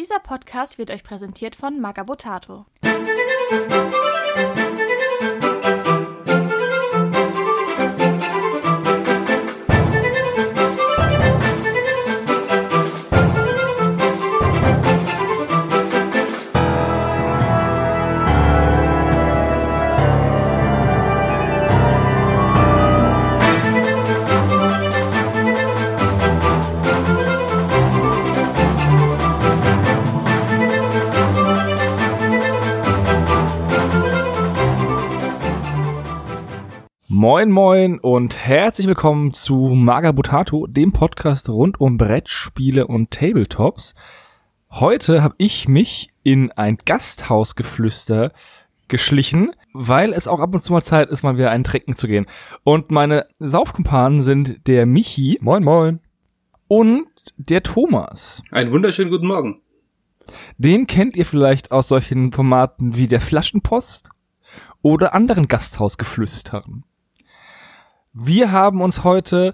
Dieser Podcast wird euch präsentiert von Magabotato. Moin moin und herzlich willkommen zu Magabotato, dem Podcast rund um Brettspiele und Tabletops. Heute habe ich mich in ein Gasthausgeflüster geschlichen, weil es auch ab und zu mal Zeit ist, mal wieder einen Trinken zu gehen. Und meine Saufkumpanen sind der Michi. Moin moin. Und der Thomas. Einen wunderschönen guten Morgen. Den kennt ihr vielleicht aus solchen Formaten wie der Flaschenpost oder anderen Gasthausgeflüstern. Wir haben uns heute,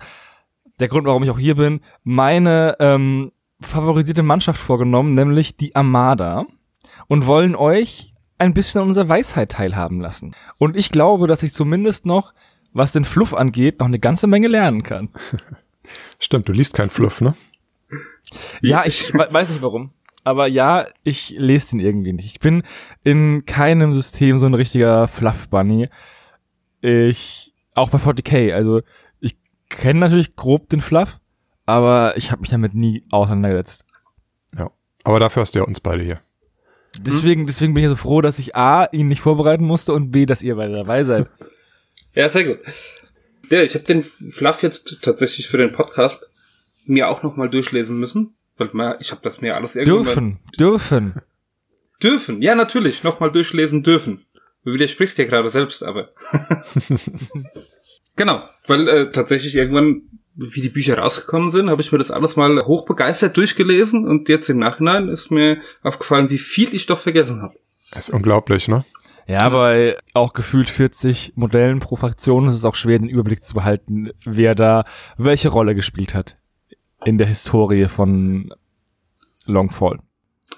der Grund, warum ich auch hier bin, meine ähm, favorisierte Mannschaft vorgenommen, nämlich die Armada, und wollen euch ein bisschen an unserer Weisheit teilhaben lassen. Und ich glaube, dass ich zumindest noch, was den Fluff angeht, noch eine ganze Menge lernen kann. Stimmt, du liest kein Fluff, ne? Ja, ich weiß nicht warum. Aber ja, ich lese den irgendwie nicht. Ich bin in keinem System so ein richtiger Fluff-Bunny. Ich auch bei 40k, also ich kenne natürlich grob den Fluff, aber ich habe mich damit nie auseinandergesetzt. Ja, aber dafür hast du ja uns beide hier. Deswegen, deswegen bin ich so froh, dass ich A, ihn nicht vorbereiten musste und B, dass ihr beide dabei seid. Ja, sehr gut. Ja, ich habe den Fluff jetzt tatsächlich für den Podcast mir auch nochmal durchlesen müssen. Weil mal, ich habe das mir alles irgendwann... Dürfen, dürfen. Dürfen, ja natürlich, nochmal durchlesen dürfen. Du widersprichst dir gerade selbst, aber. genau, weil äh, tatsächlich irgendwann, wie die Bücher rausgekommen sind, habe ich mir das alles mal hochbegeistert durchgelesen und jetzt im Nachhinein ist mir aufgefallen, wie viel ich doch vergessen habe. Das ist unglaublich, ne? Ja, bei auch gefühlt 40 Modellen pro Fraktion ist es auch schwer, den Überblick zu behalten, wer da welche Rolle gespielt hat in der Historie von Longfall.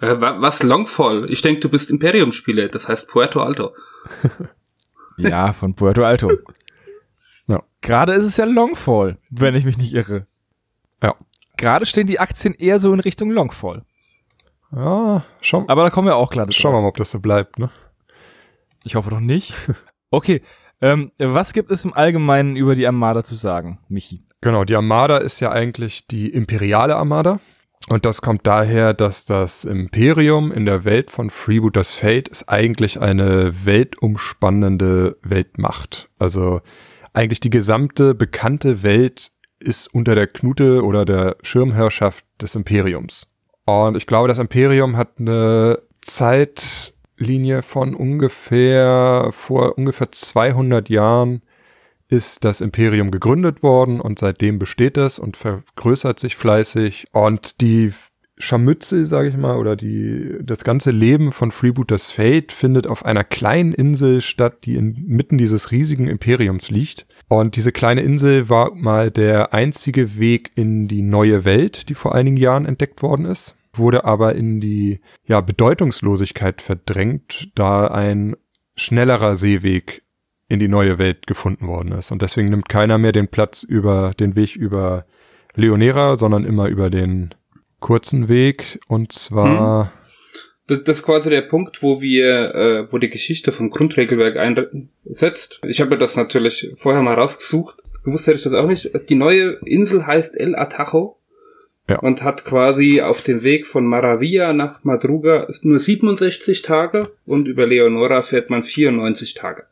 Äh, was Longfall? Ich denke, du bist Imperium-Spieler, das heißt Puerto Alto. ja, von Puerto Alto. Ja. Gerade ist es ja Longfall, wenn ich mich nicht irre. Ja. Gerade stehen die Aktien eher so in Richtung Longfall. Ja, schon. Aber da kommen wir auch klar Schauen wir mal, ob das so bleibt, ne? Ich hoffe doch nicht. Okay, ähm, was gibt es im Allgemeinen über die Armada zu sagen, Michi? Genau, die Armada ist ja eigentlich die imperiale Armada. Und das kommt daher, dass das Imperium in der Welt von Freebooters Fate ist eigentlich eine weltumspannende Weltmacht. Also eigentlich die gesamte bekannte Welt ist unter der Knute oder der Schirmherrschaft des Imperiums. Und ich glaube, das Imperium hat eine Zeitlinie von ungefähr vor ungefähr 200 Jahren ist das Imperium gegründet worden und seitdem besteht es und vergrößert sich fleißig. Und die Scharmützel, sage ich mal, oder die, das ganze Leben von Freebooters Fate findet auf einer kleinen Insel statt, die inmitten dieses riesigen Imperiums liegt. Und diese kleine Insel war mal der einzige Weg in die neue Welt, die vor einigen Jahren entdeckt worden ist, wurde aber in die ja, Bedeutungslosigkeit verdrängt, da ein schnellerer Seeweg in die neue Welt gefunden worden ist. Und deswegen nimmt keiner mehr den Platz über den Weg über Leonera, sondern immer über den kurzen Weg. Und zwar. Hm. Das, das ist quasi der Punkt, wo wir, äh, wo die Geschichte vom Grundregelwerk einsetzt. Ich habe das natürlich vorher mal rausgesucht. Gewusst hätte ich das auch nicht. Die neue Insel heißt El Atajo. Ja. Und hat quasi auf dem Weg von Maravilla nach Madruga ist nur 67 Tage und über Leonora fährt man 94 Tage.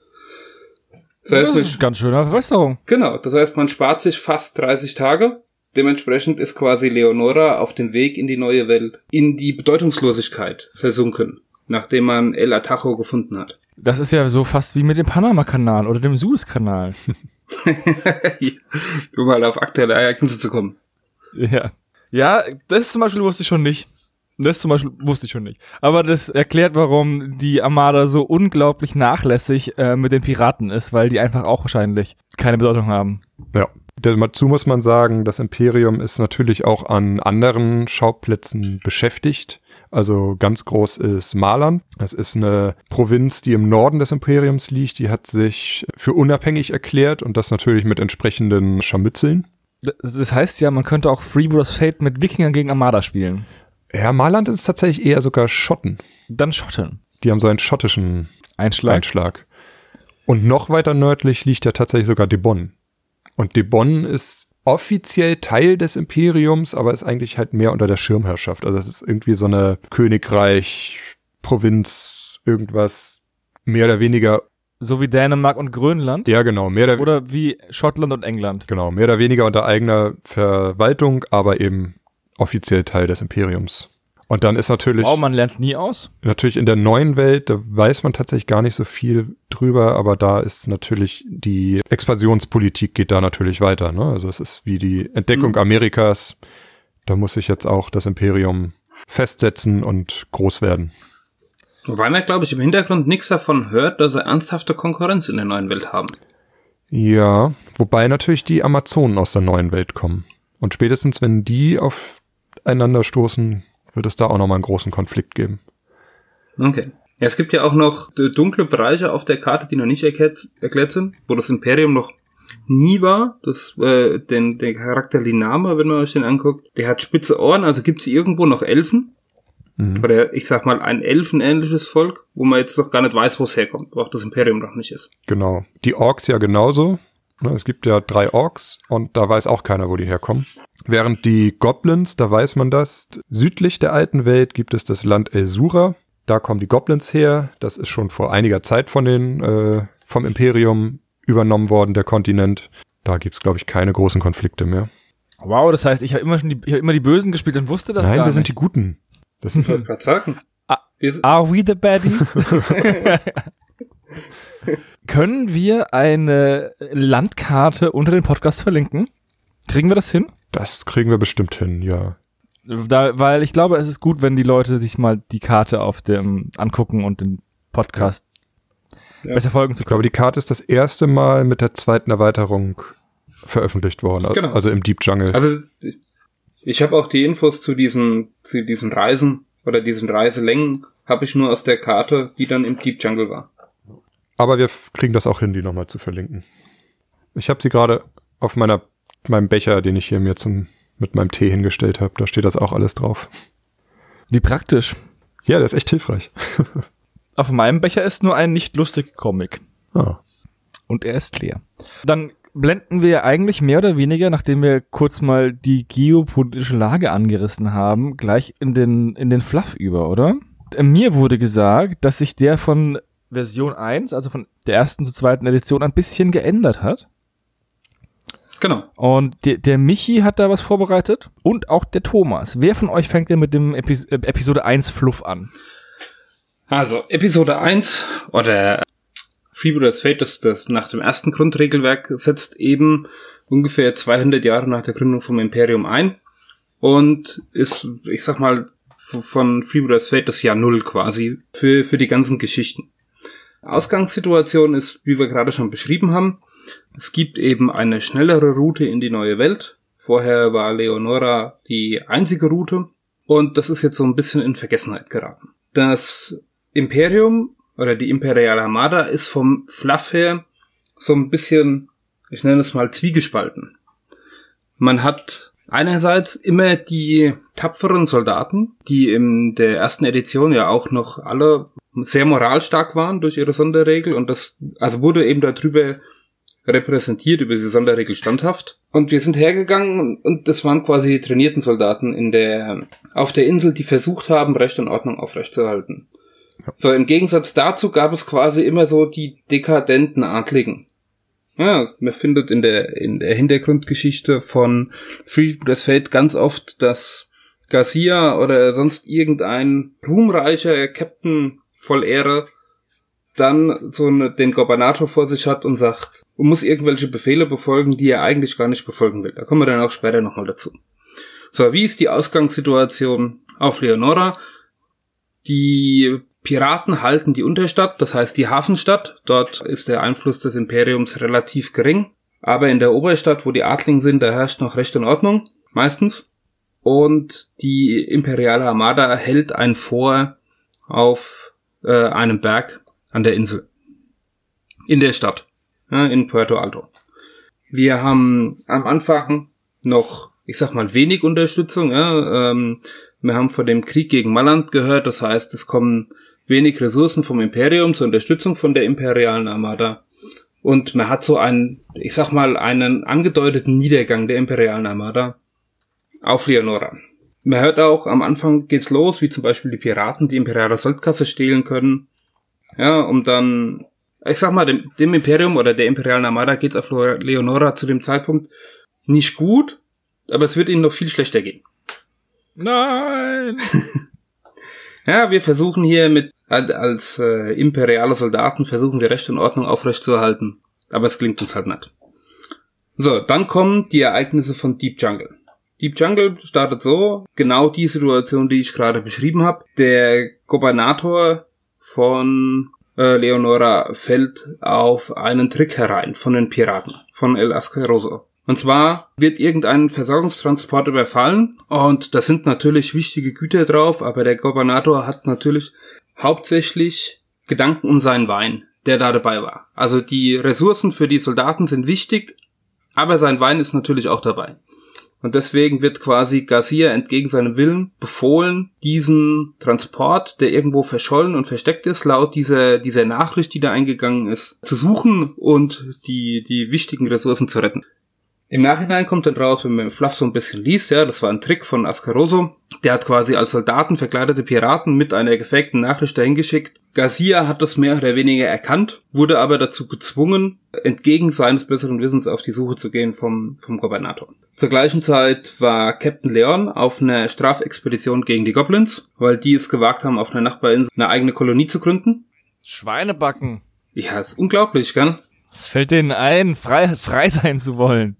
Das, heißt, das ist eine ganz schöne Verbesserung. Genau, das heißt, man spart sich fast 30 Tage. Dementsprechend ist quasi Leonora auf dem Weg in die neue Welt, in die Bedeutungslosigkeit versunken, nachdem man El Atajo gefunden hat. Das ist ja so fast wie mit dem Panama-Kanal oder dem Suez-Kanal. um mal auf aktuelle Ereignisse zu kommen. Ja. Ja, das zum Beispiel wusste ich schon nicht. Das zum Beispiel wusste ich schon nicht. Aber das erklärt, warum die Armada so unglaublich nachlässig äh, mit den Piraten ist, weil die einfach auch wahrscheinlich keine Bedeutung haben. Ja. Dazu muss man sagen, das Imperium ist natürlich auch an anderen Schauplätzen beschäftigt. Also ganz groß ist Marland. Das ist eine Provinz, die im Norden des Imperiums liegt. Die hat sich für unabhängig erklärt und das natürlich mit entsprechenden Scharmützeln. Das heißt ja, man könnte auch Freebooters Fate mit Wikingern gegen Armada spielen. Ja, Marland ist tatsächlich eher sogar Schotten. Dann Schotten. Die haben so einen schottischen Einschlag. Einschlag. Und noch weiter nördlich liegt ja tatsächlich sogar Debon. Und Debon ist offiziell Teil des Imperiums, aber ist eigentlich halt mehr unter der Schirmherrschaft. Also es ist irgendwie so eine Königreich, Provinz, irgendwas mehr oder weniger. So wie Dänemark und Grönland. Ja, genau, mehr oder, Oder wie Schottland und England. genau, mehr oder weniger unter eigener Verwaltung, aber eben offiziell Teil des Imperiums. Und dann ist natürlich Wow, man lernt nie aus. Natürlich in der neuen Welt, da weiß man tatsächlich gar nicht so viel drüber, aber da ist natürlich die Expansionspolitik geht da natürlich weiter. Ne? Also es ist wie die Entdeckung Mhm. Amerikas. Da muss sich jetzt auch das Imperium festsetzen und groß werden. Wobei man, glaube ich, im Hintergrund nichts davon hört, dass sie ernsthafte Konkurrenz in der neuen Welt haben. Ja, wobei natürlich die Amazonen aus der neuen Welt kommen. Und spätestens, wenn die aufeinander stoßen, wird es da auch nochmal einen großen Konflikt geben. Okay. Ja, es gibt ja auch noch dunkle Bereiche auf der Karte, die noch nicht erklärt, erklärt sind, wo das Imperium noch nie war. Das, äh, den, den Charakter Linama, wenn man euch den anguckt, der hat spitze Ohren, also gibt es irgendwo noch Elfen. Mhm. Oder ich sag mal ein elfenähnliches Volk, wo man jetzt noch gar nicht weiß, wo es herkommt, wo auch das Imperium noch nicht ist. Genau. Die Orks ja genauso. Ne, Es gibt ja drei Orks und da weiß auch keiner, wo die herkommen. Während die Goblins, da weiß man das. Südlich der alten Welt gibt es das Land Elsura. Da kommen die Goblins her. Das ist schon vor einiger Zeit von den, äh, vom Imperium übernommen worden, der Kontinent. Da gibt's glaube ich, keine großen Konflikte mehr. Wow, das heißt, ich habe immer schon die, ich hab immer die Bösen gespielt und wusste das Nein, gar wir sind nicht. die Guten. Das Ich sind wollte gerade sagen. Ah, Wir Are we the baddies? Können wir eine Landkarte unter den Podcast verlinken? Kriegen wir das hin? das kriegen wir bestimmt hin, ja. Da, weil ich glaube, es ist gut, wenn die Leute sich mal die Karte auf dem angucken und den Podcast Ja. besser folgen zu Ich glaube, können. die Karte ist das erste Mal mit der zweiten Erweiterung veröffentlicht worden. Genau. Also im Deep Jungle. Also ich habe auch die Infos zu diesen zu diesen Reisen oder diesen Reiselängen habe ich nur aus der Karte, die dann im Deep Jungle war. Aber wir kriegen das auch hin, die nochmal zu verlinken. Ich habe sie gerade auf meiner meinem Becher, den ich hier mir zum mit meinem Tee hingestellt habe. Da steht das auch alles drauf. Wie praktisch. Ja, der ist echt hilfreich. Auf meinem Becher ist nur ein nicht lustiger Comic. Ah. Und er ist leer. Dann blenden wir eigentlich mehr oder weniger, nachdem wir kurz mal die geopolitische Lage angerissen haben, gleich in den, in den Fluff über, oder? Mir wurde gesagt, dass sich der von Version 1, also von der ersten zur zweiten Edition, ein bisschen geändert hat. Genau. Und der, der Michi hat da was vorbereitet und auch der Thomas. Wer von euch fängt denn mit dem Epis äh, Episode 1 Fluff an? Also Episode 1 oder Freebooters Fate, das, das nach dem ersten Grundregelwerk setzt eben ungefähr 200 Jahre nach der Gründung vom Imperium ein und ist, ich sag mal, von Freebooters Fate das Jahr Null quasi für, für die ganzen Geschichten. Ausgangssituation ist, wie wir gerade schon beschrieben haben, es gibt eben eine schnellere Route in die neue Welt. Vorher war Leonora die einzige Route und das ist jetzt so ein bisschen in Vergessenheit geraten. Das Imperium oder die Imperiale Armada ist vom Fluff her so ein bisschen, ich nenne es mal zwiegespalten. Man hat einerseits immer die tapferen Soldaten, die in der ersten Edition ja auch noch alle sehr moralstark waren durch ihre Sonderregel und das, also wurde eben darüber repräsentiert über diese Sonderregel standhaft. Und wir sind hergegangen und das waren quasi die trainierten Soldaten in der, auf der Insel, die versucht haben, Recht und Ordnung aufrechtzuerhalten. So, im Gegensatz dazu gab es quasi immer so die dekadenten Adligen. Ja, man findet in der, in der Hintergrundgeschichte von Freebooters Fate ganz oft, dass Garcia oder sonst irgendein ruhmreicher Captain voll Ehre dann so den Gobernator vor sich hat und sagt, und muss irgendwelche Befehle befolgen, die er eigentlich gar nicht befolgen will. Da kommen wir dann auch später nochmal dazu. So, wie ist die Ausgangssituation auf Leonora? Die Piraten halten die Unterstadt, das heißt die Hafenstadt. Dort ist der Einfluss des Imperiums relativ gering. Aber in der Oberstadt, wo die Adligen sind, da herrscht noch Recht und Ordnung, meistens. und die imperiale Armada hält ein Fort auf äh, einem Berg an der Insel. In der Stadt, ja, in Puerto Alto. Wir haben am Anfang noch, ich sag mal, wenig Unterstützung. Ja, ähm, wir haben von dem Krieg gegen Malland gehört, das heißt, es kommen wenig Ressourcen vom Imperium zur Unterstützung von der imperialen Armada. Und man hat so einen, ich sag mal, einen angedeuteten Niedergang der imperialen Armada auf Leonora. Man hört auch, am Anfang geht's los, wie zum Beispiel die Piraten, die imperiale Soldkasse stehlen können. Ja, um dann, ich sag mal, dem, dem Imperium oder der imperialen Armada geht's auf Leonora zu dem Zeitpunkt nicht gut, aber es wird ihnen noch viel schlechter gehen. Nein! ja, wir versuchen hier mit, als äh, imperiale Soldaten versuchen wir Recht und Ordnung aufrechtzuerhalten. Aber es klingt uns halt nicht. So, dann kommen die Ereignisse von Deep Jungle. Deep Jungle startet so, genau die Situation, die ich gerade beschrieben habe. Der Gobernator von äh, Leonora fällt auf einen Trick herein von den Piraten, von El Asqueroso. Und zwar wird irgendein Versorgungstransport überfallen und da sind natürlich wichtige Güter drauf, aber der Gobernator hat natürlich hauptsächlich Gedanken um seinen Wein, der da dabei war. Also die Ressourcen für die Soldaten sind wichtig, aber sein Wein ist natürlich auch dabei. Und deswegen wird quasi Garcia entgegen seinem Willen befohlen, diesen Transport, der irgendwo verschollen und versteckt ist, laut dieser, dieser Nachricht, die da eingegangen ist, zu suchen und die, die wichtigen Ressourcen zu retten. Im Nachhinein kommt dann raus, wenn man Fluff so ein bisschen liest, ja, das war ein Trick von Ascaroso. Der hat quasi als Soldaten verkleidete Piraten mit einer gefakten Nachricht dahingeschickt. Garcia hat das mehr oder weniger erkannt, wurde aber dazu gezwungen, entgegen seines besseren Wissens auf die Suche zu gehen vom, vom Gobernator. Zur gleichen Zeit war Captain Leon auf einer Strafexpedition gegen die Goblins, weil die es gewagt haben, auf einer Nachbarinsel eine eigene Kolonie zu gründen. Schweinebacken. Ja, ist unglaublich, gell? Was fällt denen ein, frei, frei sein zu wollen?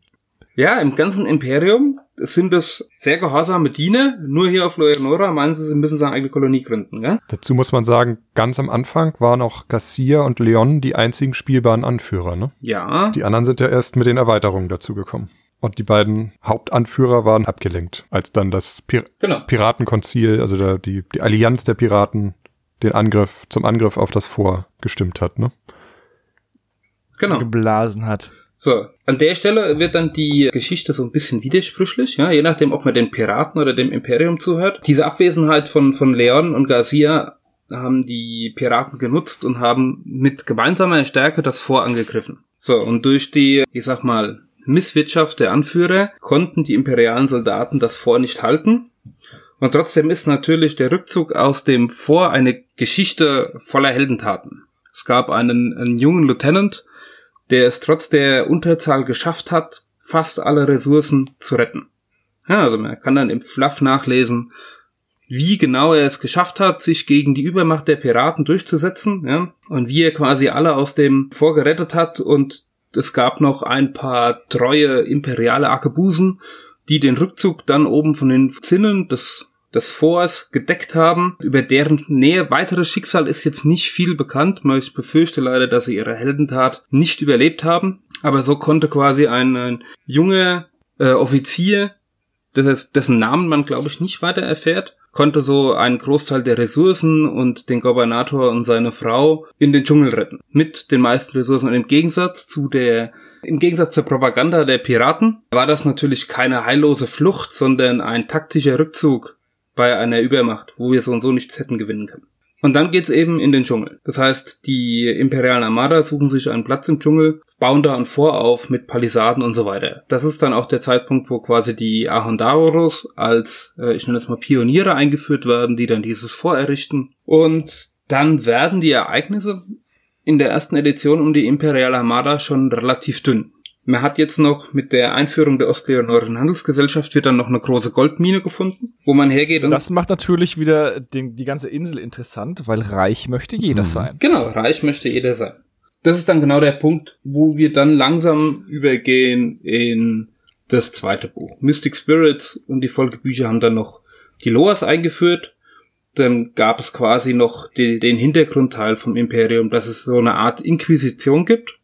Ja, im ganzen Imperium sind es sehr gehorsame Diener. Nur hier auf Leonora meinen sie, sie müssen seine eigene Kolonie gründen. Ja? Dazu muss man sagen, ganz am Anfang waren auch Garcia und Leon die einzigen spielbaren Anführer. Ne? Ja. Die anderen sind ja erst mit den Erweiterungen dazugekommen. Und die beiden Hauptanführer waren abgelenkt, als dann das Pir genau. Piratenkonzil, also der, die, die Allianz der Piraten, den Angriff zum Angriff auf das Fort gestimmt hat. Ne? Genau. Geblasen hat. So, an der Stelle wird dann die Geschichte so ein bisschen widersprüchlich, ja, je nachdem, ob man den Piraten oder dem Imperium zuhört. Diese Abwesenheit von, von Leon und Garcia haben die Piraten genutzt und haben mit gemeinsamer Stärke das Fort angegriffen. So, und durch die, ich sag mal, Misswirtschaft der Anführer konnten die imperialen Soldaten das Fort nicht halten. Und trotzdem ist natürlich der Rückzug aus dem Fort eine Geschichte voller Heldentaten. Es gab einen, einen jungen Lieutenant, der es trotz der Unterzahl geschafft hat, fast alle Ressourcen zu retten. Ja, also man kann dann im Fluff nachlesen, wie genau er es geschafft hat, sich gegen die Übermacht der Piraten durchzusetzen, ja, und wie er quasi alle aus dem vorgerettet hat und es gab noch ein paar treue imperiale Arkebusen, die den Rückzug dann oben von den Zinnen des des Forts gedeckt haben. Über deren Nähe weiteres Schicksal ist jetzt nicht viel bekannt. Ich befürchte leider, dass sie ihre Heldentat nicht überlebt haben. Aber so konnte quasi ein, ein junger äh, Offizier, dessen Namen man glaube ich nicht weiter erfährt, konnte so einen Großteil der Ressourcen und den Gobernator und seine Frau in den Dschungel retten. Mit den meisten Ressourcen. Und im Gegensatz zu der im Gegensatz zur Propaganda der Piraten war das natürlich keine heillose Flucht, sondern ein taktischer Rückzug bei einer Übermacht, wo wir so und so nichts hätten gewinnen können. Und dann geht's eben in den Dschungel. Das heißt, die imperialen Armada suchen sich einen Platz im Dschungel, bauen da ein Fort auf mit Palisaden und so weiter. Das ist dann auch der Zeitpunkt, wo quasi die Ahondaros als, äh, ich nenne es mal Pioniere eingeführt werden, die dann dieses Fort errichten. Und dann werden die Ereignisse in der ersten Edition um die imperiale Armada schon relativ dünn. Man hat jetzt noch mit der Einführung der Ostleonorischen Handelsgesellschaft wird dann noch eine große Goldmine gefunden, wo man hergeht und Das macht natürlich wieder den, die ganze Insel interessant, weil reich möchte jeder Mhm. sein. Genau, reich möchte jeder sein. Das ist dann genau der Punkt, wo wir dann langsam übergehen in das zweite Buch. Mystic Spirits und die Folgebücher haben dann noch die Loas eingeführt. Dann gab es quasi noch die, den Hintergrundteil vom Imperium, dass es so eine Art Inquisition gibt.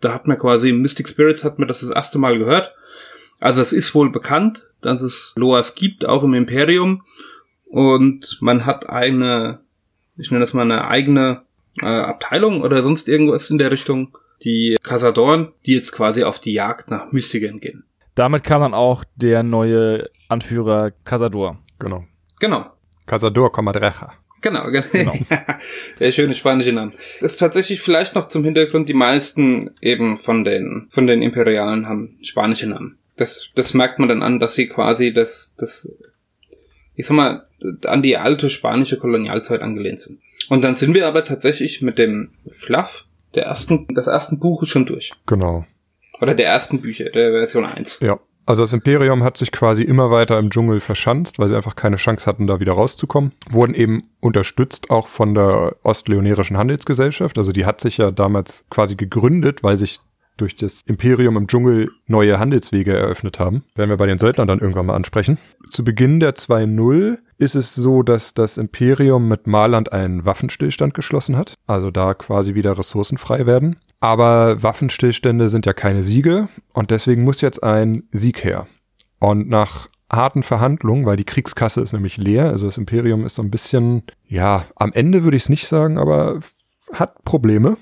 Da hat man quasi im Mystic Spirits hat man das das erste Mal gehört. Also es ist wohl bekannt, dass es Loas gibt, auch im Imperium. Und man hat eine, ich nenne das mal eine eigene äh, Abteilung oder sonst irgendwas in der Richtung, die Casadorn, die jetzt quasi auf die Jagd nach Mystigen gehen. Damit kam dann auch der neue Anführer Casador. Genau. Genau. Casador Comadreja. Genau, genau. Der schöne spanische Name. Das ist tatsächlich vielleicht noch zum Hintergrund, die meisten eben von den, von den Imperialen haben spanische Namen. Das, das merkt man dann an, dass sie quasi das, das, ich sag mal, an die alte spanische Kolonialzeit angelehnt sind. Und dann sind wir aber tatsächlich mit dem Fluff der ersten, des ersten Buches schon durch. Genau. Oder der ersten Bücher, der Version 1. Ja. Also das Imperium hat sich quasi immer weiter im Dschungel verschanzt, weil sie einfach keine Chance hatten, da wieder rauszukommen. Wurden eben unterstützt auch von der Ostleonerischen Handelsgesellschaft. Also die hat sich ja damals quasi gegründet, weil sich durch das Imperium im Dschungel neue Handelswege eröffnet haben. Werden wir bei den Söldnern dann irgendwann mal ansprechen. Zu Beginn der 2.0 ist es so, dass das Imperium mit Marland einen Waffenstillstand geschlossen hat. Also da quasi wieder Ressourcen frei werden. Aber Waffenstillstände sind ja keine Siege und deswegen muss jetzt ein Sieg her. Und nach harten Verhandlungen, weil die Kriegskasse ist nämlich leer, also das Imperium ist so ein bisschen, ja, am Ende würde ich es nicht sagen, aber hat Probleme.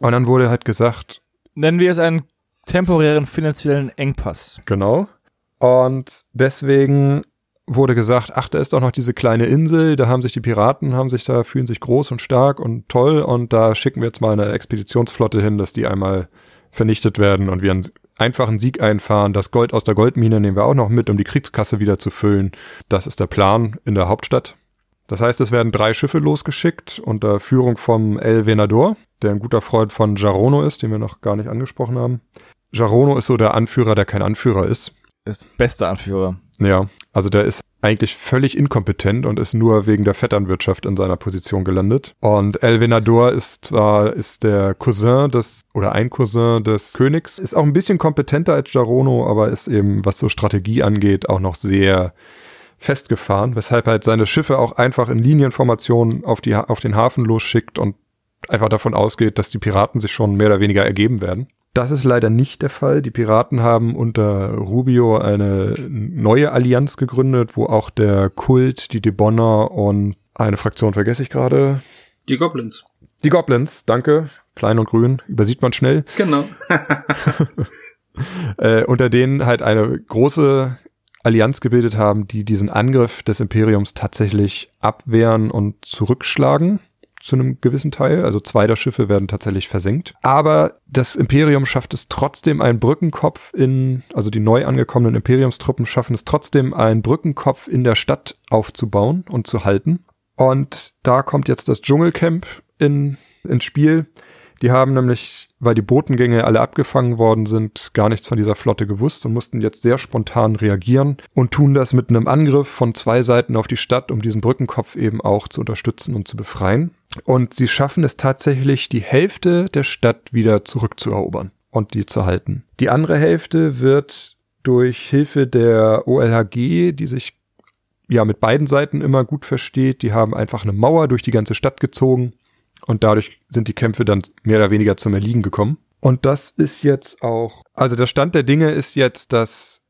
Und dann wurde halt gesagt, Nennen wir es einen temporären finanziellen Engpass. Genau. Und deswegen wurde gesagt, ach, da ist doch noch diese kleine Insel, da haben sich die Piraten, haben sich da, fühlen sich groß und stark und toll und da schicken wir jetzt mal eine Expeditionsflotte hin, dass die einmal vernichtet werden und wir einen einfachen Sieg einfahren. Das Gold aus der Goldmine nehmen wir auch noch mit, um die Kriegskasse wieder zu füllen. Das ist der Plan in der Hauptstadt. Das heißt, es werden drei Schiffe losgeschickt unter Führung vom El Venador, der ein guter Freund von Jarono ist, den wir noch gar nicht angesprochen haben. Jarono ist so der Anführer, der kein Anführer ist. Ist beste Anführer. Ja, also der ist eigentlich völlig inkompetent und ist nur wegen der Vetternwirtschaft in seiner Position gelandet. Und El Venador ist zwar ist der Cousin des oder ein Cousin des Königs, ist auch ein bisschen kompetenter als Jarono, aber ist eben was so Strategie angeht auch noch sehr festgefahren, weshalb halt seine Schiffe auch einfach in Linienformation auf, die, auf den Hafen losschickt und einfach davon ausgeht, dass die Piraten sich schon mehr oder weniger ergeben werden. Das ist leider nicht der Fall. Die Piraten haben unter Rubio eine neue Allianz gegründet, wo auch der Kult, die Debonner und eine Fraktion vergesse ich gerade. Die Goblins. Die Goblins, danke. Klein und grün, übersieht man schnell. Genau. äh, unter denen halt eine große Allianz gebildet haben, die diesen Angriff des Imperiums tatsächlich abwehren und zurückschlagen zu einem gewissen Teil. Also zwei der Schiffe werden tatsächlich versenkt. Aber das Imperium schafft es trotzdem, einen Brückenkopf in, also die neu angekommenen Imperiumstruppen schaffen es trotzdem, einen Brückenkopf in der Stadt aufzubauen und zu halten. Und da kommt jetzt das Dschungelcamp in, ins Spiel. Die haben nämlich, weil die Botengänge alle abgefangen worden sind, gar nichts von dieser Flotte gewusst und mussten jetzt sehr spontan reagieren und tun das mit einem Angriff von zwei Seiten auf die Stadt, um diesen Brückenkopf eben auch zu unterstützen und zu befreien. Und sie schaffen es tatsächlich, die Hälfte der Stadt wieder zurückzuerobern und die zu halten. Die andere Hälfte wird durch Hilfe der OLHG, die sich ja mit beiden Seiten immer gut versteht, die haben einfach eine Mauer durch die ganze Stadt gezogen und dadurch sind die Kämpfe dann mehr oder weniger zum Erliegen gekommen. Und das ist jetzt auch, also der Stand der Dinge ist jetzt, dass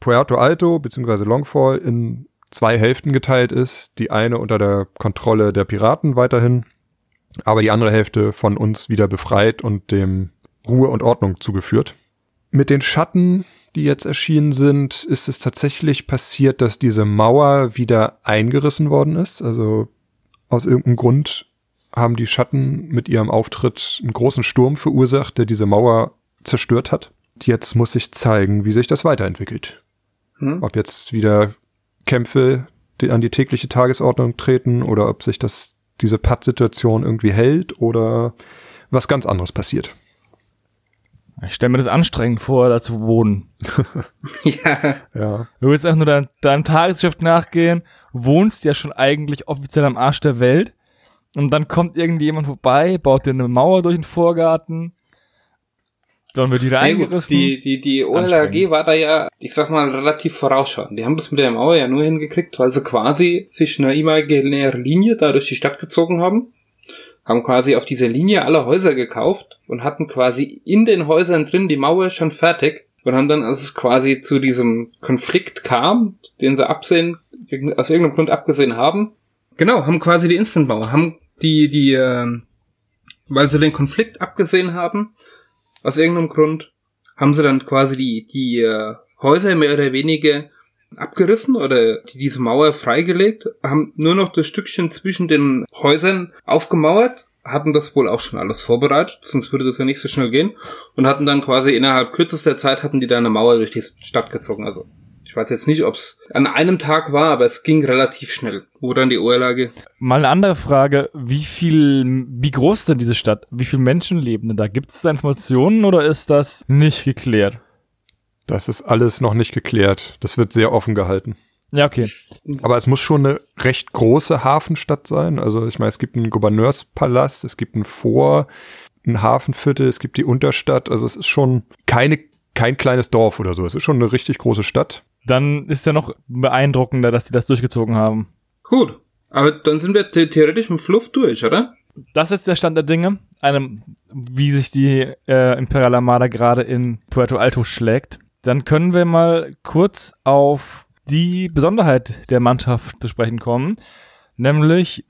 Puerto Alto bzw. Longfall in zwei Hälften geteilt ist. Die eine unter der Kontrolle der Piraten weiterhin, aber die andere Hälfte von uns wieder befreit und dem Ruhe und Ordnung zugeführt. Mit den Schatten, die jetzt erschienen sind, ist es tatsächlich passiert, dass diese Mauer wieder eingerissen worden ist. Also aus irgendeinem Grund haben die Schatten mit ihrem Auftritt einen großen Sturm verursacht, der diese Mauer zerstört hat. Jetzt muss sich zeigen, wie sich das weiterentwickelt. Hm? Ob jetzt wieder Kämpfe die an die tägliche Tagesordnung treten oder ob sich das diese Patt-Situation irgendwie hält oder was ganz anderes passiert. Ich stelle mir das anstrengend vor, da zu wohnen. ja. Ja. Du willst einfach nur dein, deinem Tagesgeschäft nachgehen, wohnst ja schon eigentlich offiziell am Arsch der Welt und dann kommt irgendjemand vorbei, baut dir eine Mauer durch den Vorgarten. Dann wird die reingerissen. Die, die, die OLAG war da ja, ich sag mal, relativ vorausschauend. Die haben das mit der Mauer ja nur hingekriegt, weil sie quasi zwischen einer imaginären Linie da durch die Stadt gezogen haben. Haben quasi auf dieser Linie alle Häuser gekauft und hatten quasi in den Häusern drin die Mauer schon fertig und haben dann, als es quasi zu diesem Konflikt kam, den sie absehen, aus irgendeinem Grund abgesehen haben, genau, haben quasi die Instant-Mauer, haben die, die, äh, weil sie den Konflikt abgesehen haben, aus irgendeinem Grund, haben sie dann quasi die, die äh, Häuser mehr oder weniger abgerissen oder diese Mauer freigelegt, haben nur noch das Stückchen zwischen den Häusern aufgemauert, hatten das wohl auch schon alles vorbereitet, sonst würde das ja nicht so schnell gehen und hatten dann quasi innerhalb kürzester Zeit hatten die da eine Mauer durch die Stadt gezogen. Also weiß jetzt nicht, ob es an einem Tag war, aber es ging relativ schnell. Wo dann die Ohrlage? Mal eine andere Frage. Wie viel, wie groß ist denn diese Stadt? Wie viele Menschen leben denn da? Gibt es da Informationen oder ist das nicht geklärt? Das ist alles noch nicht geklärt. Das wird sehr offen gehalten. Ja, okay. Aber es muss schon eine recht große Hafenstadt sein. Also ich meine, es gibt einen Gouverneurspalast, es gibt ein Fort, ein Hafenviertel, es gibt die Unterstadt. Also es ist schon keine, kein kleines Dorf oder so. Es ist schon eine richtig große Stadt dann ist ja noch beeindruckender, dass die das durchgezogen haben. Gut. Aber dann sind wir the theoretisch mit Fluff durch, oder? Das ist der Stand der Dinge, einem, wie sich die äh, Imperial Armada gerade in Puerto Alto schlägt. Dann können wir mal kurz auf die Besonderheit der Mannschaft zu sprechen kommen, nämlich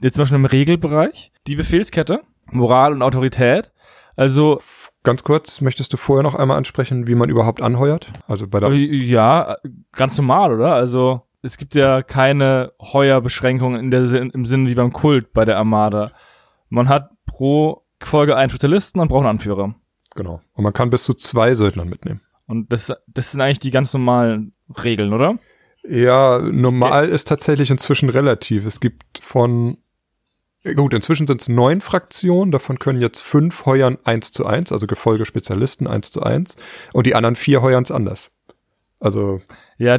jetzt zum Beispiel im Regelbereich, die Befehlskette, Moral und Autorität. Also Ganz kurz, möchtest du vorher noch einmal ansprechen, wie man überhaupt anheuert? Also bei der Äh, Ja, ganz normal, oder? Also es gibt ja keine Heuerbeschränkungen in der im Sinne wie beim Kult bei der Armada. Man hat pro Folge einen Spezialisten und braucht einen Anführer. Genau. Und man kann bis zu zwei Söldnern mitnehmen. Und das, das sind eigentlich die ganz normalen Regeln, oder? Ja, normal ist tatsächlich inzwischen relativ. Es gibt von Gut, inzwischen sind es neun Fraktionen, davon können jetzt fünf heuern eins zu eins, also Gefolge Spezialisten eins zu eins, und die anderen vier heuern es anders. Also. Ja,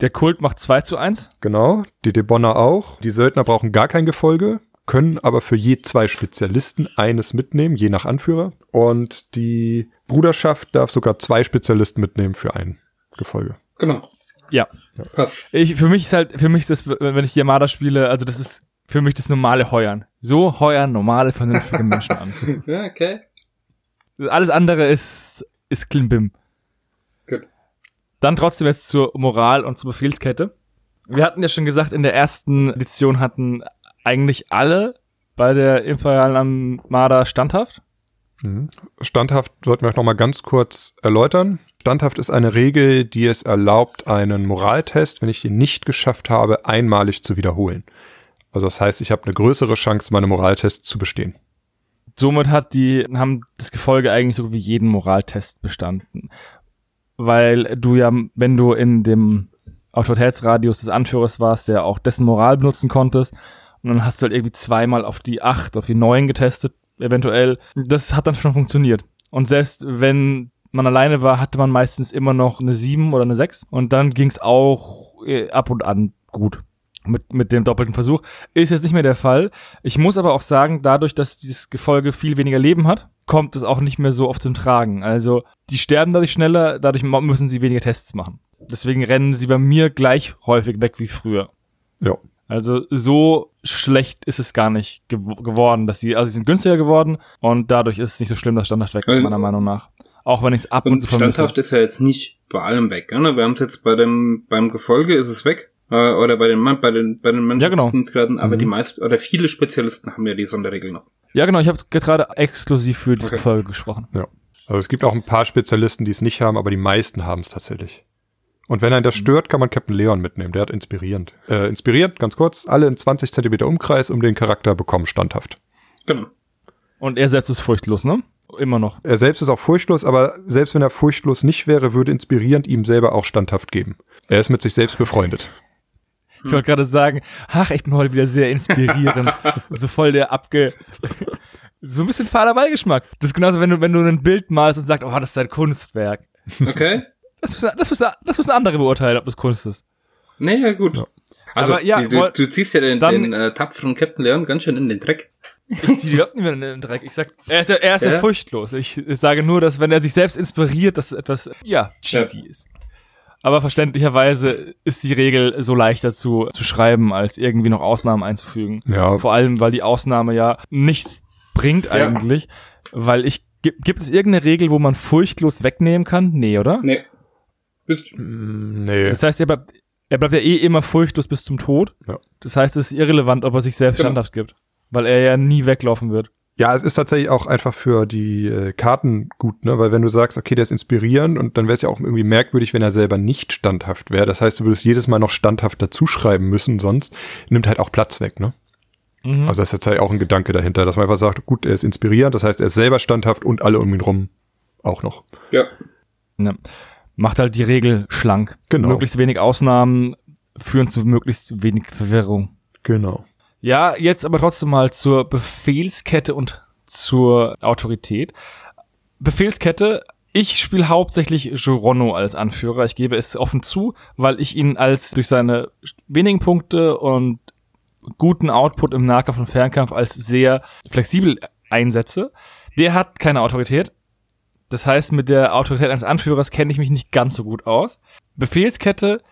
der Kult macht zwei zu eins. Genau, die Debonner auch. Die Söldner brauchen gar kein Gefolge, können aber für je zwei Spezialisten eines mitnehmen, je nach Anführer. Und die Bruderschaft darf sogar zwei Spezialisten mitnehmen für ein Gefolge. Genau. Ja. Ja. Passt. Ich, für mich ist halt, für mich ist das, wenn ich die Armada spiele, also das ist für mich das normale Heuern. So heuern normale, vernünftige Menschen an. Ja, okay. Alles andere ist, ist Klimbim. Gut. Dann trotzdem jetzt zur Moral und zur Befehlskette. Wir hatten ja schon gesagt, in der ersten Edition hatten eigentlich alle bei der Imperialen Armada standhaft. Mhm. Standhaft sollten wir noch mal ganz kurz erläutern. Standhaft ist eine Regel, die es erlaubt, einen Moraltest, wenn ich den nicht geschafft habe, einmalig zu wiederholen. Also das heißt, ich habe eine größere Chance, meine Moraltests zu bestehen. Somit hat die, haben das Gefolge eigentlich so wie jeden Moraltest bestanden. Weil du ja, wenn du in dem Autoritätsradius des Anführers warst, der auch dessen Moral benutzen konntest, und dann hast du halt irgendwie zweimal auf die acht, auf die neun getestet, eventuell. Das hat dann schon funktioniert. Und selbst wenn man alleine war, hatte man meistens immer noch eine sieben oder eine sechs. Und dann ging's auch äh, ab und an gut mit, mit dem doppelten Versuch. Ist jetzt nicht mehr der Fall. Ich muss aber auch sagen, dadurch, dass dieses Gefolge viel weniger Leben hat, kommt es auch nicht mehr so oft zum Tragen. Also, die sterben dadurch schneller, dadurch müssen sie weniger Tests machen. Deswegen rennen sie bei mir gleich häufig weg wie früher. Ja. Also, so schlecht ist es gar nicht gew geworden, dass sie, also sie sind günstiger geworden und dadurch ist es nicht so schlimm, dass Standard weg ist, meiner Meinung nach. Auch wenn ich es ab und, Und zu vermisse. standhaft ist ja jetzt nicht bei allem weg. Ne? Wir haben es jetzt bei dem beim Gefolge ist es weg. Äh, oder bei den bei den bei den Ja, genau. Aber Mhm. die meisten oder viele Spezialisten haben ja die Sonderregel noch. Ja, genau, ich habe gerade exklusiv für dieses Okay. Gefolge gesprochen. Also es gibt auch ein paar Spezialisten, die es nicht haben, aber die meisten haben es tatsächlich. Und wenn einen das stört, kann man Captain Leon mitnehmen. Der hat inspirierend. Äh, inspirierend, ganz kurz, alle in 20 Zentimeter Umkreis um den Charakter bekommen standhaft. Genau. Und er selbst ist furchtlos, ne? Immer noch. Er selbst ist auch furchtlos, aber selbst wenn er furchtlos nicht wäre, würde inspirierend ihm selber auch standhaft geben. Er ist mit sich selbst befreundet. Ich wollte gerade sagen, ach, ich bin heute wieder sehr inspirierend. so voll der abge... so ein bisschen fader Beigeschmack. Das ist genauso, wenn du, wenn du ein Bild malst und sagst, oh, das ist ein Kunstwerk. Okay. Das müssen, das müssen, das müssen andere beurteilen, ob das Kunst ist. naja, gut. Ja. Also, ja, du, du ziehst ja den, dann- den äh, tapferen Captain Leon ganz schön in den Dreck. Ich zieh die Locken wieder in den Dreck. Ich sag, er ist ja, er ist ja, Ja. furchtlos. Ich, ich sage nur, dass wenn er sich selbst inspiriert, dass es etwas, ja, cheesy ist. Aber verständlicherweise ist die Regel so leichter zu, zu schreiben, als irgendwie noch Ausnahmen einzufügen. Ja, Vor allem, weil die Ausnahme ja nichts bringt Ja. eigentlich, weil ich Gibt, gibt es irgendeine Regel, wo man furchtlos wegnehmen kann? Nee, oder? Nee. Bist, Mm, Nee. Das heißt, er bleibt, er bleibt ja eh immer furchtlos bis zum Tod. Ja. Das heißt, es ist irrelevant, ob er sich selbst Genau. standhaft gibt. Weil er ja nie weglaufen wird. Ja, es ist tatsächlich auch einfach für die äh, Karten gut, ne? Weil wenn du sagst, okay, der ist inspirierend und dann wäre es ja auch irgendwie merkwürdig, wenn er selber nicht standhaft wäre. Das heißt, du würdest jedes Mal noch standhaft dazuschreiben müssen, sonst nimmt halt auch Platz weg, ne? Mhm. Also das ist tatsächlich auch ein Gedanke dahinter, dass man einfach sagt, gut, er ist inspirierend, das heißt, er ist selber standhaft und alle um ihn rum auch noch. ja. Ja. Macht halt die Regel schlank. Genau. Möglichst wenig Ausnahmen führen zu möglichst wenig Verwirrung. Genau. Ja, jetzt aber trotzdem mal zur Befehlskette und zur Autorität. Befehlskette, ich spiele hauptsächlich Gironno als Anführer. Ich gebe es offen zu, weil ich ihn als durch seine wenigen Punkte und guten Output im Nahkampf und Fernkampf als sehr flexibel einsetze. Der hat keine Autorität. Das heißt, mit der Autorität eines Anführers kenne ich mich nicht ganz so gut aus. Befehlskette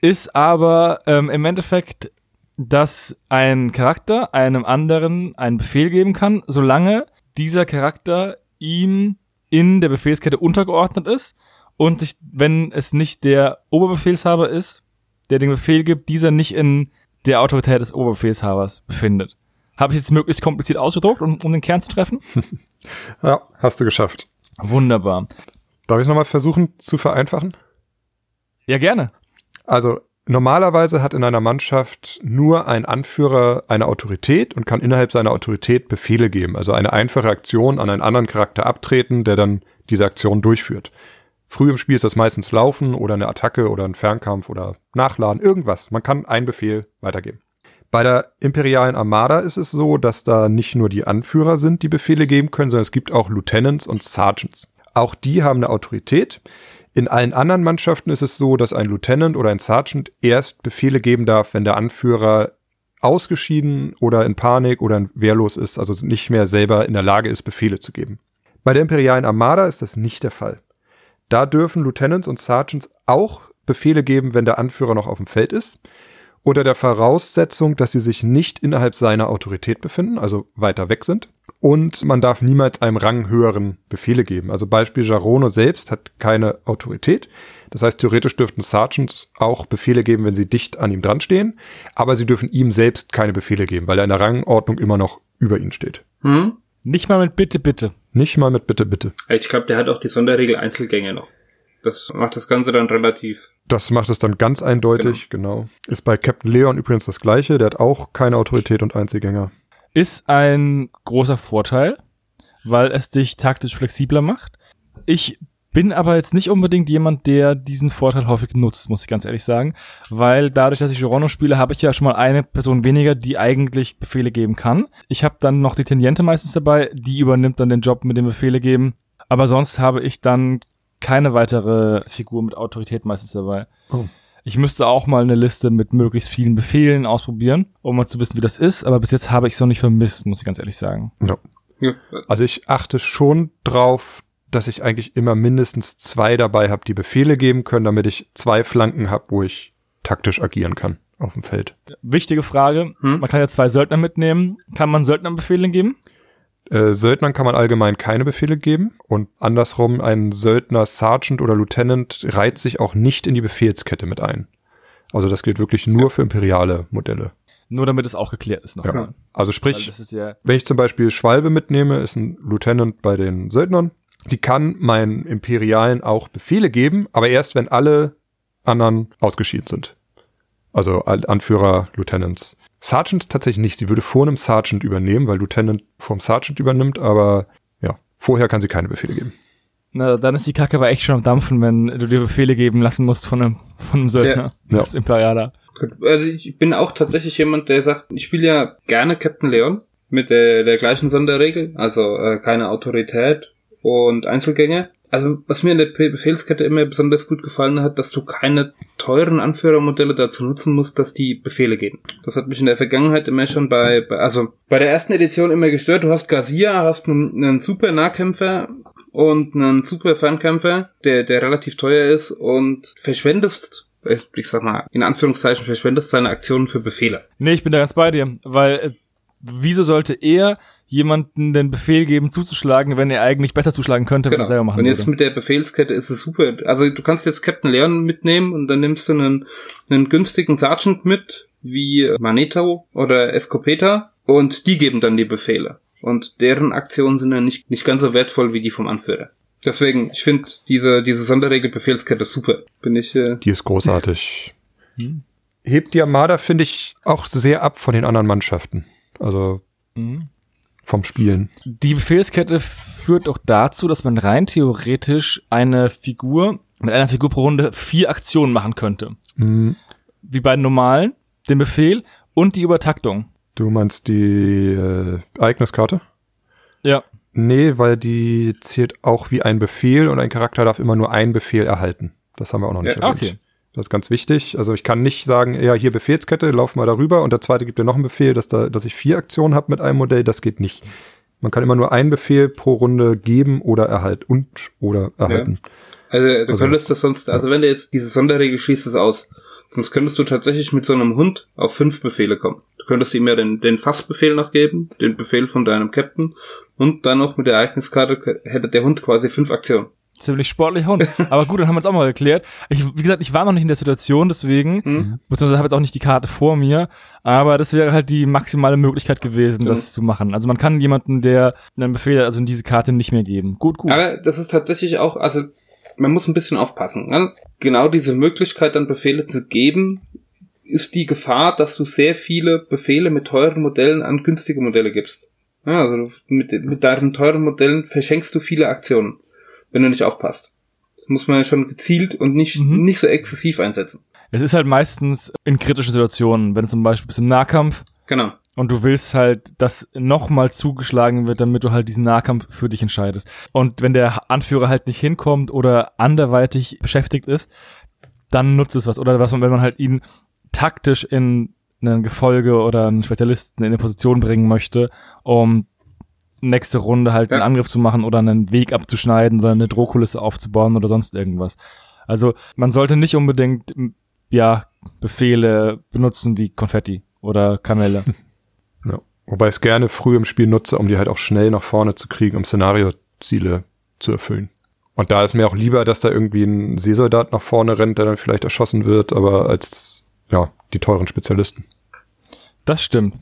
ist aber ähm, im Endeffekt, dass ein Charakter einem anderen einen Befehl geben kann, solange dieser Charakter ihm in der Befehlskette untergeordnet ist und sich, wenn es nicht der Oberbefehlshaber ist, der den Befehl gibt, dieser nicht in der Autorität des Oberbefehlshabers befindet. Habe ich jetzt möglichst kompliziert ausgedruckt, um, um den Kern zu treffen? Ja, hast du geschafft. Wunderbar. Darf ich nochmal versuchen zu vereinfachen? Ja, gerne. Also normalerweise hat in einer Mannschaft nur ein Anführer eine Autorität und kann innerhalb seiner Autorität Befehle geben. Also eine einfache Aktion an einen anderen Charakter abtreten, der dann diese Aktion durchführt. Früh im Spiel ist das meistens Laufen oder eine Attacke oder ein Fernkampf oder Nachladen, irgendwas. Man kann einen Befehl weitergeben. Bei der imperialen Armada ist es so, dass da nicht nur die Anführer sind, die Befehle geben können, sondern es gibt auch Lieutenants und Sergeants. Auch die haben eine Autorität. In allen anderen Mannschaften ist es so, dass ein Lieutenant oder ein Sergeant erst Befehle geben darf, wenn der Anführer ausgeschieden oder in Panik oder wehrlos ist, also nicht mehr selber in der Lage ist, Befehle zu geben. Bei der imperialen Armada ist das nicht der Fall. Da dürfen Lieutenants und Sergeants auch Befehle geben, wenn der Anführer noch auf dem Feld ist, unter der Voraussetzung, dass sie sich nicht innerhalb seiner Autorität befinden, also weiter weg sind. Und man darf niemals einem ranghöheren Befehle geben. Also Beispiel Jarono selbst hat keine Autorität. Das heißt, theoretisch dürften Sergeants auch Befehle geben, wenn sie dicht an ihm dran stehen, aber sie dürfen ihm selbst keine Befehle geben, weil er in der Rangordnung immer noch über ihn steht. Hm? Nicht mal mit Bitte, bitte. Nicht mal mit Bitte, bitte. Ich glaube, der hat auch die Sonderregel Einzelgänge noch. Das macht das Ganze dann relativ. Das macht es dann ganz eindeutig, genau. Ist bei Captain Leon übrigens das gleiche, der hat auch keine Autorität und Einzelgänger. Ist ein großer Vorteil, weil es dich taktisch flexibler macht. Ich bin aber jetzt nicht unbedingt jemand, der diesen Vorteil häufig nutzt, muss ich ganz ehrlich sagen, weil dadurch, dass ich Girono spiele, habe ich ja schon mal eine Person weniger, die eigentlich Befehle geben kann. Ich habe dann noch die Teniente meistens dabei, die übernimmt dann den Job mit dem Befehle geben, aber sonst habe ich dann keine weitere Figur mit Autorität meistens dabei. Oh. Ich müsste auch mal eine Liste mit möglichst vielen Befehlen ausprobieren, um mal zu wissen, wie das ist, aber bis jetzt habe ich es noch nicht vermisst, muss ich ganz ehrlich sagen. Ja. Also ich achte schon drauf, dass ich eigentlich immer mindestens zwei dabei habe, die Befehle geben können, damit ich zwei Flanken habe, wo ich taktisch agieren kann auf dem Feld. Wichtige Frage. Hm? Man kann ja zwei Söldner mitnehmen. Kann man Söldnern Befehle geben? Äh, Söldnern kann man allgemein keine Befehle geben und andersrum ein Söldner, Sergeant oder Lieutenant reiht sich auch nicht in die Befehlskette mit ein. Also das gilt wirklich nur für imperiale Modelle. Nur damit es auch geklärt ist nochmal. Ja. Also sprich, ja, wenn ich zum Beispiel Schwalbe mitnehme, ist ein Lieutenant bei den Söldnern, die kann meinen Imperialen auch Befehle geben, aber erst wenn alle anderen ausgeschieden sind. Also Al- Anführer, Lieutenants. Sergeant tatsächlich nicht. Sie würde vor einem Sergeant übernehmen, weil Lieutenant vom Sergeant übernimmt, aber ja, vorher kann sie keine Befehle geben. na, dann ist die Kacke aber echt schon am Dampfen, wenn du dir Befehle geben lassen musst von einem, von einem Söldner. Ja. Als Imperialer. Also ich bin auch tatsächlich jemand, der sagt, ich spiele ja gerne Captain Leon mit der, der gleichen Sonderregel, also äh, keine Autorität und Einzelgänge. Also was mir in der Be- Befehlskette immer besonders gut gefallen hat, dass du keine teuren Anführermodelle dazu nutzen musst, dass die Befehle geben. Das hat mich in der Vergangenheit immer schon bei, bei also bei der ersten Edition immer gestört. Du hast Garcia, hast einen, einen super Nahkämpfer und einen super Fernkämpfer, der, der relativ teuer ist und verschwendest ich sag mal, in Anführungszeichen verschwendest seine Aktionen für Befehle. Nee, ich bin da ganz bei dir, weil äh, wieso sollte er jemanden den Befehl geben, zuzuschlagen, wenn er eigentlich besser zuschlagen könnte, wenn er selber machen Und jetzt würde? mit der Befehlskette ist es super. Also du kannst jetzt Captain Leon mitnehmen und dann nimmst du einen, einen günstigen Sergeant mit, wie Magneto oder Escopeta, und die geben dann die Befehle. Und deren Aktionen sind dann nicht, nicht ganz so wertvoll wie die vom Anführer. Deswegen, ich finde diese, diese Sonderregel Befehlskette super. Bin ich, äh, Die ist großartig. Hm. Hebt die Armada, finde ich, auch sehr ab von den anderen Mannschaften. Also Mhm. Vom Spielen. Die Befehlskette führt auch dazu, dass man rein theoretisch eine Figur, mit einer Figur pro Runde vier Aktionen machen könnte. Hm, Wie bei den normalen, den Befehl und die Übertaktung. Du meinst die äh, Ereigniskarte? Ja. Nee, weil die zählt auch wie ein Befehl und ein Charakter darf immer nur einen Befehl erhalten. Das haben wir auch noch nicht Ja, erwähnt. okay. Das ist ganz wichtig. Also ich kann nicht sagen, ja, hier Befehlskette, lauf mal darüber und der zweite gibt dir noch einen Befehl, dass, da, dass ich vier Aktionen habe mit einem Modell. Das geht nicht. Man kann immer nur einen Befehl pro Runde geben oder erhalten und oder erhalten. also du Also- könntest das sonst, also wenn du jetzt diese Sonderregel schließt es aus. Sonst könntest du tatsächlich mit so einem Hund auf fünf Befehle kommen. Du könntest ihm ja den, den Fassbefehl noch geben, den Befehl von deinem Captain und dann noch mit der Ereigniskarte hätte der Hund quasi fünf Aktionen. Ziemlich sportlich Hund. Aber gut, dann haben wir es auch mal geklärt. Ich, wie gesagt, ich war noch nicht in der Situation, deswegen, Mhm. beziehungsweise habe jetzt auch nicht die Karte vor mir, aber das wäre halt die maximale Möglichkeit gewesen, Genau. das zu machen. Also man kann jemanden, der einen Befehl, also diese Karte nicht mehr geben. Gut, gut. Aber das ist tatsächlich auch, also man muss ein bisschen aufpassen. Ne? Genau diese Möglichkeit, dann Befehle zu geben, ist die Gefahr, dass du sehr viele Befehle mit teuren Modellen an günstige Modelle gibst. Ja, also mit, mit deinen teuren Modellen verschenkst du viele Aktionen, wenn du nicht aufpasst. Das muss man ja schon gezielt und nicht, Mhm. nicht so exzessiv einsetzen. Es ist halt meistens in kritischen Situationen, wenn du zum Beispiel bist im Nahkampf Genau. und du willst halt, dass nochmal zugeschlagen wird, damit du halt diesen Nahkampf für dich entscheidest. Und wenn der Anführer halt nicht hinkommt oder anderweitig beschäftigt ist, dann nutzt es was. Oder was man, wenn man halt ihn taktisch in ein Gefolge oder einen Spezialisten in eine Position bringen möchte, um nächste Runde halt einen Ja. Angriff zu machen oder einen Weg abzuschneiden oder eine Drohkulisse aufzubauen oder sonst irgendwas. Also man sollte nicht unbedingt ja Befehle benutzen wie Konfetti oder Kamelle. Ja. Wobei ich es gerne früh im Spiel nutze, um die halt auch schnell nach vorne zu kriegen, um Szenarioziele zu erfüllen. Und da ist mir auch lieber, dass da irgendwie ein Seesoldat nach vorne rennt, der dann vielleicht erschossen wird, aber als ja, die teuren Spezialisten. Das stimmt.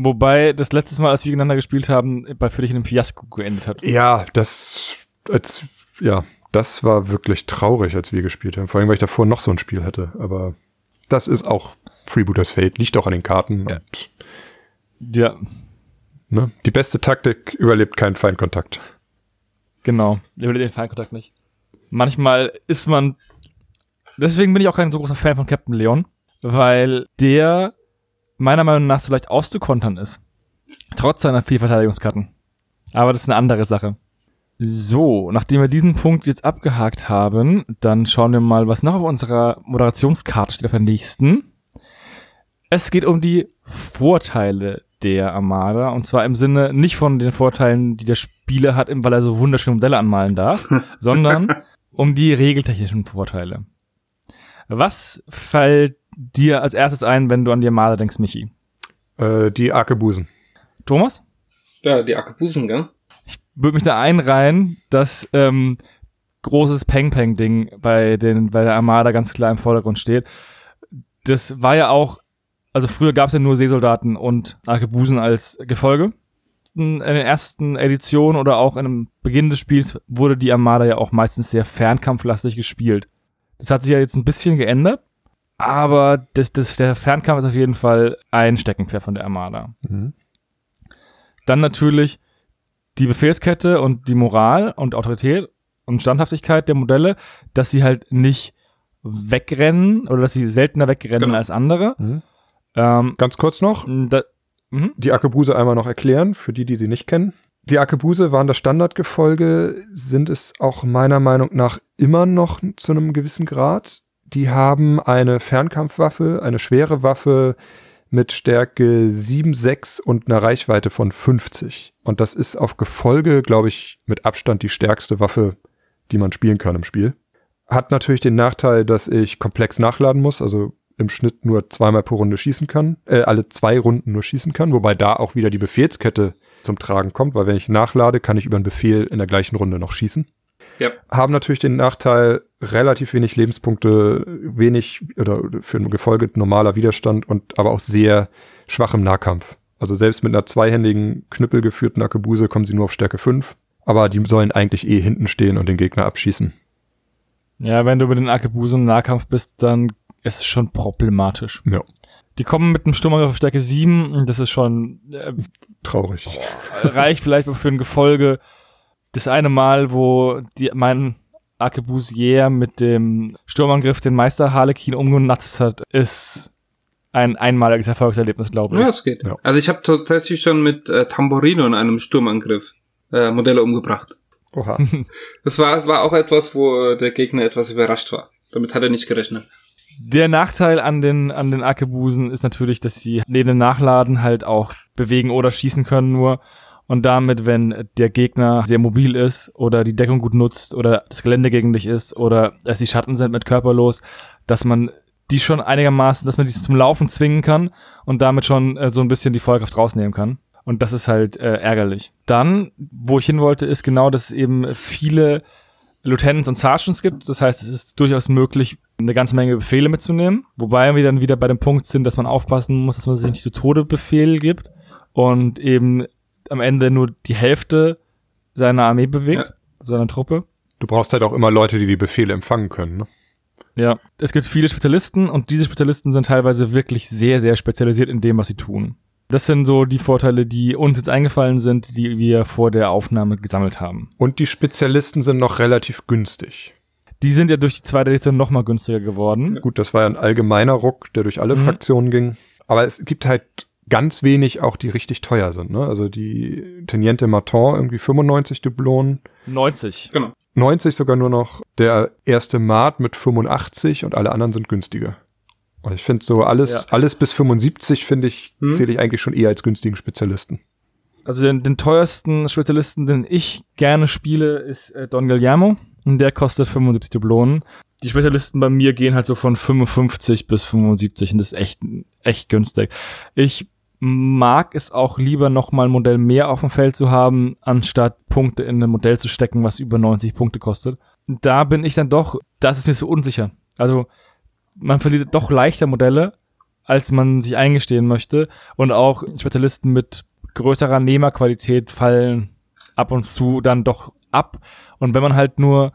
Wobei das letztes Mal, als wir gegeneinander gespielt haben, bei für dich in einem Fiasko geendet hat. Ja, das als ja, das war wirklich traurig, als wir gespielt haben. Vor allem, weil ich davor noch so ein Spiel hatte. Aber das ist auch Freebooters Fate, liegt auch an den Karten. Ja. Und, Ja, ne, die beste Taktik überlebt keinen Feindkontakt. genau. Über den Feinkontakt nicht. Manchmal ist man. Deswegen bin ich auch kein so großer Fan von Captain Leon, weil der meiner Meinung nach so leicht auszukontern ist. Trotz seiner vier Verteidigungskarten. Aber das ist eine andere Sache. So, nachdem wir diesen Punkt jetzt abgehakt haben, dann schauen wir mal, was noch auf unserer Moderationskarte steht auf der nächsten. Es geht um die Vorteile der Armada und zwar im Sinne nicht von den Vorteilen, die der Spieler hat, weil er so wunderschöne Modelle anmalen darf, sondern um die regeltechnischen Vorteile. Was fällt dir als erstes ein, wenn du an die Armada denkst, Michi? Äh, die Arkebusen. Thomas? Ja, die Arkebusen, gell? würde mich da einreihen, dass ähm, großes Peng-Peng-Ding bei den bei der Armada ganz klar im Vordergrund steht. Das war ja auch, also früher gab es ja nur Seesoldaten und Arkebusen als Gefolge. In den ersten Editionen oder auch in dem Beginn des Spiels wurde die Armada ja auch meistens sehr fernkampflastig gespielt. Das hat sich ja jetzt ein bisschen geändert, aber das, das, der Fernkampf ist auf jeden Fall ein Steckenpferd von der Armada. Mhm. Dann natürlich die Befehlskette und die Moral und Autorität und Standhaftigkeit der Modelle, dass sie halt nicht wegrennen oder dass sie seltener wegrennen Genau. als andere. Mhm. Ähm, Ganz kurz noch, da, mhm. die Arkebuse einmal noch erklären, für die, die sie nicht kennen. Die Arkebuse waren das Standardgefolge, sind es auch meiner Meinung nach immer noch zu einem gewissen Grad. Die haben eine Fernkampfwaffe, eine schwere Waffe mit Stärke 7, 6 und einer Reichweite von 50. Und das ist auf Gefolge, glaube ich, mit Abstand die stärkste Waffe, die man spielen kann im Spiel. Hat natürlich den Nachteil, dass ich komplex nachladen muss. Also im Schnitt nur zweimal pro Runde schießen kann, äh, alle zwei Runden nur schießen kann, wobei da auch wieder die Befehlskette zum Tragen kommt, weil wenn ich nachlade, kann ich über einen Befehl in der gleichen Runde noch schießen. Ja. Haben natürlich den Nachteil, relativ wenig Lebenspunkte, wenig oder für ein Gefolge normaler Widerstand und aber auch sehr schwach im Nahkampf. Also selbst mit einer zweihändigen Knüppel geführten Akebuse kommen sie nur auf Stärke 5, aber die sollen eigentlich eh hinten stehen und den Gegner abschießen. Ja, wenn du mit den Akebuse im Nahkampf bist, dann ist es schon problematisch. Ja, Die kommen mit einem Sturmangriff auf Stärke 7, und das ist schon äh, traurig. reicht vielleicht für ein Gefolge. Das eine Mal, wo die, mein Arkebusier mit dem Sturmangriff den Meister Harlekin umgenatzt hat, ist ein einmaliges Erfolgserlebnis, glaube ich. Ja, es geht. Ja. Also ich habe tatsächlich schon mit äh, Tamborino in einem Sturmangriff äh, Modelle umgebracht. Oha. Das war, war auch etwas, wo äh, der Gegner etwas überrascht war. Damit hat er nicht gerechnet. Der Nachteil an den, an den Arkebusen ist natürlich, dass sie neben dem Nachladen halt auch bewegen oder schießen können nur. Und damit, wenn der Gegner sehr mobil ist oder die Deckung gut nutzt oder das Gelände gegen dich ist oder es die Schatten sind mit körperlos, dass man die schon einigermaßen, dass man die zum Laufen zwingen kann und damit schon äh, so ein bisschen die Feuerkraft rausnehmen kann. Und das ist halt äh, ärgerlich. Dann, wo ich hin wollte, ist genau, dass es eben viele Lieutenants und Sergeants gibt. Das heißt, es ist durchaus möglich, eine ganze Menge Befehle mitzunehmen. Wobei wir dann wieder bei dem Punkt sind, dass man aufpassen muss, dass man sich nicht zu Tode Befehl gibt und eben am Ende nur die Hälfte seiner Armee bewegt, seiner Truppe. Du brauchst halt auch immer Leute, die die Befehle empfangen können. Ne? Ja, es gibt viele Spezialisten und diese Spezialisten sind teilweise wirklich sehr, sehr spezialisiert in dem, was sie tun. Das sind so die Vorteile, die uns jetzt eingefallen sind, die wir vor der Aufnahme gesammelt haben. Und die Spezialisten sind noch relativ günstig. Die sind ja durch die zweite Edition noch mal günstiger geworden. Gut, das war ja ein allgemeiner Ruck, der durch alle Mhm. Fraktionen ging. Aber es gibt halt ganz wenig auch, die richtig teuer sind. Ne? Also die Teniente Maton irgendwie 95 Dublonen, 90. Genau. 90 sogar nur noch. Der erste Mart mit 85 und alle anderen sind günstiger. Und ich finde so alles, Ja. alles bis 75 finde ich, Hm. zähle ich eigentlich schon eher als günstigen Spezialisten. Also den, den teuersten Spezialisten, den ich gerne spiele, ist äh, Don Guillermo. Und der kostet 75 Dublonen. Die Spezialisten bei mir gehen halt so von 55 bis 75 und das ist echt, echt günstig. Ich mag es auch lieber noch mal ein Modell mehr auf dem Feld zu haben, anstatt Punkte in ein Modell zu stecken, was über 90 Punkte kostet. Da bin ich dann doch, das ist mir so unsicher. Also man verliert doch leichter Modelle, als man sich eingestehen möchte. Und auch Spezialisten mit größerer Nehmerqualität fallen ab und zu dann doch ab. Und wenn man halt nur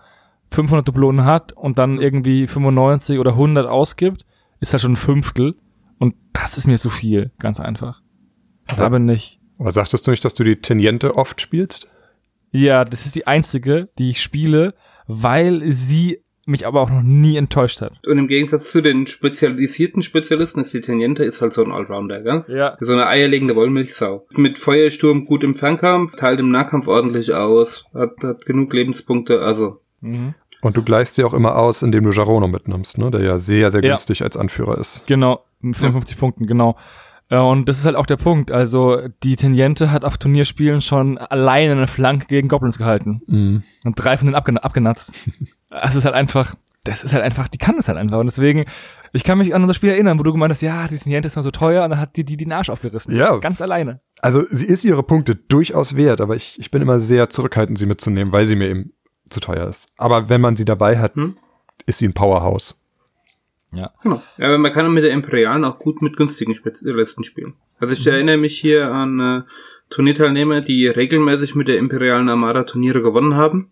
500 Dublonen hat und dann irgendwie 95 oder 100 ausgibt, ist halt schon ein Fünftel. Und das ist mir zu viel, ganz einfach. Da bin ich. Aber sagtest du nicht, dass du die Teniente oft spielst? Ja, das ist die einzige, die ich spiele, weil sie mich aber auch noch nie enttäuscht hat. Und im Gegensatz zu den spezialisierten Spezialisten ist die Teniente ist halt so ein Allrounder, gell? Ja. So eine eierlegende Wollmilchsau. Mit Feuersturm gut im Fernkampf, teilt im Nahkampf ordentlich aus, hat, hat genug Lebenspunkte, also. Mhm. Und du gleichst sie auch immer aus, indem du Jarono mitnimmst, ne? der ja sehr, sehr Ja. günstig als Anführer ist. Genau, mit 55 Punkten, genau. Äh, Und das ist halt auch der Punkt. Also die Teniente hat auf Turnierspielen schon alleine eine Flanke gegen Goblins gehalten. Mhm. Und drei von denen abgen abgenatzt. Es ist halt einfach, das ist halt einfach, die kann das halt einfach. Und deswegen, ich kann mich an unser Spiel erinnern, wo du gemeint hast, ja, die Teniente ist mal so teuer und dann hat die die den Arsch aufgerissen. Ja. Ganz alleine. Also sie ist ihre Punkte durchaus wert, aber ich, ich bin immer sehr zurückhaltend, sie mitzunehmen, weil sie mir eben zu teuer ist. Aber wenn man sie dabei hat, Hm? ist sie ein Powerhouse. Genau. Ja, aber man kann mit der Imperialen auch gut mit günstigen Spezialisten spielen. Also ich erinnere mich hier an äh, Turnierteilnehmer, die regelmäßig mit der Imperialen Armada Turniere gewonnen haben.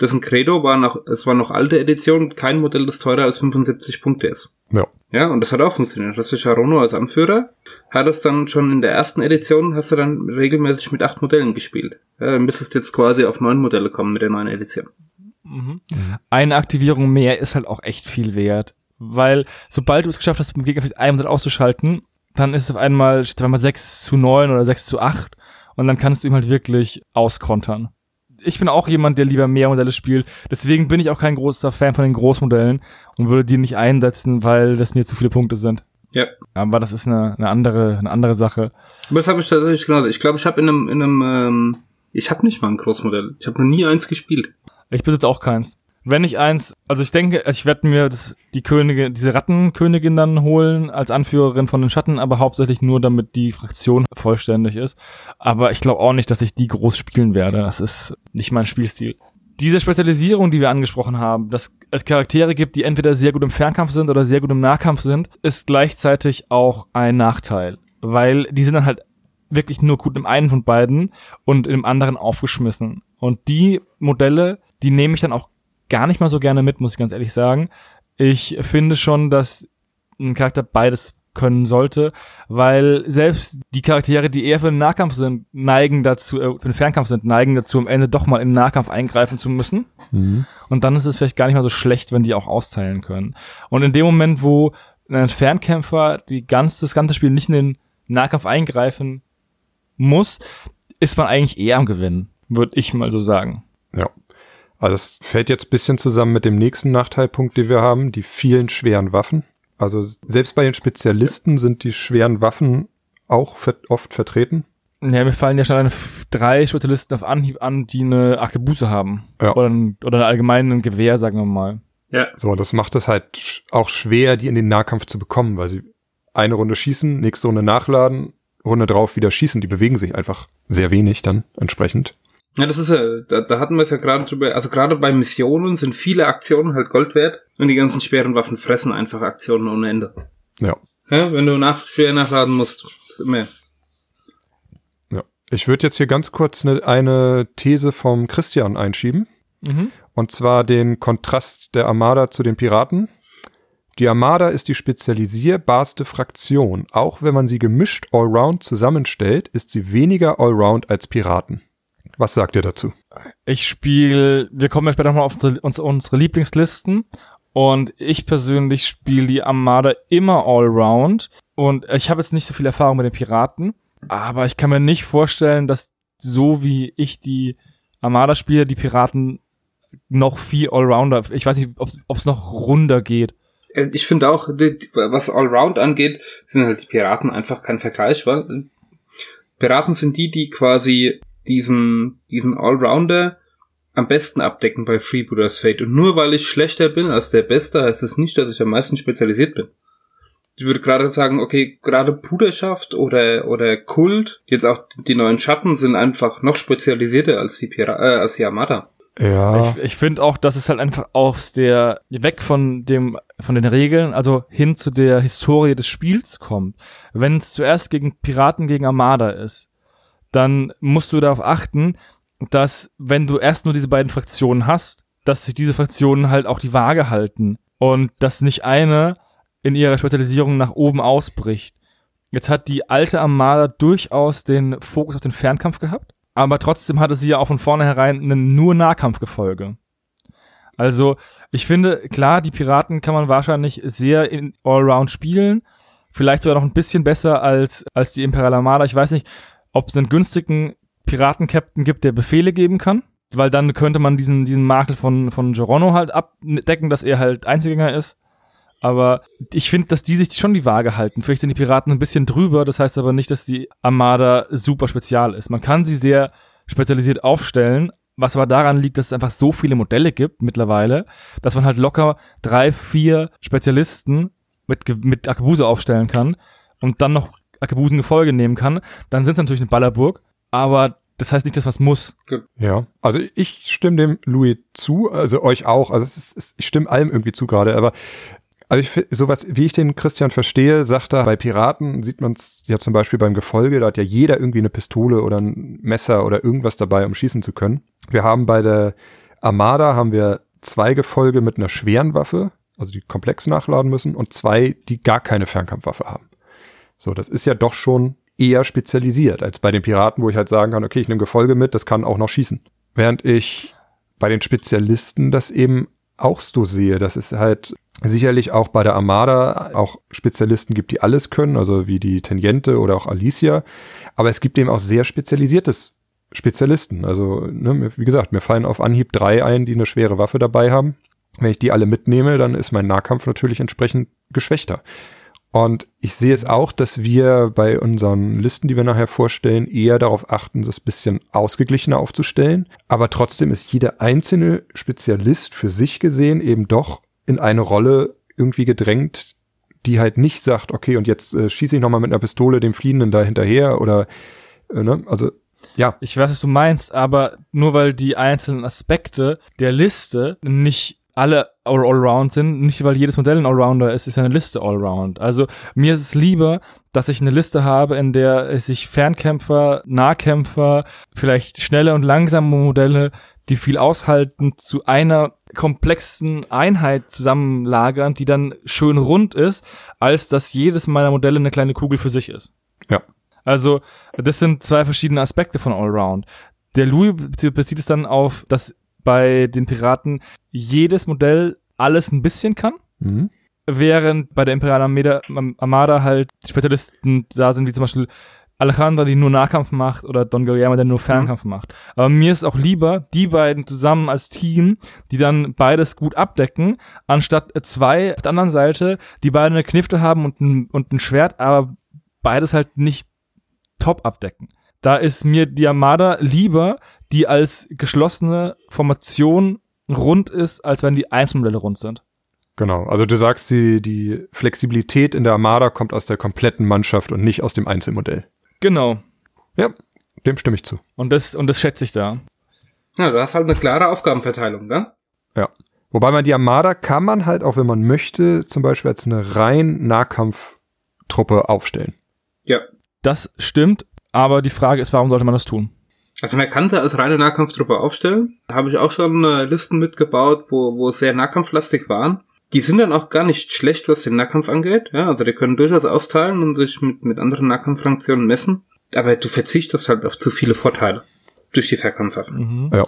Dessen Credo war noch, es war noch alte Edition, kein Modell, das teurer als 75 Punkte ist. Ja. Ja, und das hat auch funktioniert. Das ist Charono als Anführer. Hat es dann schon in der ersten Edition, hast du dann regelmäßig mit acht Modellen gespielt. Ja, dann müsstest du jetzt quasi auf neun Modelle kommen mit der neuen Edition. Eine Aktivierung mehr ist halt auch echt viel wert. Weil sobald du es geschafft hast, mit dem Gegner vielleicht ein Modell auszuschalten, dann ist es auf einmal, steht auf einmal 6 zu 9 oder 6 zu 8 und dann kannst du ihm halt wirklich auskontern. Ich bin auch jemand, der lieber mehr Modelle spielt. Deswegen bin ich auch kein großer Fan von den Großmodellen und würde die nicht einsetzen, weil das mir zu viele Punkte sind. Ja. Aber das ist eine, eine andere, eine andere Sache. Aber das habe ich tatsächlich genauso. Ich glaube, ich habe in einem, in einem, ähm, ich habe nicht mal ein Großmodell. Ich habe noch nie eins gespielt. Ich besitze auch keins. Wenn ich eins, also ich denke, also ich werde mir das, die Könige, diese Rattenkönigin dann holen als Anführerin von den Schatten, aber hauptsächlich nur, damit die Fraktion vollständig ist. Aber ich glaube auch nicht, dass ich die groß spielen werde. Das ist nicht mein Spielstil. Diese Spezialisierung, die wir angesprochen haben, dass es Charaktere gibt, die entweder sehr gut im Fernkampf sind oder sehr gut im Nahkampf sind, ist gleichzeitig auch ein Nachteil. Weil die sind dann halt wirklich nur gut im einen von beiden und im anderen aufgeschmissen. Und die Modelle, die nehme ich dann auch gar nicht mal so gerne mit, muss ich ganz ehrlich sagen. Ich finde schon, dass ein Charakter beides können sollte, weil selbst die Charaktere, die eher für den Nahkampf sind, neigen dazu, äh, für den Fernkampf sind, neigen dazu, am Ende doch mal in den Nahkampf eingreifen zu müssen. Mhm. Und dann ist es vielleicht gar nicht mal so schlecht, wenn die auch austeilen können. Und in dem Moment, wo ein Fernkämpfer die ganz, das ganze Spiel nicht in den Nahkampf eingreifen muss, ist man eigentlich eher am Gewinnen, würde ich mal so sagen. Ja. Also das fällt jetzt bisschen zusammen mit dem nächsten Nachteilpunkt, den wir haben, die vielen schweren Waffen. Also selbst bei den Spezialisten sind die schweren Waffen auch oft vertreten. Ja, mir fallen ja schon drei Spezialisten auf Anhieb an, die eine Arkebuse haben. Ja. Oder, ein, oder allgemein ein Gewehr, sagen wir mal. Ja. So, das macht es halt auch schwer, die in den Nahkampf zu bekommen, weil sie eine Runde schießen, nächste Runde nachladen, Runde drauf wieder schießen. Die bewegen sich einfach sehr wenig dann entsprechend. Ja, das ist ja, da, da hatten wir es ja gerade drüber, also gerade bei Missionen sind viele Aktionen halt Gold wert und die ganzen schweren Waffen fressen einfach Aktionen ohne Ende. Ja. ja wenn du nach, schwer nachladen musst, ist immer. Ja. Ich würde jetzt hier ganz kurz eine, eine These vom Christian einschieben. Mhm. Und zwar den Kontrast der Armada zu den Piraten. Die Armada ist die spezialisierbarste Fraktion. Auch wenn man sie gemischt Allround zusammenstellt, ist sie weniger Allround als Piraten. Was sagt ihr dazu? Ich spiele, wir kommen ja später nochmal auf unsere, unsere Lieblingslisten und ich persönlich spiele die Armada immer Allround und ich habe jetzt nicht so viel Erfahrung mit den Piraten, aber ich kann mir nicht vorstellen, dass so wie ich die Armada spiele, die Piraten noch viel Allrounder, ich weiß nicht, ob es noch runder geht. Äh, ich finde auch, was Allround angeht, sind halt die Piraten einfach kein Vergleich, weil Piraten sind die, die quasi diesen, diesen Allrounder am besten abdecken bei Freebooters Fate. Und nur weil ich schlechter bin als der Beste, heißt es das nicht, dass ich am meisten spezialisiert bin. Ich würde gerade sagen, okay, gerade Bruderschaft oder, oder Kult, jetzt auch die neuen Schatten sind einfach noch spezialisierter als die, Pira äh, als die Armada. Ja. Ich, ich finde auch, dass es halt einfach aus der, weg von dem, von den Regeln, also hin zu der Historie des Spiels kommt. Wenn es zuerst gegen Piraten gegen Armada ist, dann musst du darauf achten, dass wenn du erst nur diese beiden Fraktionen hast, dass sich diese Fraktionen halt auch die Waage halten und dass nicht eine in ihrer Spezialisierung nach oben ausbricht. Jetzt hat die alte Armada durchaus den Fokus auf den Fernkampf gehabt, aber trotzdem hatte sie ja auch von vornherein einen nur Nahkampfgefolge. Also, ich finde, klar, die Piraten kann man wahrscheinlich sehr in Allround spielen. Vielleicht sogar noch ein bisschen besser als, als die Imperial Armada. Ich weiß nicht, ob es einen günstigen Piraten-Captain gibt, der Befehle geben kann. Weil dann könnte man diesen, diesen Makel von, von Geronno halt abdecken, dass er halt Einzelgänger ist. Aber ich finde, dass die sich schon die Waage halten. Vielleicht sind die Piraten ein bisschen drüber, das heißt aber nicht, dass die Armada super spezial ist. Man kann sie sehr spezialisiert aufstellen, was aber daran liegt, dass es einfach so viele Modelle gibt mittlerweile, dass man halt locker drei, vier Spezialisten mit, mit Akabuse aufstellen kann und dann noch Arkebusen-Gefolge nehmen kann, dann sind es natürlich eine Ballerburg, aber das heißt nicht, dass was muss. Ja, also ich stimme dem Louis zu, also euch auch. Also es ist, es, ich stimme allem irgendwie zu gerade, aber also ich sowas, wie ich den Christian verstehe, sagt er, bei Piraten sieht man es ja zum Beispiel beim Gefolge, da hat ja jeder irgendwie eine Pistole oder ein Messer oder irgendwas dabei, um schießen zu können. Wir haben bei der Armada haben wir zwei Gefolge mit einer schweren Waffe, also die komplex nachladen müssen, und zwei, die gar keine Fernkampfwaffe haben. So, das ist ja doch schon eher spezialisiert als bei den Piraten, wo ich halt sagen kann, okay, ich nehme Gefolge mit, das kann auch noch schießen. Während ich bei den Spezialisten das eben auch so sehe, dass es halt sicherlich auch bei der Armada auch Spezialisten gibt, die alles können, also wie die Teniente oder auch Alicia, aber es gibt eben auch sehr spezialisiertes Spezialisten. Also, ne, wie gesagt, mir fallen auf Anhieb drei ein, die eine schwere Waffe dabei haben. Wenn ich die alle mitnehme, dann ist mein Nahkampf natürlich entsprechend geschwächter. Und ich sehe es auch, dass wir bei unseren Listen, die wir nachher vorstellen, eher darauf achten, das bisschen ausgeglichener aufzustellen. Aber trotzdem ist jeder einzelne Spezialist für sich gesehen eben doch in eine Rolle irgendwie gedrängt, die halt nicht sagt, okay, und jetzt äh, schieße ich nochmal mit einer Pistole dem Fliehenden da hinterher oder, äh, ne, also, ja. Ich weiß, was du meinst, aber nur weil die einzelnen Aspekte der Liste nicht alle Allround sind, nicht weil jedes Modell ein Allrounder ist, ist eine Liste Allround. Also mir ist es lieber, dass ich eine Liste habe, in der sich Fernkämpfer, Nahkämpfer, vielleicht schnelle und langsame Modelle, die viel aushalten, zu einer komplexen Einheit zusammenlagern, die dann schön rund ist, als dass jedes meiner Modelle eine kleine Kugel für sich ist. Ja. Also, das sind zwei verschiedene Aspekte von Allround. Der Louis bezieht es dann auf, dass bei den Piraten jedes Modell alles ein bisschen kann. Mhm. Während bei der Imperialen Armada, Armada halt Spezialisten da sind, wie zum Beispiel Alejandra, die nur Nahkampf macht, oder Don Guillermo, der nur Fernkampf mhm. macht. Aber mir ist auch lieber, die beiden zusammen als Team, die dann beides gut abdecken, anstatt zwei auf der anderen Seite, die beide eine Knifte haben und ein, und ein Schwert, aber beides halt nicht top abdecken. Da ist mir die Armada lieber, die als geschlossene Formation rund ist, als wenn die Einzelmodelle rund sind. Genau, also du sagst, die, die Flexibilität in der Armada kommt aus der kompletten Mannschaft und nicht aus dem Einzelmodell. Genau. Ja, dem stimme ich zu. Und das, und das schätze ich da. Ja, du hast halt eine klare Aufgabenverteilung, ne? Ja. Wobei man die Armada kann man halt auch, wenn man möchte, zum Beispiel als eine rein Nahkampftruppe aufstellen. Ja. Das stimmt, aber die Frage ist, warum sollte man das tun? Also man kann sie als reine Nahkampftruppe aufstellen. Da habe ich auch schon äh, Listen mitgebaut, wo, wo sehr nahkampflastig waren. Die sind dann auch gar nicht schlecht, was den Nahkampf angeht. Ja, also die können durchaus austeilen und sich mit, mit anderen Nahkampffraktionen messen. Aber du verzichtest halt auf zu viele Vorteile durch die Fernkampfwaffen. Mhm. Ja.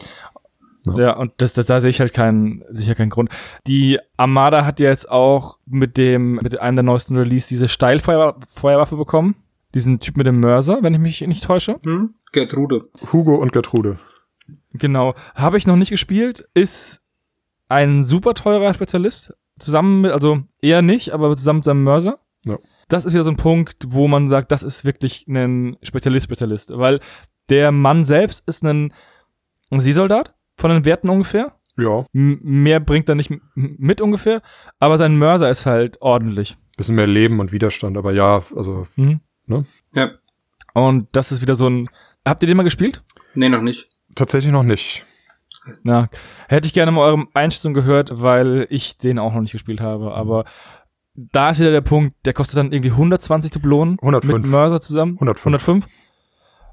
Ja. ja, und das, das, da sehe ich halt keinen, sicher keinen Grund. Die Armada hat ja jetzt auch mit dem, mit einem der neuesten Release diese Steilfeuerwaffe bekommen. Diesen Typ mit dem Mörser, wenn ich mich nicht täusche. Hm? Gertrude. Hugo und Gertrude. Genau. Habe ich noch nicht gespielt. Ist ein super teurer Spezialist zusammen mit, also eher nicht, aber zusammen mit seinem Mörser. Ja. Das ist wieder so ein Punkt, wo man sagt, das ist wirklich ein Spezialist-Spezialist, weil der Mann selbst ist ein Seesoldat von den Werten ungefähr. Ja. M mehr bringt er nicht mit ungefähr, aber sein Mörser ist halt ordentlich. Bisschen mehr Leben und Widerstand, aber ja, also, mhm. Ne? Ja. Und das ist wieder so ein, habt ihr den mal gespielt? Nee, noch nicht. Tatsächlich noch nicht. Ja, hätte ich gerne mal eure Einschätzung gehört, weil ich den auch noch nicht gespielt habe. Aber da ist wieder der Punkt, der kostet dann irgendwie 120 Dublonen 105. mit Mörser zusammen. 105. 105?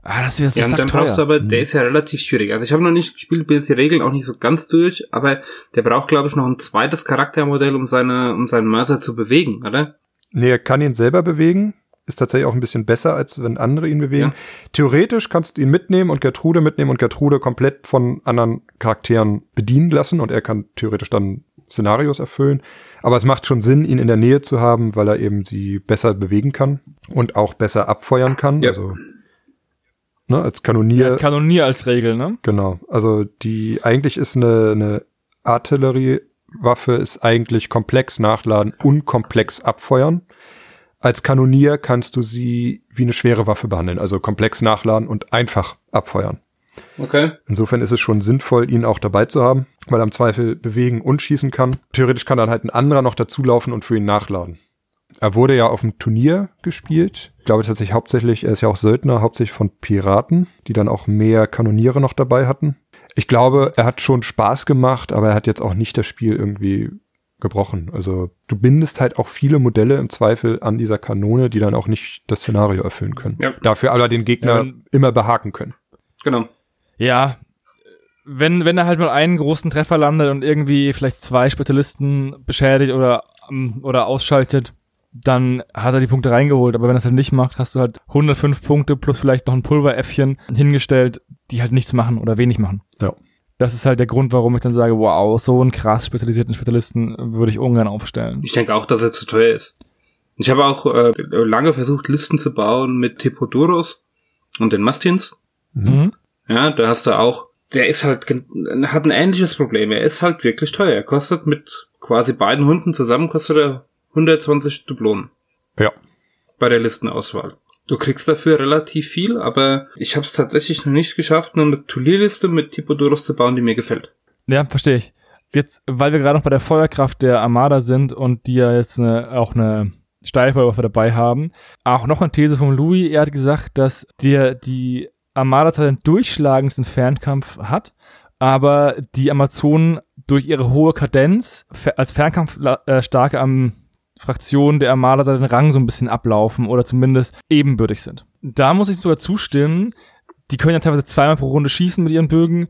Ah, das ist ja, und dann brauchst du aber, der ist ja relativ schwierig. Also ich habe noch nicht gespielt, bin jetzt die Regeln auch nicht so ganz durch, aber der braucht, glaube ich, noch ein zweites Charaktermodell, um seine, um seinen Mörser zu bewegen, oder? Nee, er kann ihn selber bewegen ist tatsächlich auch ein bisschen besser, als wenn andere ihn bewegen. Ja. Theoretisch kannst du ihn mitnehmen und Gertrude mitnehmen und Gertrude komplett von anderen Charakteren bedienen lassen und er kann theoretisch dann Szenarios erfüllen. Aber es macht schon Sinn, ihn in der Nähe zu haben, weil er eben sie besser bewegen kann und auch besser abfeuern kann. Ja. Also ne, als Kanonier. Ja, Kanonier als Regel, ne? Genau. Also die eigentlich ist eine, eine Artilleriewaffe ist eigentlich komplex nachladen, unkomplex abfeuern. Als Kanonier kannst du sie wie eine schwere Waffe behandeln, also komplex nachladen und einfach abfeuern. Okay. Insofern ist es schon sinnvoll, ihn auch dabei zu haben, weil er im Zweifel bewegen und schießen kann. Theoretisch kann dann halt ein anderer noch dazulaufen und für ihn nachladen. Er wurde ja auf dem Turnier gespielt. Ich glaube tatsächlich hauptsächlich, er ist ja auch Söldner, hauptsächlich von Piraten, die dann auch mehr Kanoniere noch dabei hatten. Ich glaube, er hat schon Spaß gemacht, aber er hat jetzt auch nicht das Spiel irgendwie gebrochen. Also du bindest halt auch viele Modelle im Zweifel an dieser Kanone, die dann auch nicht das Szenario erfüllen können. Ja. Dafür aber den Gegner ja, immer behaken können. Genau. Ja, wenn, wenn er halt mal einen großen Treffer landet und irgendwie vielleicht zwei Spezialisten beschädigt oder, ähm, oder ausschaltet, dann hat er die Punkte reingeholt. Aber wenn er es halt nicht macht, hast du halt 105 Punkte plus vielleicht noch ein Pulveräffchen hingestellt, die halt nichts machen oder wenig machen. Ja das ist halt der Grund, warum ich dann sage, wow, so einen krass spezialisierten Spezialisten würde ich ungern aufstellen. Ich denke auch, dass er zu teuer ist. Ich habe auch äh, lange versucht, Listen zu bauen mit Tipoduros und den Mastins. Mhm. Ja, da hast du auch, der ist halt, hat ein ähnliches Problem. Er ist halt wirklich teuer. Er kostet mit quasi beiden Hunden zusammen, kostet er 120 Dublonen. Ja. Bei der Listenauswahl. Du kriegst dafür relativ viel, aber ich habe es tatsächlich noch nicht geschafft, eine Turnierliste mit Tipodorus zu bauen, die mir gefällt. Ja, verstehe ich. Jetzt, weil wir gerade noch bei der Feuerkraft der Armada sind und die ja jetzt eine, auch eine Steilfeuerwaffe dabei haben, auch noch eine These von Louis. Er hat gesagt, dass der die Armada zwar den durchschlagendsten Fernkampf hat, aber die Amazonen durch ihre hohe Kadenz als Fernkampf äh, starke am Fraktionen der Armada da den Rang so ein bisschen ablaufen oder zumindest ebenbürtig sind. Da muss ich sogar zustimmen, die können ja teilweise zweimal pro Runde schießen mit ihren Bögen.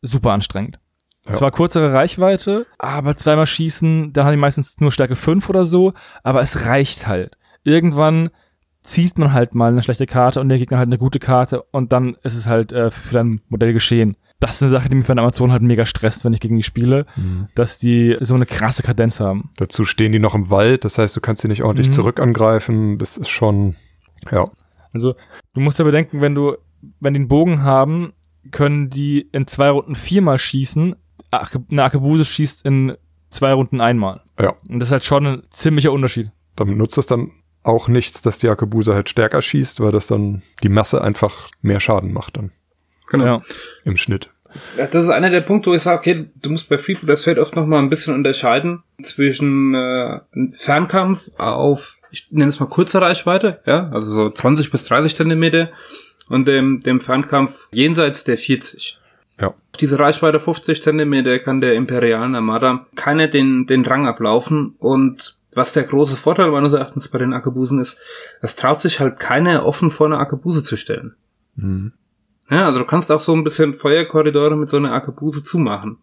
Super anstrengend. Ja. Zwar kürzere Reichweite, aber zweimal schießen, dann haben die meistens nur Stärke 5 oder so, aber es reicht halt. Irgendwann zieht man halt mal eine schlechte Karte und der Gegner halt eine gute Karte und dann ist es halt äh, für dein Modell geschehen. Das ist eine Sache, die mich bei der Amazon halt mega stresst, wenn ich gegen die spiele, dass die so eine krasse Kadenz haben. Dazu stehen die noch im Wald, das heißt, du kannst sie nicht ordentlich Mhm. zurück angreifen. Das ist schon, ja. Also, du musst ja bedenken, wenn du, wenn die einen Bogen haben, können die in zwei Runden viermal schießen. Eine Arkebuse schießt in zwei Runden einmal. Ja. Und das ist halt schon ein ziemlicher Unterschied. Damit nutzt es dann auch nichts, dass die Akebuse halt stärker schießt, weil das dann die Masse einfach mehr Schaden macht dann Genau. Ja. im Schnitt. Ja, das ist einer der Punkte, wo ich sage, okay, du musst bei Freeboot das Feld oft noch mal ein bisschen unterscheiden zwischen äh, Fernkampf auf, ich nenne es mal kurze Reichweite, ja, also so 20 bis 30 Zentimeter und dem, dem Fernkampf jenseits der 40. Ja. Diese Reichweite 50 Zentimeter kann der imperialen Armada keiner den, den Rang ablaufen und was der große Vorteil meines Erachtens bei den Arkebusen ist, es traut sich halt keiner offen vor eine Arkebuse zu stellen. Mhm. Ja, also du kannst auch so ein bisschen Feuerkorridore mit so einer Arkebuse zumachen.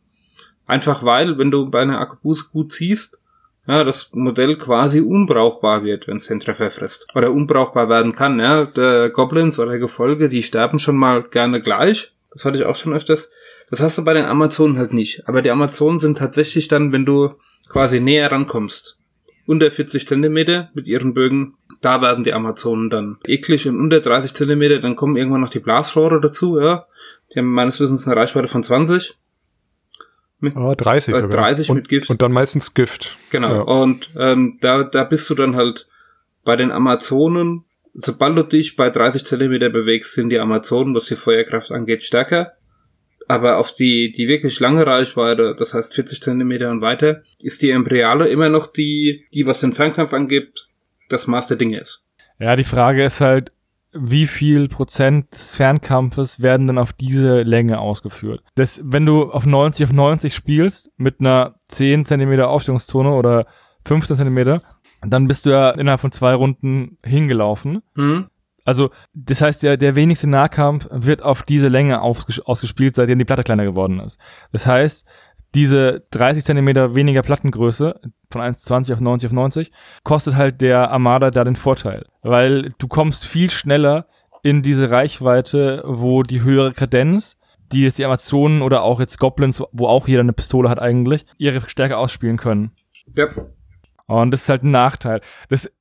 Einfach weil, wenn du bei einer Arkebuse gut ziehst, ja, das Modell quasi unbrauchbar wird, wenn es den Treffer frisst. Oder unbrauchbar werden kann, ja. Der Goblins oder Gefolge, die sterben schon mal gerne gleich. Das hatte ich auch schon öfters. Das hast du bei den Amazonen halt nicht. Aber die Amazonen sind tatsächlich dann, wenn du quasi näher rankommst, unter 40 Zentimeter mit ihren Bögen, da werden die Amazonen dann eklig und unter 30 Zentimeter, dann kommen irgendwann noch die Blasrohre dazu, ja. Die haben meines Wissens eine Reichweite von 20. Ah, 30 Äh, sogar. 30 und, mit Gift. Und dann meistens Gift. Genau. Ja. Und ähm, da, da bist du dann halt bei den Amazonen, sobald du dich bei 30 Zentimeter bewegst, sind die Amazonen, was die Feuerkraft angeht, stärker. Aber auf die, die wirklich lange Reichweite, das heißt 40 Zentimeter und weiter, ist die Imperiale immer noch die, die was den Fernkampf angibt, das Maß der Dinge ist. Ja, die Frage ist halt, wie viel Prozent des Fernkampfes werden dann auf diese Länge ausgeführt? Das, wenn du auf 90 auf 90 spielst, mit einer 10 Zentimeter Aufstellungszone oder 15 Zentimeter, dann bist du ja innerhalb von zwei Runden hingelaufen. Hm? Also, das heißt, der, der wenigste Nahkampf wird auf diese Länge ausges ausgespielt, seitdem die Platte kleiner geworden ist. Das heißt, diese 30 Zentimeter weniger Plattengröße von 1,20 auf 90 auf 90 kostet halt der Armada da den Vorteil. Weil du kommst viel schneller in diese Reichweite, wo die höhere Kadenz, die jetzt die Amazonen oder auch jetzt Goblins, wo auch jeder eine Pistole hat eigentlich, ihre Stärke ausspielen können. Ja. Und das ist halt ein Nachteil.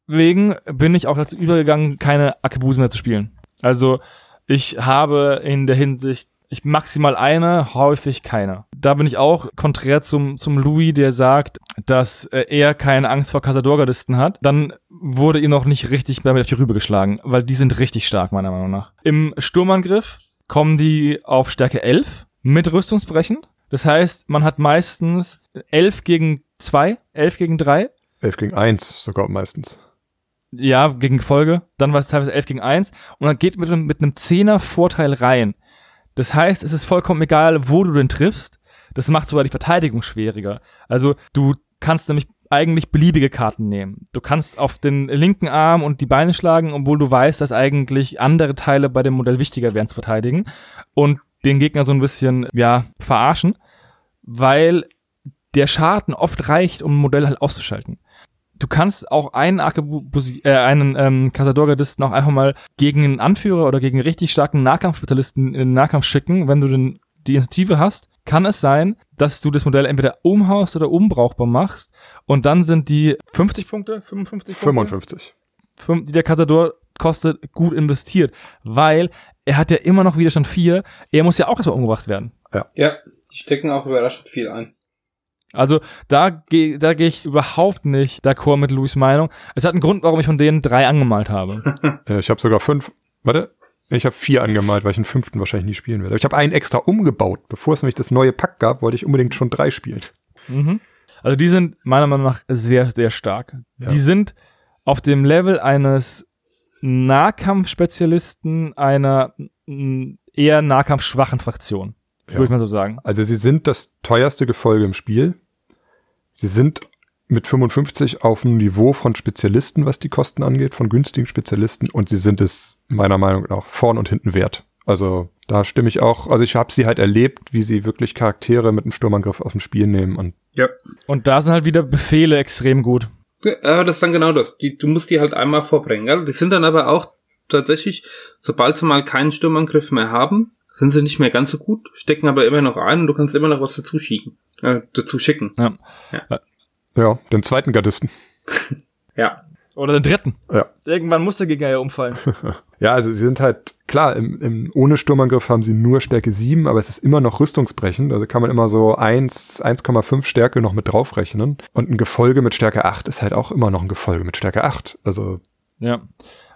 Deswegen bin ich auch dazu übergegangen, keine Akebuse mehr zu spielen. Also ich habe in der Hinsicht ich maximal eine, häufig keine. Da bin ich auch konträr zum, zum Louis, der sagt, dass er keine Angst vor Casador-Gardisten hat. Dann wurde ihm noch nicht richtig damit auf die Rübe geschlagen, weil die sind richtig stark, meiner Meinung nach. Im Sturmangriff kommen die auf Stärke 11 mit Rüstungsbrechen. Das heißt, man hat meistens 11 gegen 2, 11 gegen 3 11 gegen 1 sogar meistens. Ja, gegen Folge, dann war es teilweise 11 gegen 1 und dann geht mit, mit einem Zehner Vorteil rein. Das heißt, es ist vollkommen egal, wo du den triffst. Das macht sogar die Verteidigung schwieriger. Also du kannst nämlich eigentlich beliebige Karten nehmen. Du kannst auf den linken Arm und die Beine schlagen, obwohl du weißt, dass eigentlich andere Teile bei dem Modell wichtiger wären zu verteidigen und den Gegner so ein bisschen, ja, verarschen, weil der Schaden oft reicht, um ein Modell halt auszuschalten du kannst auch einen Arkebusi äh, einen ähm, Casador-Gardisten auch einfach mal gegen einen Anführer oder gegen einen richtig starken Nahkampfspezialisten in den Nahkampf schicken, wenn du den, die Initiative hast, kann es sein, dass du das Modell entweder umhaust oder unbrauchbar machst und dann sind die 50 Punkte, 55 Punkte, 55. fünf- die der Casador kostet, gut investiert, weil er hat ja immer noch Widerstand 4, er muss ja auch erstmal umgebracht werden. Ja, die stecken auch überraschend viel ein. Also da gehe da geh ich überhaupt nicht d'accord mit Louis Meinung. Es hat einen Grund, warum ich von denen drei angemalt habe. Äh, ich habe sogar fünf. Warte. Ich habe vier angemalt, weil ich den fünften wahrscheinlich nie spielen werde. Aber ich habe einen extra umgebaut. Bevor es nämlich das neue Pack gab, wollte ich unbedingt schon drei spielen. Mhm. Also die sind meiner Meinung nach sehr, sehr stark. Ja. Die sind auf dem Level eines Nahkampfspezialisten einer eher nahkampfschwachen Fraktion. Ja. Würde ich mal so sagen. Also sie sind das teuerste Gefolge im Spiel. Sie sind mit 55 auf dem Niveau von Spezialisten, was die Kosten angeht, von günstigen Spezialisten. Und sie sind es meiner Meinung nach vorn und hinten wert. Also da stimme ich auch. Also ich habe sie halt erlebt, wie sie wirklich Charaktere mit einem Sturmangriff aus dem Spiel nehmen. Und Ja. Und da sind halt wieder Befehle extrem gut. Ja, aber das ist dann genau das. Die, du musst die halt einmal vorbringen. Gell? Die sind dann aber auch tatsächlich, sobald sie mal keinen Sturmangriff mehr haben, sind sie nicht mehr ganz so gut, stecken aber immer noch ein und du kannst immer noch was dazu schicken. Äh, dazu schicken. ja, den zweiten Gardisten. Ja. Oder den dritten. Ja. Irgendwann muss der Gegner ja umfallen. Ja, also sie sind halt, klar, im, im, ohne Sturmangriff haben sie nur Stärke 7, aber es ist immer noch rüstungsbrechend. Also kann man immer so 1, 1,5 Stärke noch mit draufrechnen. Und ein Gefolge mit Stärke 8 ist halt auch immer noch ein Gefolge mit Stärke 8. Also, ja.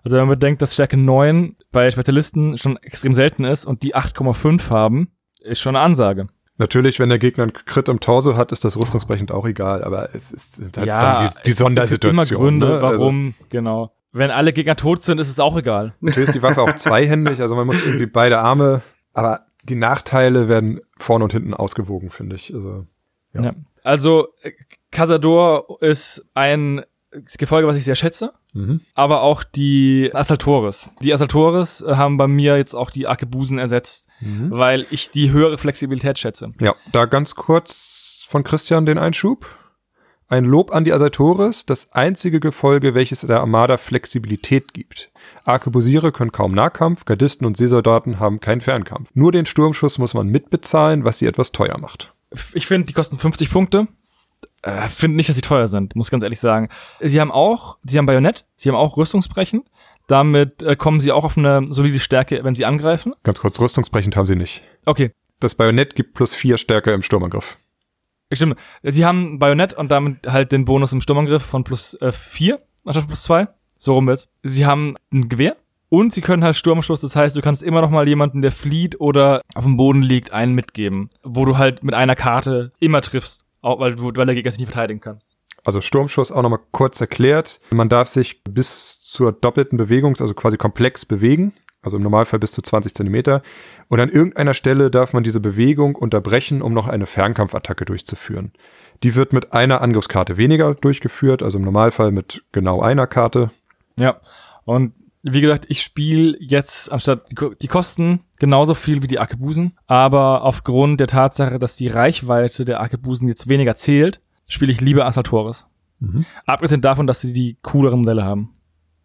Also wenn man bedenkt, dass Stärke 9 bei Spezialisten schon extrem selten ist und die 8,5 haben, ist schon eine Ansage. Natürlich, wenn der Gegner einen Crit im Torso hat, ist das rüstungsbrechend auch egal, aber es ist sind halt dann die, die es- Sondersituation. Es gibt immer Gründe, ne? Also, warum, genau. Wenn alle Gegner tot sind, ist es auch egal. natürlich ist die Waffe auch zweihändig, also man muss irgendwie beide Arme, aber die Nachteile werden vorne und hinten ausgewogen, finde ich. Also, Ja. Ja. Also, äh, Cazador ist ein Gefolge, was ich sehr schätze, mhm. aber auch die Assaltores. Die Assaltores äh, haben bei mir jetzt auch die Arkebusen ersetzt, Mhm. weil ich die höhere Flexibilität schätze. Ja, da ganz kurz von Christian den Einschub. Ein Lob an die Asaltores, das einzige Gefolge, welches der Armada Flexibilität gibt. Arkebusiere können kaum Nahkampf, Gardisten und Seesoldaten haben keinen Fernkampf. Nur den Sturmschuss muss man mitbezahlen, was sie etwas teuer macht. Ich finde, die kosten 50 Punkte. Äh, finde nicht, dass sie teuer sind, muss ganz ehrlich sagen. Sie haben auch, sie haben Bajonett, sie haben auch Rüstungsbrechen. Damit äh, kommen sie auch auf eine solide Stärke, wenn sie angreifen. Ganz kurz, rüstungsbrechend haben sie nicht. Okay, Das Bajonett gibt plus vier Stärke im Sturmangriff. Stimmt. Sie haben Bajonett und damit halt den Bonus im Sturmangriff von plus äh, 4 anstatt plus 2. So rum jetzt. Sie haben ein Gewehr und sie können halt Sturmschuss. Das heißt, du kannst immer noch mal jemanden, der flieht oder auf dem Boden liegt, einen mitgeben. Wo du halt mit einer Karte immer triffst. Auch weil, weil der Gegner sich nicht verteidigen kann. Also Sturmschuss auch nochmal kurz erklärt. Man darf sich bis zur doppelten Bewegungs-, also quasi komplex bewegen. Also im Normalfall bis zu 20 Zentimeter. Und an irgendeiner Stelle darf man diese Bewegung unterbrechen, um noch eine Fernkampfattacke durchzuführen. Die wird mit einer Angriffskarte weniger durchgeführt, also im Normalfall mit genau einer Karte. Ja. Und wie gesagt, ich spiele jetzt anstatt die, die kosten genauso viel wie die Arkebusen, aber aufgrund der Tatsache, dass die Reichweite der Arkebusen jetzt weniger zählt, spiele ich lieber Assaltores. Abgesehen davon, dass sie die cooleren Modelle haben.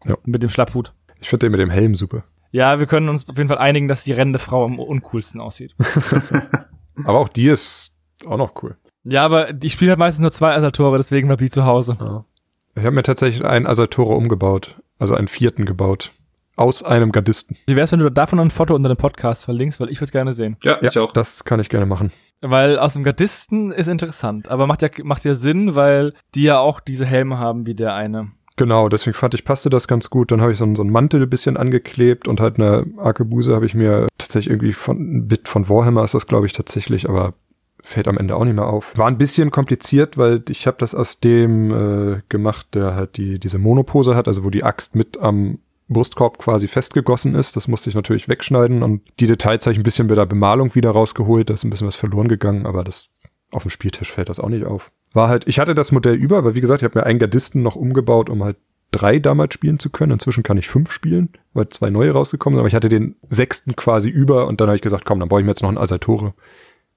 Ja. Mit dem Schlapphut. Ich finde den mit dem Helm super. Ja, wir können uns auf jeden Fall einigen, dass die rennende Frau am uncoolsten aussieht. Aber auch die ist auch noch cool. ja, aber die spielen halt meistens nur zwei Assaltore, deswegen bleibt die zu Hause. Ich habe mir tatsächlich einen Asaltore umgebaut, also einen vierten gebaut. Aus einem Gardisten. Wie wär's, wenn du davon ein Foto unter dem Podcast verlinkst, weil ich würde gerne sehen. Ja, Ja, ich auch. das kann ich gerne machen. Weil aus dem Gardisten ist interessant, aber macht ja, macht ja Sinn, weil die ja auch diese Helme haben wie der eine. Genau, deswegen fand ich, passte das ganz gut. Dann habe ich so, einen- so einen Mantel ein bisschen angeklebt und halt eine Arkebuse habe ich mir tatsächlich irgendwie von ein Bit von Warhammer ist das, glaube ich, tatsächlich, aber fällt am Ende auch nicht mehr auf. War ein bisschen kompliziert, weil ich habe das aus dem äh, gemacht, der halt die diese Monopose hat, also wo die Axt mit am Brustkorb quasi festgegossen ist. Das musste ich natürlich wegschneiden und die Details habe ich ein bisschen bei der Bemalung wieder rausgeholt. Da ist ein bisschen was verloren gegangen, aber das auf dem Spieltisch fällt das auch nicht auf. War halt, ich hatte das Modell über, weil wie gesagt, ich habe mir einen Gardisten noch umgebaut, um halt drei damals spielen zu können. Inzwischen kann ich fünf spielen, weil zwei neue rausgekommen sind. Aber ich hatte den sechsten quasi über und dann habe ich gesagt, komm, dann brauche ich mir jetzt noch einen Asaltore.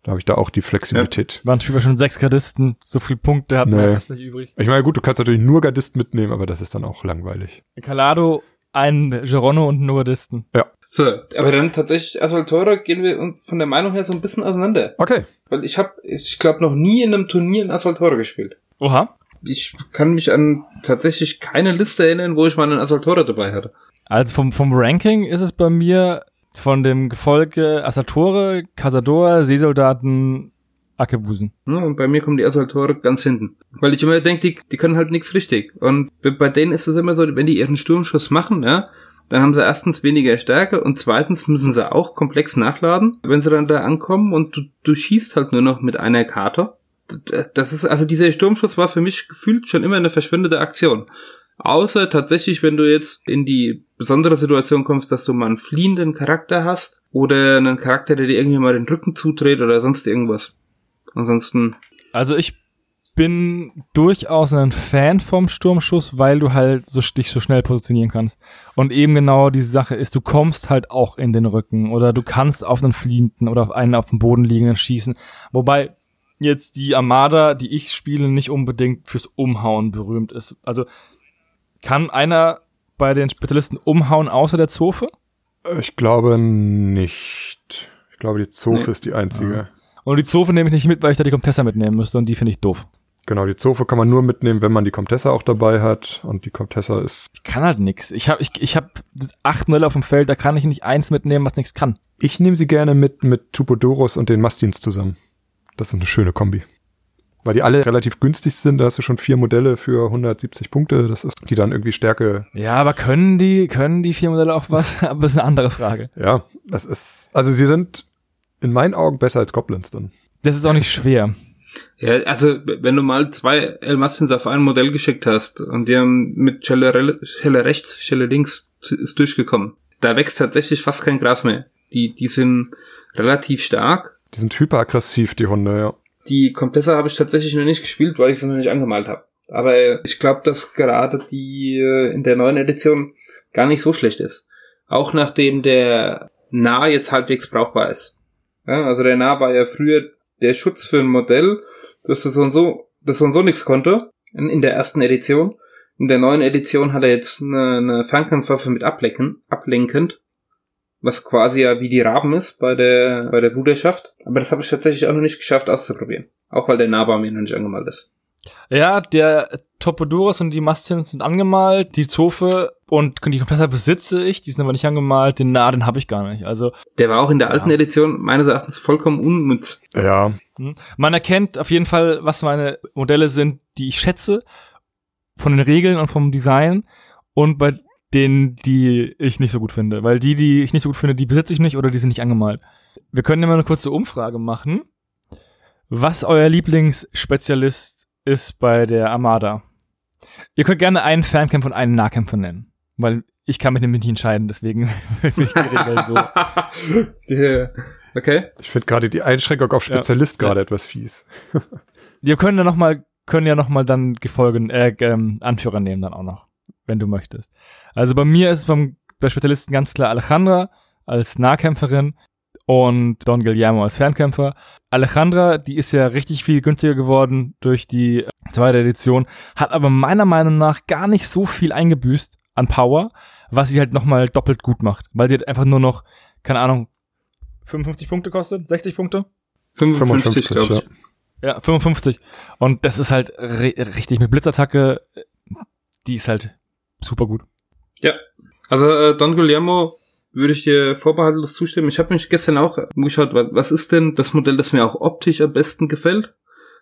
Da habe ich da auch die Flexibilität. Waren Spiel schon sechs Gardisten, so viel Punkte hatten Nee. wir fast nicht übrig. Ich meine, gut, du kannst natürlich nur Gardisten mitnehmen, aber das ist dann auch langweilig. Calado, ein Geronno und einen Gardisten. So, aber dann tatsächlich Assaltore gehen wir von der Meinung her so ein bisschen auseinander. Okay. Weil ich habe, ich glaube, noch nie in einem Turnier ein Assaltore gespielt. Oha. Ich kann mich an tatsächlich keine Liste erinnern, wo ich mal einen Assaltore dabei hatte. Also vom, vom Ranking ist es bei mir von dem Gefolge Assaltore, Cazador, Seesoldaten, Ackebusen. Ja, und bei mir kommen die Assaltore ganz hinten. Weil ich immer denke, die, die können halt nichts richtig. Und bei denen ist es immer so, wenn die ihren Sturmschuss machen, ja, dann haben sie erstens weniger Stärke und zweitens müssen sie auch komplex nachladen, wenn sie dann da ankommen und du, du schießt halt nur noch mit einer Karte. Das ist, also dieser Sturmschuss war für mich gefühlt schon immer eine verschwendete Aktion. Außer tatsächlich, wenn du jetzt in die besondere Situation kommst, dass du mal einen fliehenden Charakter hast oder einen Charakter, der dir irgendwie mal den Rücken zudreht oder sonst irgendwas. Ansonsten. Also ich bin durchaus ein Fan vom Sturmschuss, weil du halt so dich so schnell positionieren kannst. Und eben genau diese Sache ist, du kommst halt auch in den Rücken oder du kannst auf einen Fliehenden oder auf einen auf dem Boden liegenden schießen. Wobei jetzt die Armada, die ich spiele, nicht unbedingt fürs Umhauen berühmt ist. Also kann einer bei den Spezialisten umhauen außer der Zofe? Ich glaube nicht. Ich glaube, die Zofe nee. ist die einzige. Und die Zofe nehme ich nicht mit, weil ich da die Comtessa mitnehmen müsste und die finde ich doof. Genau, die Zofe kann man nur mitnehmen, wenn man die Comtessa auch dabei hat. Und die Comtessa ist. Ich kann halt nix. Ich habe ich, ich hab acht Modelle auf dem Feld, da kann ich nicht eins mitnehmen, was nichts kann. Ich nehme sie gerne mit mit Tupodorus und den Mastins zusammen. Das ist eine schöne Kombi. Weil die alle relativ günstig sind, da hast du schon vier Modelle für 170 Punkte, das ist die dann irgendwie Stärke. Ja, aber können die, können die vier Modelle auch was? aber das ist eine andere Frage. Ja, das ist, also sie sind in meinen Augen besser als Goblins dann. Das ist auch nicht schwer. Ja, also wenn du mal zwei El Mastins auf ein Modell geschickt hast und die haben mit Schelle, Schelle rechts, Schelle links ist durchgekommen, da wächst tatsächlich fast kein Gras mehr. Die, die sind relativ stark. Die sind hyperaggressiv, die Hunde, ja. Die Komplessa habe ich tatsächlich noch nicht gespielt, weil ich sie noch nicht angemalt habe. Aber ich glaube, dass gerade die äh, in der neuen Edition gar nicht so schlecht ist. Auch nachdem der Nah jetzt halbwegs brauchbar ist. Ja, also der Nah war ja früher der Schutz für ein Modell, dass das so und so, das so und so nichts konnte in, in der ersten Edition. In der neuen Edition hat er jetzt eine, eine Fernkampfwaffe mit ablenken, ablenkend, was quasi ja wie die Raben ist bei der bei der Bruderschaft. Aber das habe ich tatsächlich auch noch nicht geschafft auszuprobieren, auch weil der Nahbar mir noch nicht angemalt ist. Ja, der Topodorus und die Mastins sind angemalt, die Zofe und die Komplette besitze ich, die sind aber nicht angemalt, den Na, den habe ich gar nicht. Also Der war auch in der alten ja. Edition meines Erachtens vollkommen unnütz. Ja. Hm. Man erkennt auf jeden Fall, was meine Modelle sind, die ich schätze, von den Regeln und vom Design und bei denen, die ich nicht so gut finde. Weil die, die ich nicht so gut finde, die besitze ich nicht oder die sind nicht angemalt. Wir können immer eine kurze Umfrage machen. Was euer Lieblingsspezialist ist bei der Armada. Ihr könnt gerne einen Fernkämpfer und einen Nahkämpfer nennen, weil ich kann mich nämlich nicht entscheiden, deswegen will ich die Regel so. yeah. Okay. Ich finde gerade die Einschränkung auf Spezialist ja. gerade etwas fies. Wir können ja noch mal können ja noch mal dann Gefolgen äh, ähm, Anführer nehmen dann auch noch, wenn du möchtest. Also bei mir ist es beim bei Spezialisten ganz klar Alejandra als Nahkämpferin, und Don Guillermo als Fernkämpfer. Alejandra, die ist ja richtig viel günstiger geworden durch die zweite Edition, hat aber meiner Meinung nach gar nicht so viel eingebüßt an Power, was sie halt nochmal doppelt gut macht, weil sie halt einfach nur noch, keine Ahnung, 55 Punkte kostet, 60 Punkte? 55, 55 glaube ich. Ja. ja, 55. Und das ist halt richtig mit Blitzattacke, die ist halt super gut. Ja, also äh, Don Guillermo würde ich dir vorbehaltlos zustimmen. Ich habe mich gestern auch umgeschaut, was ist denn das Modell, das mir auch optisch am besten gefällt,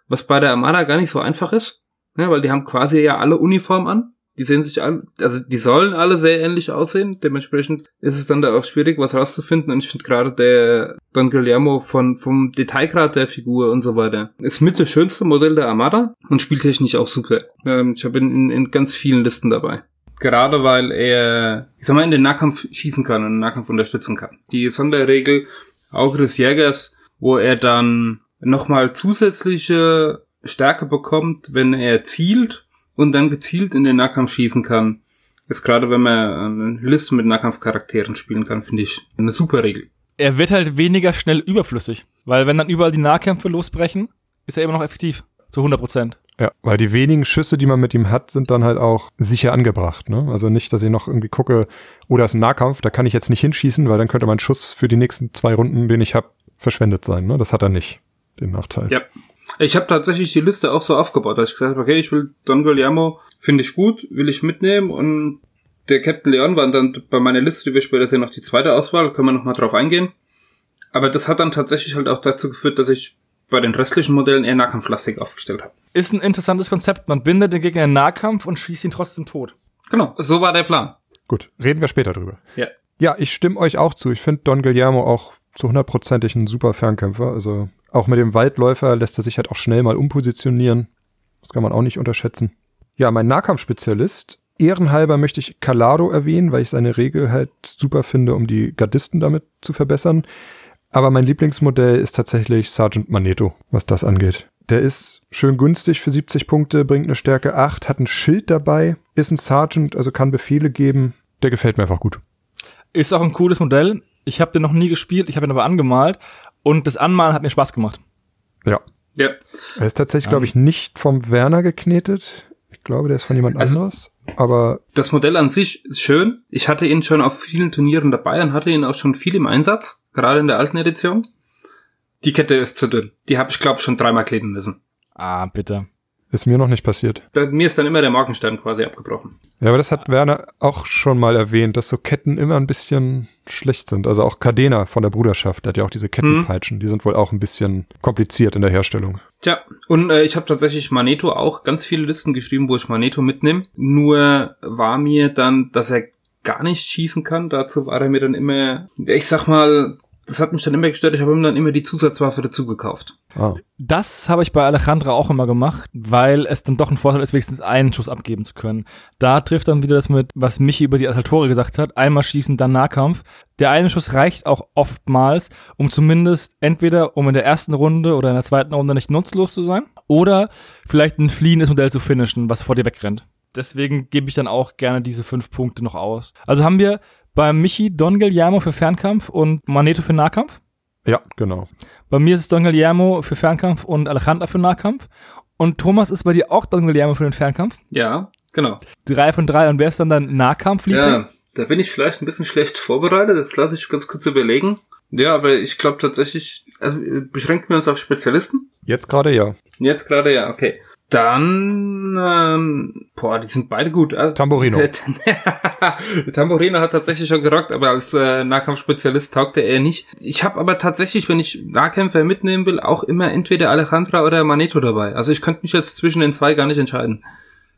was bei der Armada gar nicht so einfach ist, ja, weil die haben quasi ja alle Uniform an. Die sehen sich alle, also die sollen alle sehr ähnlich aussehen. Dementsprechend ist es dann da auch schwierig, was rauszufinden. Und ich finde gerade der Don Guillermo von, vom Detailgrad der Figur und so weiter ist mit das schönste Modell der Armada und spieltechnisch auch super. Ähm, ich habe ihn in, in ganz vielen Listen dabei gerade weil er, ich sag mal, in den Nahkampf schießen kann und den Nahkampf unterstützen kann. Die Sonderregel auch des Jägers, wo er dann nochmal zusätzliche Stärke bekommt, wenn er zielt und dann gezielt in den Nahkampf schießen kann. Ist gerade, wenn man eine Liste mit Nahkampfcharakteren spielen kann, finde ich eine super Regel. Er wird halt weniger schnell überflüssig, weil wenn dann überall die Nahkämpfe losbrechen, ist er immer noch effektiv. Zu 100 Prozent. Ja, weil die wenigen Schüsse, die man mit ihm hat, sind dann halt auch sicher angebracht. Ne? Also nicht, dass ich noch irgendwie gucke, oder oh, ist ein Nahkampf, da kann ich jetzt nicht hinschießen, weil dann könnte mein Schuss für die nächsten zwei Runden, den ich habe, verschwendet sein. Ne? Das hat er nicht, den Nachteil. Ja. Ich habe tatsächlich die Liste auch so aufgebaut, dass ich gesagt habe, okay, ich will Don Guillermo, finde ich gut, will ich mitnehmen und der Captain Leon war dann bei meiner Liste, die wir später sehen, noch die zweite Auswahl, können wir nochmal drauf eingehen. Aber das hat dann tatsächlich halt auch dazu geführt, dass ich bei den restlichen Modellen eher nahkampflastig aufgestellt habe. Ist ein interessantes Konzept. Man bindet den Gegner in Nahkampf und schießt ihn trotzdem tot. Genau, so war der Plan. Gut, reden wir später drüber. Ja. Ja, ich stimme euch auch zu. Ich finde Don Guillermo auch zu hundertprozentig ein super Fernkämpfer. Also auch mit dem Waldläufer lässt er sich halt auch schnell mal umpositionieren. Das kann man auch nicht unterschätzen. Ja, mein Nahkampfspezialist. Ehrenhalber möchte ich Calado erwähnen, weil ich seine Regel halt super finde, um die Gardisten damit zu verbessern. Aber mein Lieblingsmodell ist tatsächlich Sergeant Magneto, was das angeht. Der ist schön günstig für 70 Punkte, bringt eine Stärke 8, hat ein Schild dabei, ist ein Sergeant, also kann Befehle geben. Der gefällt mir einfach gut. Ist auch ein cooles Modell. Ich habe den noch nie gespielt, ich habe ihn aber angemalt und das Anmalen hat mir Spaß gemacht. Ja. Ja. Er ist tatsächlich, glaube ich, nicht vom Werner geknetet. Ich glaube, der ist von jemand Also- anderes. Aber Das Modell an sich ist schön. Ich hatte ihn schon auf vielen Turnieren dabei und hatte ihn auch schon viel im Einsatz, gerade in der alten Edition. Die Kette ist zu dünn. Die habe ich, glaube ich, schon dreimal kleben müssen. Ah, bitte. Ist mir noch nicht passiert. Da, mir ist dann immer der Morgenstern quasi abgebrochen. Ja, aber das hat Werner auch schon mal erwähnt, dass so Ketten immer ein bisschen schlecht sind. Also auch Cardena von der Bruderschaft, der hat ja auch diese Kettenpeitschen. Die sind wohl auch ein bisschen kompliziert in der Herstellung. Tja, und äh, ich habe tatsächlich Maneto auch ganz viele Listen geschrieben, wo ich Maneto mitnehme. Nur war mir dann, dass er gar nicht schießen kann. Dazu war er mir dann immer, ich sag mal, das hat mich dann immer gestört. Ich habe ihm dann immer die Zusatzwaffe dazu gekauft. Ah. Das habe ich bei Alejandra auch immer gemacht, weil es dann doch ein Vorteil ist, wenigstens einen Schuss abgeben zu können. Da trifft dann wieder das mit, was Michi über die Assaltore gesagt hat. Einmal schießen, dann Nahkampf. Der eine Schuss reicht auch oftmals, um zumindest entweder, um in der ersten Runde oder in der zweiten Runde nicht nutzlos zu sein, oder vielleicht ein fliehendes Modell zu finishen, was vor dir wegrennt. Deswegen gebe ich dann auch gerne diese fünf Punkte noch aus. Also haben wir bei Michi Don Guillermo für Fernkampf und Maneto für Nahkampf. Ja, genau. Bei mir ist es Don Guillermo für Fernkampf und Alejandra für Nahkampf. Und Thomas ist bei dir auch Don Guillermo für den Fernkampf. Ja, genau. Drei von drei. Und wer ist dann dein Nahkampfliebling? Ja, da bin ich vielleicht ein bisschen schlecht vorbereitet. Das lasse ich ganz kurz überlegen. Ja, aber ich glaube tatsächlich, also beschränken wir uns auf Spezialisten? Jetzt gerade ja. Jetzt gerade ja, okay. Dann, ähm, boah, die sind beide gut. Also, Tamburino. Tamburino hat tatsächlich schon gerockt, aber als äh, Nahkampfspezialist taugt er eher nicht. Ich habe aber tatsächlich, wenn ich Nahkämpfer mitnehmen will, auch immer entweder Alejandra oder Maneto dabei. Also ich könnte mich jetzt zwischen den zwei gar nicht entscheiden.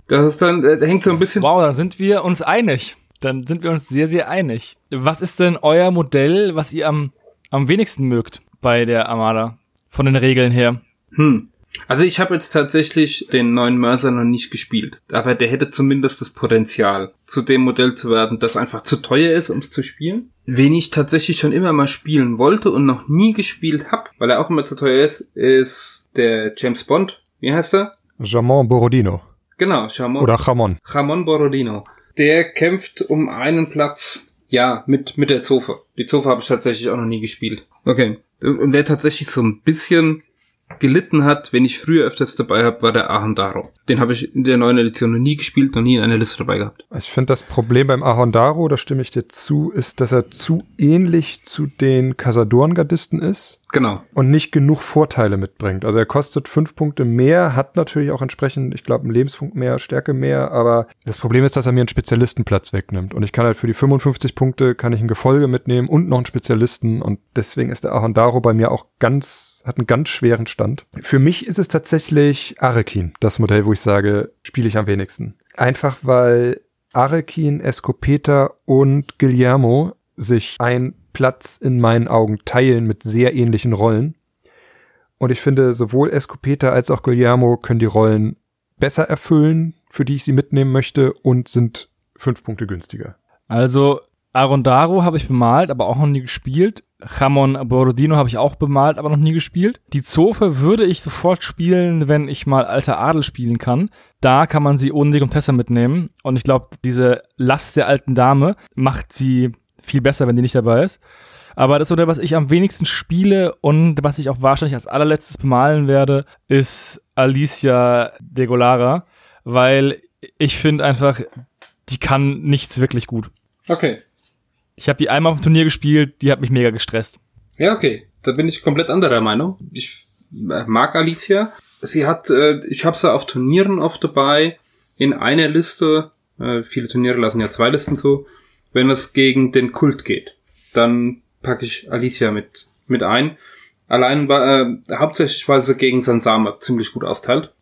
Das ist dann, äh, da hängt so ein bisschen. Wow, dann sind wir uns einig. Dann sind wir uns sehr, sehr einig. Was ist denn euer Modell, was ihr am, am wenigsten mögt bei der Armada? Von den Regeln her. Hm. Also ich habe jetzt tatsächlich den neuen Mörser noch nicht gespielt, aber der hätte zumindest das Potenzial, zu dem Modell zu werden, das einfach zu teuer ist, um es zu spielen. Wen ich tatsächlich schon immer mal spielen wollte und noch nie gespielt habe, weil er auch immer zu teuer ist, ist der James Bond. Wie heißt er? Jamon Borodino. Genau, Jamon. Oder Jamon. Ramon Borodino. Der kämpft um einen Platz, ja, mit, mit der Zofe. Die Zofe habe ich tatsächlich auch noch nie gespielt. Okay. Und wer tatsächlich so ein bisschen gelitten hat, wenn ich früher öfters dabei habe, war der Ahandaro. Den habe ich in der neuen Edition noch nie gespielt, noch nie in einer Liste dabei gehabt. Ich finde das Problem beim Ahondaro, da stimme ich dir zu, ist, dass er zu ähnlich zu den Casadoren-Gardisten ist Genau. und nicht genug Vorteile mitbringt. Also er kostet fünf Punkte mehr, hat natürlich auch entsprechend, ich glaube, einen Lebenspunkt mehr, Stärke mehr, aber das Problem ist, dass er mir einen Spezialistenplatz wegnimmt. Und ich kann halt für die 55 Punkte, kann ich ein Gefolge mitnehmen und noch einen Spezialisten und deswegen ist der Ahondaro bei mir auch ganz, hat einen ganz schweren Stand. Für mich ist es tatsächlich Arekin, das Modell, wo ich sage, spiele ich am wenigsten. Einfach weil Arekin, Escopeta und Guillermo sich einen Platz in meinen Augen teilen mit sehr ähnlichen Rollen. Und ich finde, sowohl Escopeta als auch Guillermo können die Rollen besser erfüllen, für die ich sie mitnehmen möchte und sind fünf Punkte günstiger. Also Arondaro habe ich bemalt, aber auch noch nie gespielt. Jamon Borodino habe ich auch bemalt, aber noch nie gespielt. Die Zofe würde ich sofort spielen, wenn ich mal alter Adel spielen kann. Da kann man sie ohne die Contessa mitnehmen. Und ich glaube, diese Last der alten Dame macht sie viel besser, wenn die nicht dabei ist. Aber das Modell, was ich am wenigsten spiele und was ich auch wahrscheinlich als allerletztes bemalen werde, ist Alicia de Golara, weil ich finde einfach, die kann nichts wirklich gut. Okay. Ich habe die einmal auf dem Turnier gespielt, die hat mich mega gestresst. Ja, okay. Da bin ich komplett anderer Meinung. Ich äh, mag Alicia. Sie hat, äh, ich habe sie auf Turnieren oft dabei, in einer Liste, äh, viele Turniere lassen ja zwei Listen zu, wenn es gegen den Kult geht. Dann packe ich Alicia mit, mit ein. Allein äh, hauptsächlich, weil sie gegen Sansama ziemlich gut austeilt.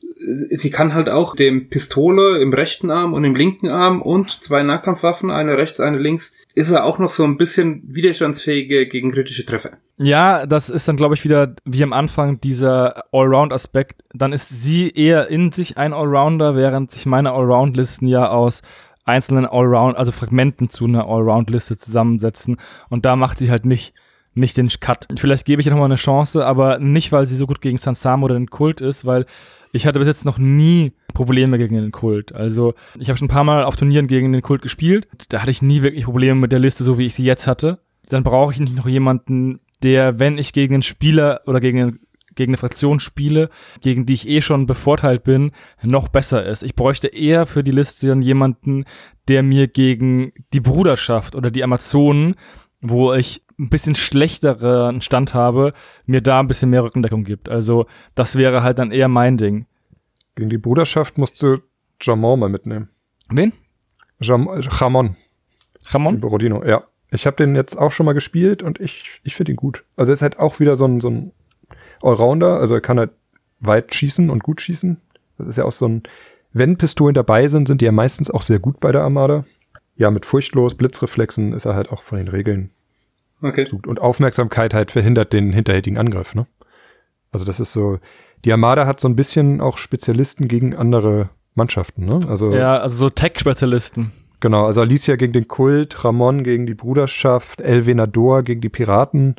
Sie kann halt auch dem Pistole im rechten Arm und im linken Arm und zwei Nahkampfwaffen, eine rechts, eine links, ist er auch noch so ein bisschen widerstandsfähige gegen kritische Treffer. Ja, das ist dann, glaube ich, wieder wie am Anfang dieser Allround-Aspekt. Dann ist sie eher in sich ein Allrounder, während sich meine Allround-Listen ja aus einzelnen Allround, also Fragmenten zu einer Allround-Liste zusammensetzen. Und da macht sie halt nicht nicht den Cut. Vielleicht gebe ich ihr nochmal eine Chance, aber nicht, weil sie so gut gegen Sansamo oder den Kult ist, weil ich hatte bis jetzt noch nie Probleme gegen den Kult. Also ich habe schon ein paar Mal auf Turnieren gegen den Kult gespielt. Da hatte ich nie wirklich Probleme mit der Liste, so wie ich sie jetzt hatte. Dann brauche ich nicht noch jemanden, der, wenn ich gegen einen Spieler oder gegen, gegen eine Fraktion spiele, gegen die ich eh schon bevorteilt bin, noch besser ist. Ich bräuchte eher für die Liste dann jemanden, der mir gegen die Bruderschaft oder die Amazonen, wo ich ein bisschen schlechteren Stand habe, mir da ein bisschen mehr Rückendeckung gibt. Also das wäre halt dann eher mein Ding. Gegen die Bruderschaft musst du Jamon mal mitnehmen. Wen? Jam Jamon. Jamon? Borodino, ja. Ich habe den jetzt auch schon mal gespielt und ich, ich finde ihn gut. Also er ist halt auch wieder so ein, so ein Allrounder, also er kann halt weit schießen und gut schießen. Das ist ja auch so ein, wenn Pistolen dabei sind, sind die ja meistens auch sehr gut bei der Armada. Ja, mit furchtlos, Blitzreflexen ist er halt auch von den Regeln Okay. sucht. Und Aufmerksamkeit halt verhindert den hinterhältigen Angriff, ne? Also das ist so, die Armada hat so ein bisschen auch Spezialisten gegen andere Mannschaften, ne? Also Ja, also so Tech-Spezialisten. genau, also Alicia gegen den Kult, Ramon gegen die Bruderschaft, El Venador gegen die Piraten.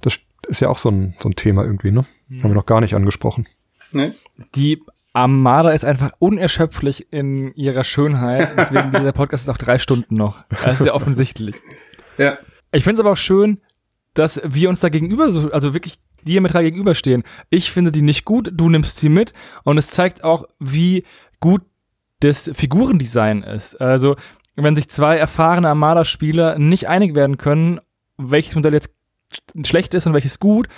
Das ist ja auch so ein, so ein Thema irgendwie, ne? Haben wir noch gar nicht angesprochen. Ne? Die Armada ist einfach unerschöpflich in ihrer Schönheit. Deswegen dieser Podcast ist auch drei Stunden noch. Das ist ja offensichtlich. Ja. Ich finde es aber auch schön, dass wir uns da gegenüber, so, also wirklich diametral gegenüberstehen. Ich finde die nicht gut, du nimmst sie mit und es zeigt auch, wie gut das Figurendesign ist. Also, wenn sich zwei erfahrene Armada-Spieler nicht einig werden können, welches Modell jetzt sch- schlecht ist und welches gut,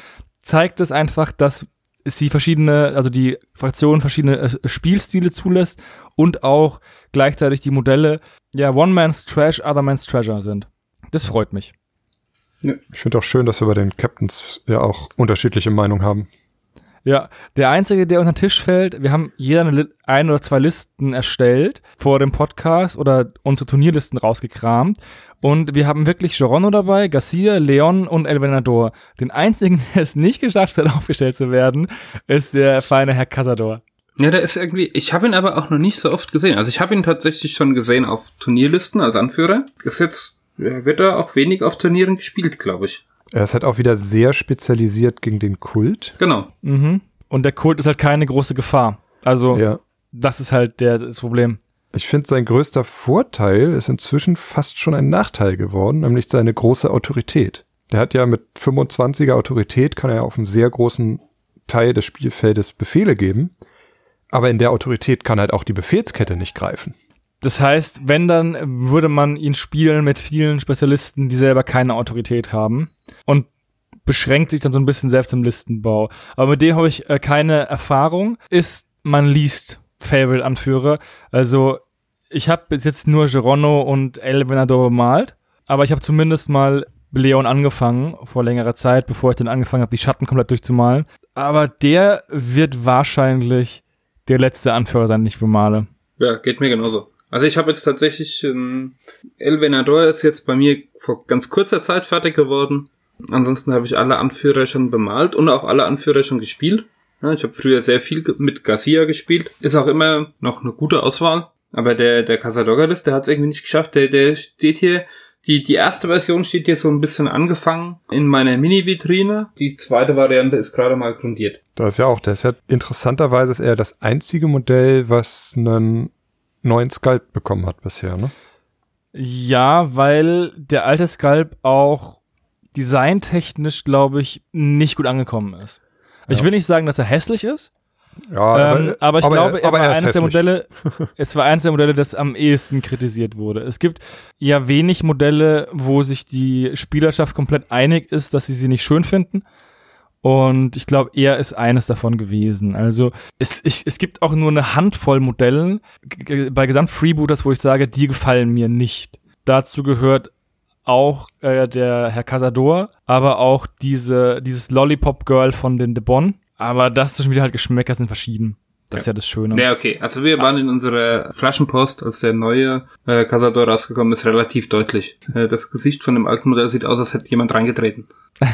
zeigt es einfach, dass sie verschiedene, also die Fraktion verschiedene äh, Spielstile zulässt und auch gleichzeitig die Modelle, ja, One Man's Trash, Other Man's Treasure sind. Das freut mich. Ich finde auch schön, dass wir bei den Captains ja auch unterschiedliche Meinungen haben. Ja, der einzige, der unter den Tisch fällt, wir haben jeder eine, ein oder zwei Listen erstellt vor dem Podcast oder unsere Turnierlisten rausgekramt. Und wir haben wirklich Gerono dabei, Garcia, Leon und El Venador. Den einzigen, der es nicht geschafft hat, aufgestellt zu werden, ist der feine Herr Casador. Ja, der ist irgendwie, ich habe ihn aber auch noch nicht so oft gesehen. Also ich habe ihn tatsächlich schon gesehen auf Turnierlisten als Anführer. Ist jetzt, ja, wird er auch wenig auf Turnieren gespielt, glaube ich. Er ist halt auch wieder sehr spezialisiert gegen den Kult. Genau. Mhm. Und der Kult ist halt keine große Gefahr. Also, Ja. das ist halt der, das Problem. Ich finde, sein größter Vorteil ist inzwischen fast schon ein Nachteil geworden, nämlich seine große Autorität. Der hat ja mit 25er Autorität, kann er auf einem sehr großen Teil des Spielfeldes Befehle geben, aber in der Autorität kann halt auch die Befehlskette nicht greifen. Das heißt, wenn dann würde man ihn spielen mit vielen Spezialisten, die selber keine Autorität haben und beschränkt sich dann so ein bisschen selbst im Listenbau. Aber mit dem habe ich äh, keine Erfahrung. Ist mein least favorite Anführer. Also ich habe bis jetzt nur Gerono und El Venador bemalt, aber ich habe zumindest mal Leon angefangen vor längerer Zeit, bevor ich dann angefangen habe, die Schatten komplett durchzumalen. Aber der wird wahrscheinlich der letzte Anführer sein, den ich bemale. Ja, geht mir genauso. Also ich habe jetzt tatsächlich, ähm, El Venador ist jetzt bei mir vor ganz kurzer Zeit fertig geworden. Ansonsten habe ich alle Anführer schon bemalt und auch alle Anführer schon gespielt. Ja, ich habe früher sehr viel mit Garcia gespielt. Ist auch immer noch eine gute Auswahl. Aber der, der Casadorgadis, der hat es irgendwie nicht geschafft. Der, der steht hier, die, die erste Version steht jetzt so ein bisschen angefangen in meiner Mini-Vitrine. Die zweite Variante ist gerade mal grundiert. Da ist ja auch, der ist ja interessanterweise ist er das einzige Modell, was einen neuen Sculpt bekommen hat bisher, ne? Ja, weil der alte Sculpt auch designtechnisch, glaube ich, nicht gut angekommen ist. Ich Ja. will nicht sagen, dass er hässlich ist, Ja, ähm, aber ich glaube, er aber war ist eines der. Modelle, es war eines der Modelle, das am ehesten kritisiert wurde. Es gibt ja wenig Modelle, wo sich die Spielerschaft komplett einig ist, dass sie sie nicht schön finden. Und ich glaube, er ist eines davon gewesen. Also es, ich, es gibt auch nur eine Handvoll Modellen bei Gesamt Freebooters, wo ich sage, die gefallen mir nicht. Dazu gehört auch äh, der Herr Casador, aber auch diese, dieses Lollipop-Girl von den De Bon. Aber das zwischen wieder halt Geschmäcker sind verschieden. Das ist ja das Schöne. Ja, okay. Also wir waren in unserer Flaschenpost, als der neue äh, Casador rausgekommen ist, relativ deutlich. Äh, das Gesicht von dem alten Modell sieht aus, als hätte jemand reingetreten.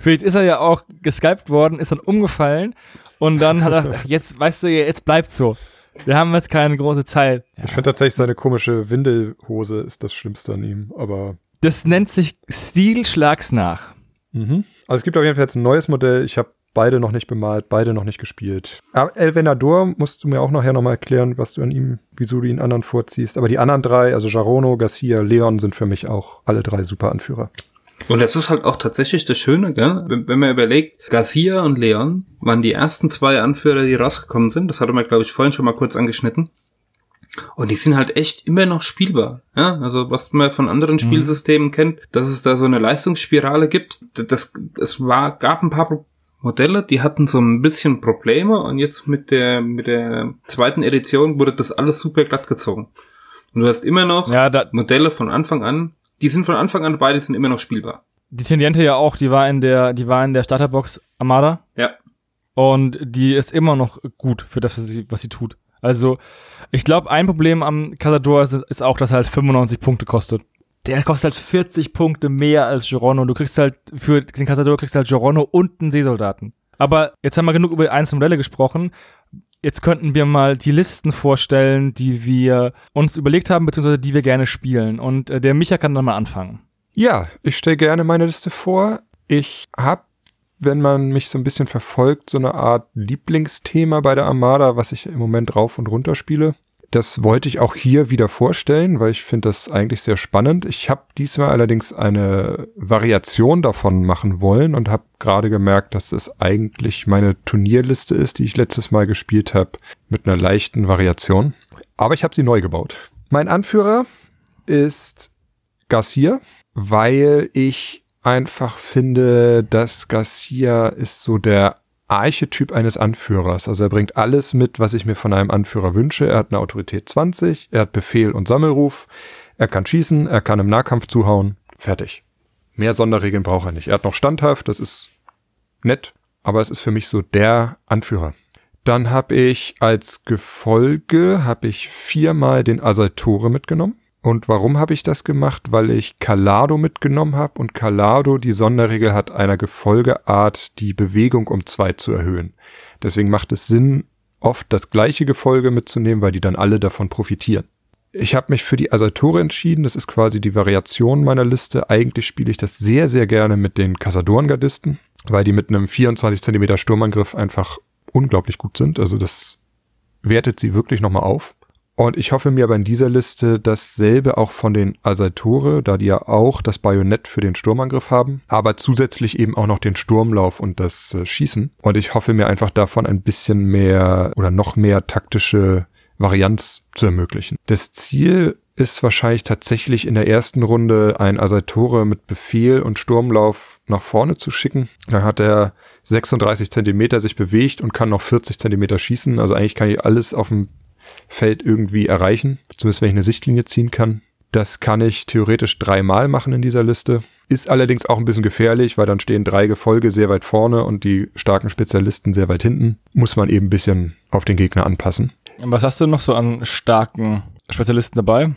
Vielleicht ist er ja auch geskypt worden, ist dann umgefallen und dann hat er gedacht, ach, jetzt, weißt du, jetzt bleibt so. Wir haben jetzt keine große Zeit. Ich finde tatsächlich seine komische Windelhose ist das Schlimmste an ihm, aber. Das nennt sich Stil Schlags nach. Mhm. Also es gibt auf jeden Fall jetzt ein neues Modell. Ich habe beide noch nicht bemalt, beide noch nicht gespielt. Aber El Venador musst du mir auch nachher nochmal erklären, was du an ihm, wieso du ihn anderen vorziehst. Aber die anderen drei, also Jarono, Garcia, Leon, sind für mich auch alle drei super Anführer. Und das ist halt auch tatsächlich das Schöne, gell? Wenn, wenn man überlegt, Garcia und Leon waren die ersten zwei Anführer, die rausgekommen sind. Das hatte man, glaube ich, vorhin schon mal kurz angeschnitten. Und die sind halt echt immer noch spielbar. Ja? Also was man von anderen Spielsystemen kennt, dass es da so eine Leistungsspirale gibt. Das, es war, gab ein paar Modelle, die hatten so ein bisschen Probleme und jetzt mit der, mit der zweiten Edition wurde das alles super glatt gezogen. Und du hast immer noch Ja, Modelle von Anfang an, die sind von Anfang an beide sind immer noch spielbar. die Teniente ja auch, die war in der, die war in der Starterbox Armada Ja. und die ist immer noch gut für das, was sie, was sie tut. Also, ich glaube, ein Problem am Casador ist, ist auch, dass er halt 95 Punkte kostet. Der kostet halt 40 Punkte mehr als Gironno. Du kriegst halt, für den Casador kriegst halt Gironno und einen Seesoldaten. Aber jetzt haben wir genug über einzelne Modelle gesprochen. Jetzt könnten wir mal die Listen vorstellen, die wir uns überlegt haben, beziehungsweise die wir gerne spielen. Und äh, der Micha kann dann mal anfangen. Ja, ich stelle gerne meine Liste vor. Ich habe, wenn man mich so ein bisschen verfolgt, so eine Art Lieblingsthema bei der Armada, was ich im Moment rauf und runter spiele. Das wollte ich auch hier wieder vorstellen, weil ich finde das eigentlich sehr spannend. Ich habe diesmal allerdings eine Variation davon machen wollen und habe gerade gemerkt, dass es eigentlich meine Turnierliste ist, die ich letztes Mal gespielt habe, mit einer leichten Variation. Aber ich habe sie neu gebaut. Mein Anführer ist Garcia, weil ich einfach finde, dass Garcia ist so der Archetyp eines Anführers. Also er bringt alles mit, was ich mir von einem Anführer wünsche. Er hat eine Autorität 20, er hat Befehl und Sammelruf, er kann schießen, er kann im Nahkampf zuhauen. Fertig. Mehr Sonderregeln braucht er nicht. Er hat noch standhaft, das ist nett, aber es ist für mich so der Anführer. Dann habe ich als Gefolge habe ich viermal den Asaltore mitgenommen. Und warum habe ich das gemacht? Weil ich Calado mitgenommen habe und Calado die Sonderregel hat, einer Gefolgeart die Bewegung um zwei zu erhöhen. Deswegen macht es Sinn, oft das gleiche Gefolge mitzunehmen, weil die dann alle davon profitieren. Ich habe mich für die Asaltore entschieden. Das ist quasi die Variation meiner Liste. Eigentlich spiele ich das sehr, sehr gerne mit den Casadoren-Gardisten, weil die mit einem 24 Zentimeter Sturmangriff einfach unglaublich gut sind. Also das wertet sie wirklich nochmal auf. Und ich hoffe mir aber in dieser Liste dasselbe auch von den Asaltore, da die ja auch das Bajonett für den Sturmangriff haben, aber zusätzlich eben auch noch den Sturmlauf und das äh, Schießen. Und ich hoffe mir einfach davon ein bisschen mehr oder noch mehr taktische Varianz zu ermöglichen. Das Ziel ist wahrscheinlich tatsächlich in der ersten Runde ein Asaltore mit Befehl und Sturmlauf nach vorne zu schicken. Dann hat er 36 Zentimeter sich bewegt und kann noch 40 Zentimeter schießen. Also eigentlich kann ich alles auf dem Feld irgendwie erreichen, zumindest wenn ich eine Sichtlinie ziehen kann. Das kann ich theoretisch dreimal machen in dieser Liste. Ist allerdings auch ein bisschen gefährlich, weil dann stehen drei Gefolge sehr weit vorne und die starken Spezialisten sehr weit hinten. Muss man eben ein bisschen auf den Gegner anpassen. Was hast du noch so an starken Spezialisten dabei?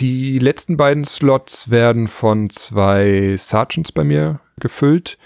Die letzten beiden Slots werden von zwei Sergeants bei mir gefüllt,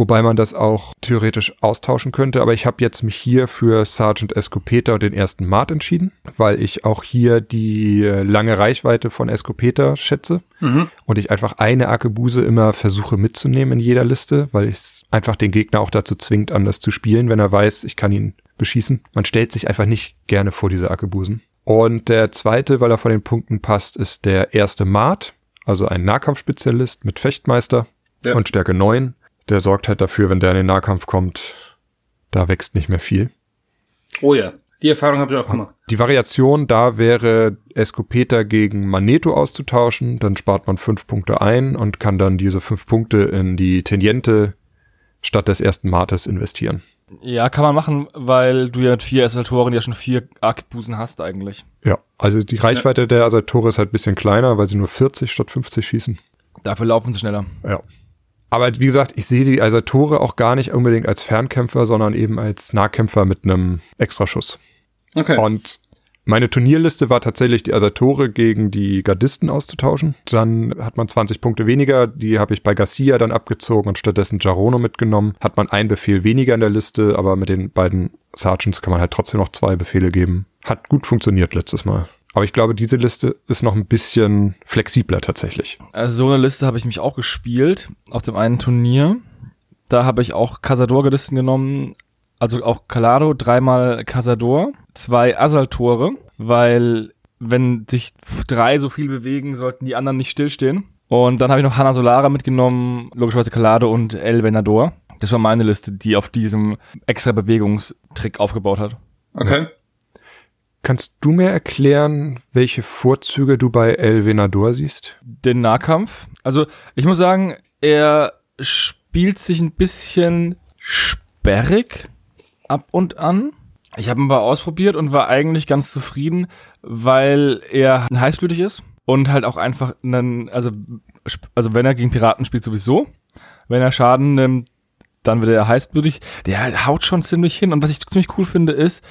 wobei man das auch theoretisch austauschen könnte. Aber ich habe jetzt mich hier für Sergeant Escopeta und den ersten Mart entschieden, weil ich auch hier die lange Reichweite von Escopeta schätze Mhm. und ich einfach eine Arkebuse immer versuche mitzunehmen in jeder Liste, weil es einfach den Gegner auch dazu zwingt, anders zu spielen, wenn er weiß, ich kann ihn beschießen. Man stellt sich einfach nicht gerne vor diese Arkebusen. Und der zweite, weil er von den Punkten passt, ist der erste Mart, also ein Nahkampfspezialist mit Fechtmeister Ja. und Stärke 9. Der sorgt halt dafür, wenn der in den Nahkampf kommt, da wächst nicht mehr viel. Oh ja, die Erfahrung habe ich auch gemacht. Die Variation da wäre, Escopeta gegen Magneto auszutauschen, dann spart man fünf Punkte ein und kann dann diese fünf Punkte in die Teniente statt des ersten Martes investieren. Ja, kann man machen, weil du ja mit vier Assaltoren ja schon vier Arkebusen hast eigentlich. Ja, also die Reichweite der Assaltore ist halt ein bisschen kleiner, weil sie nur 40 statt 50 schießen. Dafür laufen sie schneller. Ja. Aber wie gesagt, ich sehe die Assaltore auch gar nicht unbedingt als Fernkämpfer, sondern eben als Nahkämpfer mit einem Extraschuss. Okay. Und meine Turnierliste war tatsächlich die Asatore gegen die Gardisten auszutauschen. Dann hat man 20 Punkte weniger, die habe ich bei Garcia dann abgezogen und stattdessen Jarono mitgenommen. Hat man einen Befehl weniger in der Liste, aber mit den beiden Sergeants kann man halt trotzdem noch zwei Befehle geben. Hat gut funktioniert letztes Mal. Aber ich glaube, diese Liste ist noch ein bisschen flexibler tatsächlich. Also so eine Liste habe ich mich auch gespielt auf dem einen Turnier. Da habe ich auch Casador-Gardisten genommen, also auch Calado, dreimal Casador, zwei Assaltore, weil wenn sich drei so viel bewegen, sollten die anderen nicht stillstehen. Und dann habe ich noch Hanna Solara mitgenommen, logischerweise Calado und El Venador. Das war meine Liste, die auf diesem extra Bewegungstrick aufgebaut hat. Okay. Kannst du mir erklären, welche Vorzüge du bei El Venador siehst? Den Nahkampf. Also ich muss sagen, er spielt sich ein bisschen sperrig ab und an. Ich habe ihn mal ausprobiert und war eigentlich ganz zufrieden, weil er heißblütig ist und halt auch einfach einen, also, also wenn er gegen Piraten spielt sowieso, wenn er Schaden nimmt, dann wird er heißblütig. Der haut schon ziemlich hin und was ich ziemlich cool finde ist,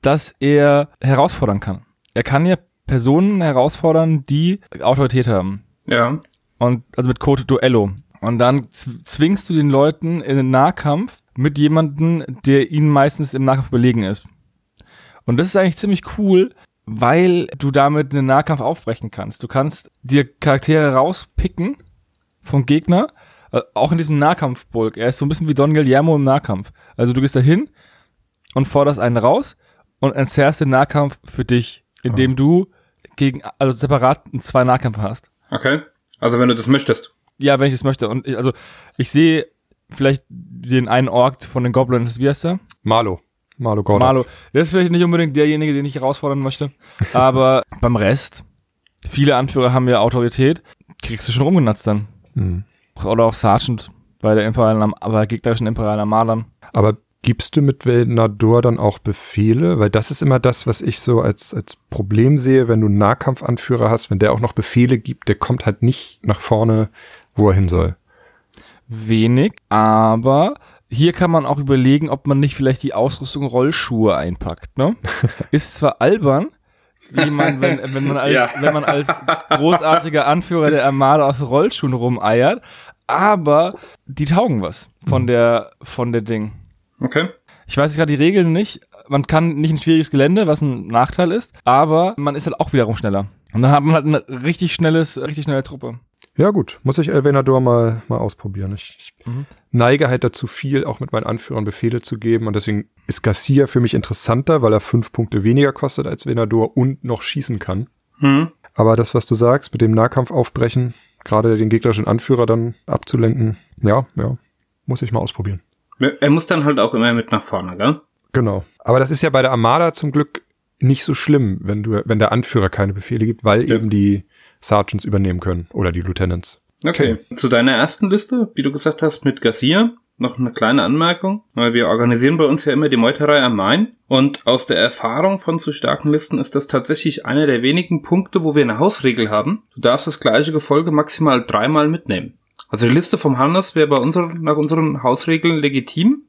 dass er herausfordern kann. Er kann ja Personen herausfordern, die Autorität haben. Ja. Und also mit Code Duello. Und dann zwingst du den Leuten in den Nahkampf mit jemandem, der ihnen meistens im Nahkampf überlegen ist. Und das ist eigentlich ziemlich cool, weil du damit einen Nahkampf aufbrechen kannst. Du kannst dir Charaktere rauspicken vom Gegner, äh, auch in diesem Nahkampfbulk. Er ist so ein bisschen wie Don Guillermo im Nahkampf. Also du gehst da hin und forderst einen raus und entzerrst den Nahkampf für dich, indem oh. du gegen, also separat zwei Nahkämpfe hast. Okay. Also wenn du das möchtest. Ja, wenn ich das möchte. Und ich, also ich sehe vielleicht den einen Ork von den Goblins, wie heißt der? Malo. Malo Gordon. Malo. Der ist vielleicht nicht unbedingt derjenige, den ich herausfordern möchte. Aber beim Rest, viele Anführer haben ja Autorität, kriegst du schon rumgenatzt dann. Mhm. Oder auch Sergeant bei der imperialen, bei gegnerischen imperialen Armadern. Aber gibst du mit Veldnador dann auch Befehle? Weil das ist immer das, was ich so als, als Problem sehe, wenn du einen Nahkampfanführer hast, wenn der auch noch Befehle gibt, der kommt halt nicht nach vorne, wo er hin soll wenig, aber hier kann man auch überlegen, ob man nicht vielleicht die Ausrüstung Rollschuhe einpackt. Ne? Ist zwar albern, wie man, wenn, wenn, man als, ja. wenn man als großartiger Anführer der Armada auf Rollschuhen rumeiert, aber die taugen was von mhm. der, von der Ding. Okay. Ich weiß gerade die Regeln nicht. Man kann nicht ein schwieriges Gelände, was ein Nachteil ist, aber man ist halt auch wiederum schneller. Und dann hat man halt eine richtig schnelles, richtig schnelle Truppe. Ja, gut. Muss ich El Venador mal, mal ausprobieren. Ich, ich mhm. neige halt dazu viel, auch mit meinen Anführern Befehle zu geben. Und deswegen ist Garcia für mich interessanter, weil er fünf Punkte weniger kostet als Venador und noch schießen kann. Mhm. Aber das, was du sagst, mit dem Nahkampf aufbrechen, gerade den gegnerischen Anführer dann abzulenken, ja, ja, muss ich mal ausprobieren. Er muss dann halt auch immer mit nach vorne, gell? Genau. Aber das ist ja bei der Armada zum Glück nicht so schlimm, wenn du, wenn der Anführer keine Befehle gibt, weil ja. eben die Sergeants übernehmen können oder die Lieutenants. Okay, zu deiner ersten Liste, wie du gesagt hast, mit Garcia. Noch eine kleine Anmerkung, weil wir organisieren bei uns ja immer die Meuterei am Main und aus der Erfahrung von zu starken Listen ist das tatsächlich einer der wenigen Punkte, wo wir eine Hausregel haben. Du darfst das gleiche Gefolge maximal dreimal mitnehmen. Also die Liste vom Hannes wäre bei unseren, nach unseren Hausregeln legitim.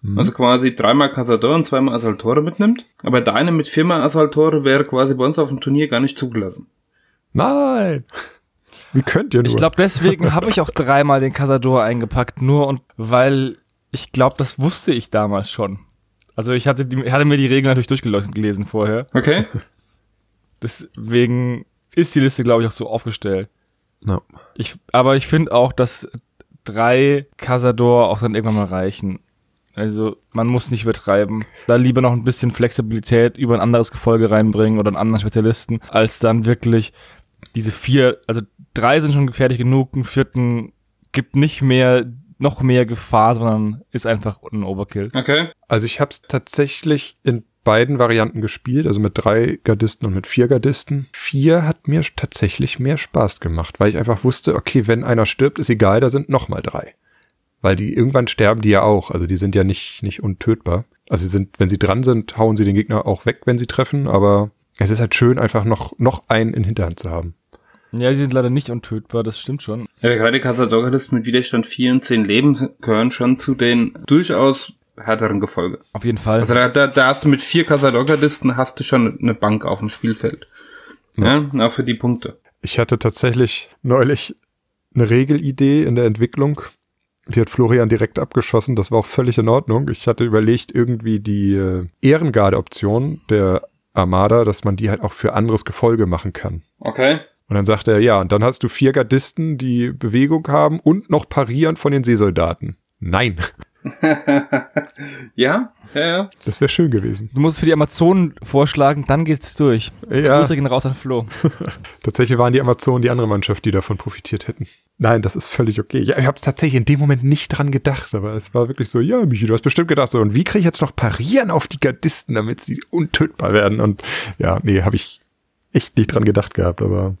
Mhm. Also quasi dreimal Casador und zweimal Assaltore mitnimmt. Aber deine mit viermal Assaltore wäre quasi bei uns auf dem Turnier gar nicht zugelassen. Nein! Wie könnt ihr nur? Ich glaube, deswegen habe ich auch dreimal den Casador eingepackt, nur und weil ich glaube, das wusste ich damals schon. Also ich hatte, die, hatte mir die Regeln natürlich durchgelesen vorher. Okay. Deswegen ist die Liste, glaube ich, auch so aufgestellt. No. Ich, aber ich finde auch, dass drei Casador auch dann irgendwann mal reichen. Also man muss nicht übertreiben. Da lieber noch ein bisschen Flexibilität über ein anderes Gefolge reinbringen oder einen anderen Spezialisten, als dann wirklich diese vier, also drei sind schon gefährlich genug, einen vierten gibt nicht mehr noch mehr Gefahr, sondern ist einfach ein Overkill. Okay. Also ich habe es tatsächlich in beiden Varianten gespielt, also mit drei Gardisten und mit vier Gardisten. Vier hat mir tatsächlich mehr Spaß gemacht, weil ich einfach wusste, okay, wenn einer stirbt, ist egal, da sind noch mal drei. weil die irgendwann sterben die ja auch. Also die sind ja nicht, nicht untötbar. Also sie sind, wenn sie dran sind, hauen sie den Gegner auch weg, wenn sie treffen, aber es ist halt schön, einfach noch, noch einen in Hinterhand zu haben. Ja, sie sind leider nicht untötbar, das stimmt schon. Ja, gerade Casadorgadisten mit Widerstand 4 und 10 Leben gehören schon zu den durchaus härteren Gefolge. Auf jeden Fall. Also da, da, da hast du mit vier Casadorgadisten hast du schon eine Bank auf dem Spielfeld. Ja, ja auch für die Punkte. Ich hatte tatsächlich neulich eine Regelidee in der Entwicklung. Die hat Florian direkt abgeschossen. Das war auch völlig in Ordnung. Ich hatte überlegt, irgendwie die äh, Ehrengarde-Option der Armada, dass man die halt auch für anderes Gefolge machen kann. Okay. Und dann sagt er, ja, und dann hast du vier Gardisten, die Bewegung haben und noch parieren von den Seesoldaten. Nein. ja, ja, ja. Das wäre schön gewesen. Du musst für die Amazonen vorschlagen, dann geht's durch. Ja. Grüße gehen raus an Flo. Tatsächlich waren die Amazonen die andere Mannschaft, die davon profitiert hätten. Nein, das ist völlig okay. Ja, ich habe es tatsächlich in dem Moment nicht dran gedacht, aber es war wirklich so, ja, Michi, du hast bestimmt gedacht so, und wie kriege ich jetzt noch parieren auf die Gardisten, damit sie untötbar werden? Und ja, nee, habe ich echt nicht dran gedacht gehabt, aber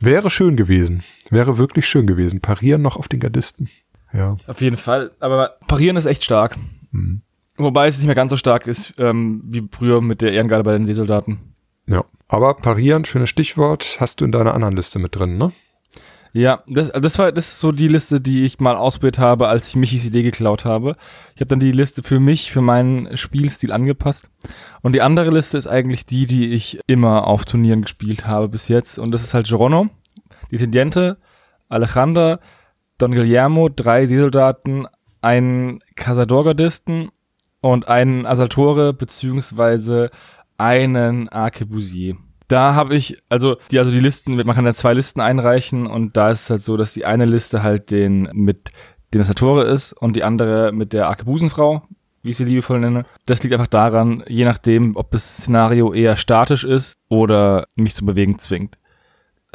wäre schön gewesen. Wäre wirklich schön gewesen. Parieren noch auf den Gardisten. Ja. Auf jeden Fall. Aber parieren ist echt stark. Mhm. Wobei es nicht mehr ganz so stark ist, ähm, wie früher mit der Ehrengarde bei den Seesoldaten. Ja. Aber parieren, schönes Stichwort, hast du in deiner anderen Liste mit drin, ne? Ja, das, das war das ist so die Liste, die ich mal ausprobiert habe, als ich Michis Idee geklaut habe. Ich habe dann die Liste für mich, für meinen Spielstil angepasst. Und die andere Liste ist eigentlich die, die ich immer auf Turnieren gespielt habe bis jetzt. Und das ist halt Gerono, die Tendiente, Alejandra, Don Guillermo, drei Seesoldaten, einen Casador-Gardisten und einen Asaltore beziehungsweise einen Arquebusier. Da habe ich, also die, also die Listen, man kann ja zwei Listen einreichen und da ist es halt so, dass die eine Liste halt den mit dem Asatore ist und die andere mit der Arkebusenfrau, wie ich sie liebevoll nenne. Das liegt einfach daran, je nachdem, ob das Szenario eher statisch ist oder mich zu bewegen zwingt,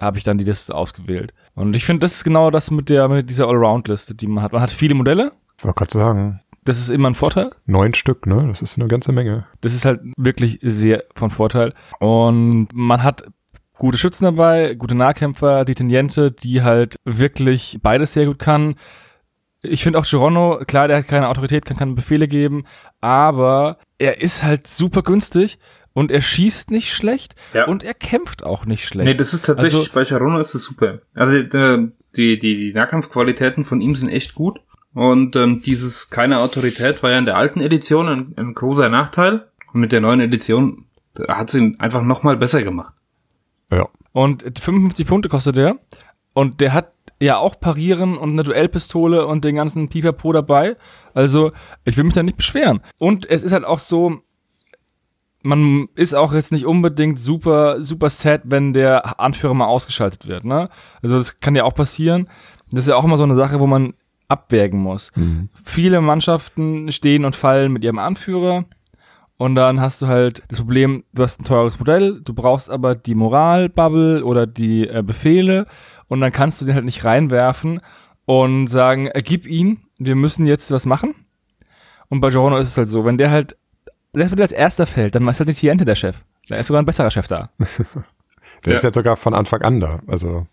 habe ich dann die Liste ausgewählt. Und ich finde, das ist genau das mit der mit dieser Allround-Liste, die man hat. Man hat viele Modelle. Ich wollte gerade sagen, Das ist immer ein Vorteil. neun Stück, ne? Das ist eine ganze Menge. Das ist halt wirklich sehr von Vorteil. Und man hat gute Schützen dabei, gute Nahkämpfer, die Teniente, die halt wirklich beides sehr gut kann. Ich finde auch Gerono, klar, der hat keine Autorität, kann keine Befehle geben, aber er ist halt super günstig und er schießt nicht schlecht Ja. und er kämpft auch nicht schlecht. Nee, das ist tatsächlich, Also- bei Charono ist das super. Also äh, die, die, die Nahkampfqualitäten von ihm sind echt gut. Und ähm, dieses keine Autorität war ja in der alten Edition ein, ein großer Nachteil. Und mit der neuen Edition hat sie ihn einfach nochmal besser gemacht. Ja. Und 55 Punkte kostet der. Und der hat ja auch Parieren und eine Duellpistole und den ganzen Pipapo dabei. Also, ich will mich da nicht beschweren. Und es ist halt auch so, man ist auch jetzt nicht unbedingt super, super sad, wenn der Anführer mal ausgeschaltet wird, ne? Also, das kann ja auch passieren. Das ist ja auch immer so eine Sache, wo man abwägen muss. Viele Mannschaften stehen und fallen mit ihrem Anführer. Und dann hast du halt das Problem, du hast ein teures Modell, du brauchst aber die Moralbubble oder die äh, Befehle und dann kannst du den halt nicht reinwerfen und sagen, äh, gib ihn, wir müssen jetzt was machen. Und bei Giorno ist es halt so, wenn der halt, selbst wenn der als erster fällt, dann ist halt nicht Tiente der Chef. Da ist sogar ein besserer Chef da. Der Ja. ist jetzt sogar von Anfang an da. Also,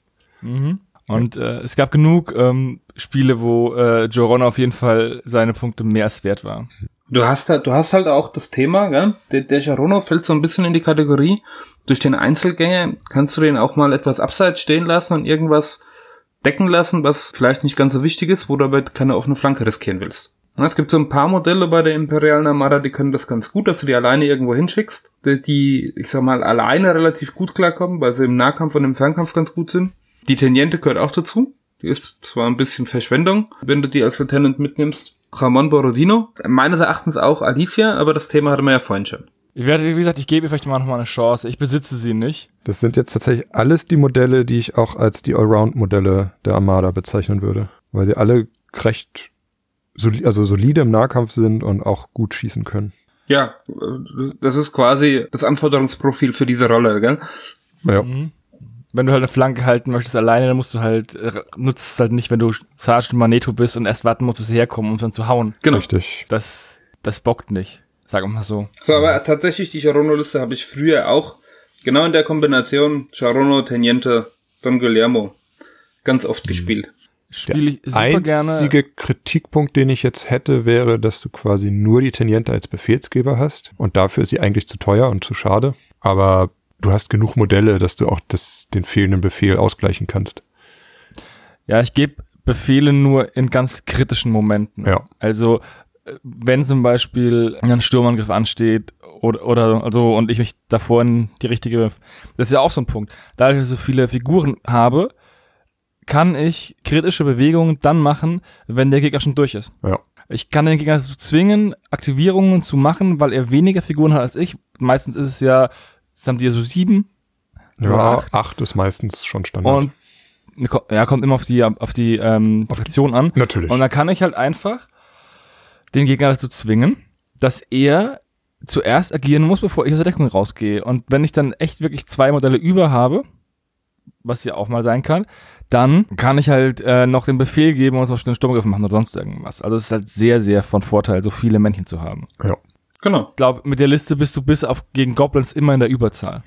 Und äh, es gab genug ähm, Spiele, wo äh, Giorno auf jeden Fall seine Punkte mehr als wert war. Du hast halt, du hast halt auch das Thema, gell? Der, der Charono fällt so ein bisschen in die Kategorie. Durch den Einzelgänger kannst du den auch mal etwas abseits stehen lassen und irgendwas decken lassen, was vielleicht nicht ganz so wichtig ist, wo du aber keine offene Flanke riskieren willst. Es gibt so ein paar Modelle bei der Imperialen Armada, die können das ganz gut, dass du die alleine irgendwo hinschickst, die, ich sag mal, alleine relativ gut klarkommen, weil sie im Nahkampf und im Fernkampf ganz gut sind. Die Teniente gehört auch dazu. Die ist zwar ein bisschen Verschwendung, wenn du die als Lieutenant mitnimmst. Ramon Borodino, meines Erachtens auch Alicia, aber das Thema hatten wir ja vorhin schon. Ich werde, wie gesagt, ich gebe ihr vielleicht mal noch mal eine Chance. Ich besitze sie nicht. das sind jetzt tatsächlich alles die Modelle, die ich auch als die Allround-Modelle der Armada bezeichnen würde. Weil sie alle recht soli also solide im Nahkampf sind und auch gut schießen können. Ja, das ist quasi das Anforderungsprofil für diese Rolle, gell? Ja. Mhm. Wenn du halt eine Flanke halten möchtest alleine, dann musst du halt, äh, nutzt es halt nicht, wenn du Sergeant Magneto bist und erst warten musst, bis sie herkommen, um dann zu hauen. Genau. Richtig. Das, das bockt nicht. Sag mal so. So, aber tatsächlich die Charono-Liste habe ich früher auch genau in der Kombination Charono, Teniente, Don Guillermo ganz oft gespielt. Spiele ich super einzige gerne. Kritikpunkt, den ich jetzt hätte, wäre, dass du quasi nur die Teniente als Befehlsgeber hast und dafür ist sie eigentlich zu teuer und zu schade. Aber du hast genug Modelle, dass du auch das, den fehlenden Befehl ausgleichen kannst. Ja, ich gebe Befehle nur in ganz kritischen Momenten. Ja. Also wenn zum Beispiel ein Sturmangriff ansteht oder, oder also und ich mich davor in die richtige, das ist ja auch so ein Punkt. Dadurch, dass ich so viele Figuren habe, kann ich kritische Bewegungen dann machen, wenn der Gegner schon durch ist. Ja. Ich kann den Gegner dazu zwingen, Aktivierungen zu machen, weil er weniger Figuren hat als ich. Meistens ist es ja, das haben die ja so sieben. Ja, acht. acht. ist meistens schon Standard. Und ja, kommt immer auf die auf die ähm, Fraktion an. Natürlich. Und dann kann ich halt einfach den Gegner dazu zwingen, dass er zuerst agieren muss, bevor ich aus der Deckung rausgehe. Und wenn ich dann echt wirklich zwei Modelle über habe, was ja auch mal sein kann, dann kann ich halt äh, noch den Befehl geben und zum Beispiel einen Sturmgriff machen oder sonst irgendwas. Also es ist halt sehr, sehr von Vorteil, so viele Männchen zu haben. ja. Genau. Ich glaube, mit der Liste bist du bis auf gegen Goblins immer in der Überzahl.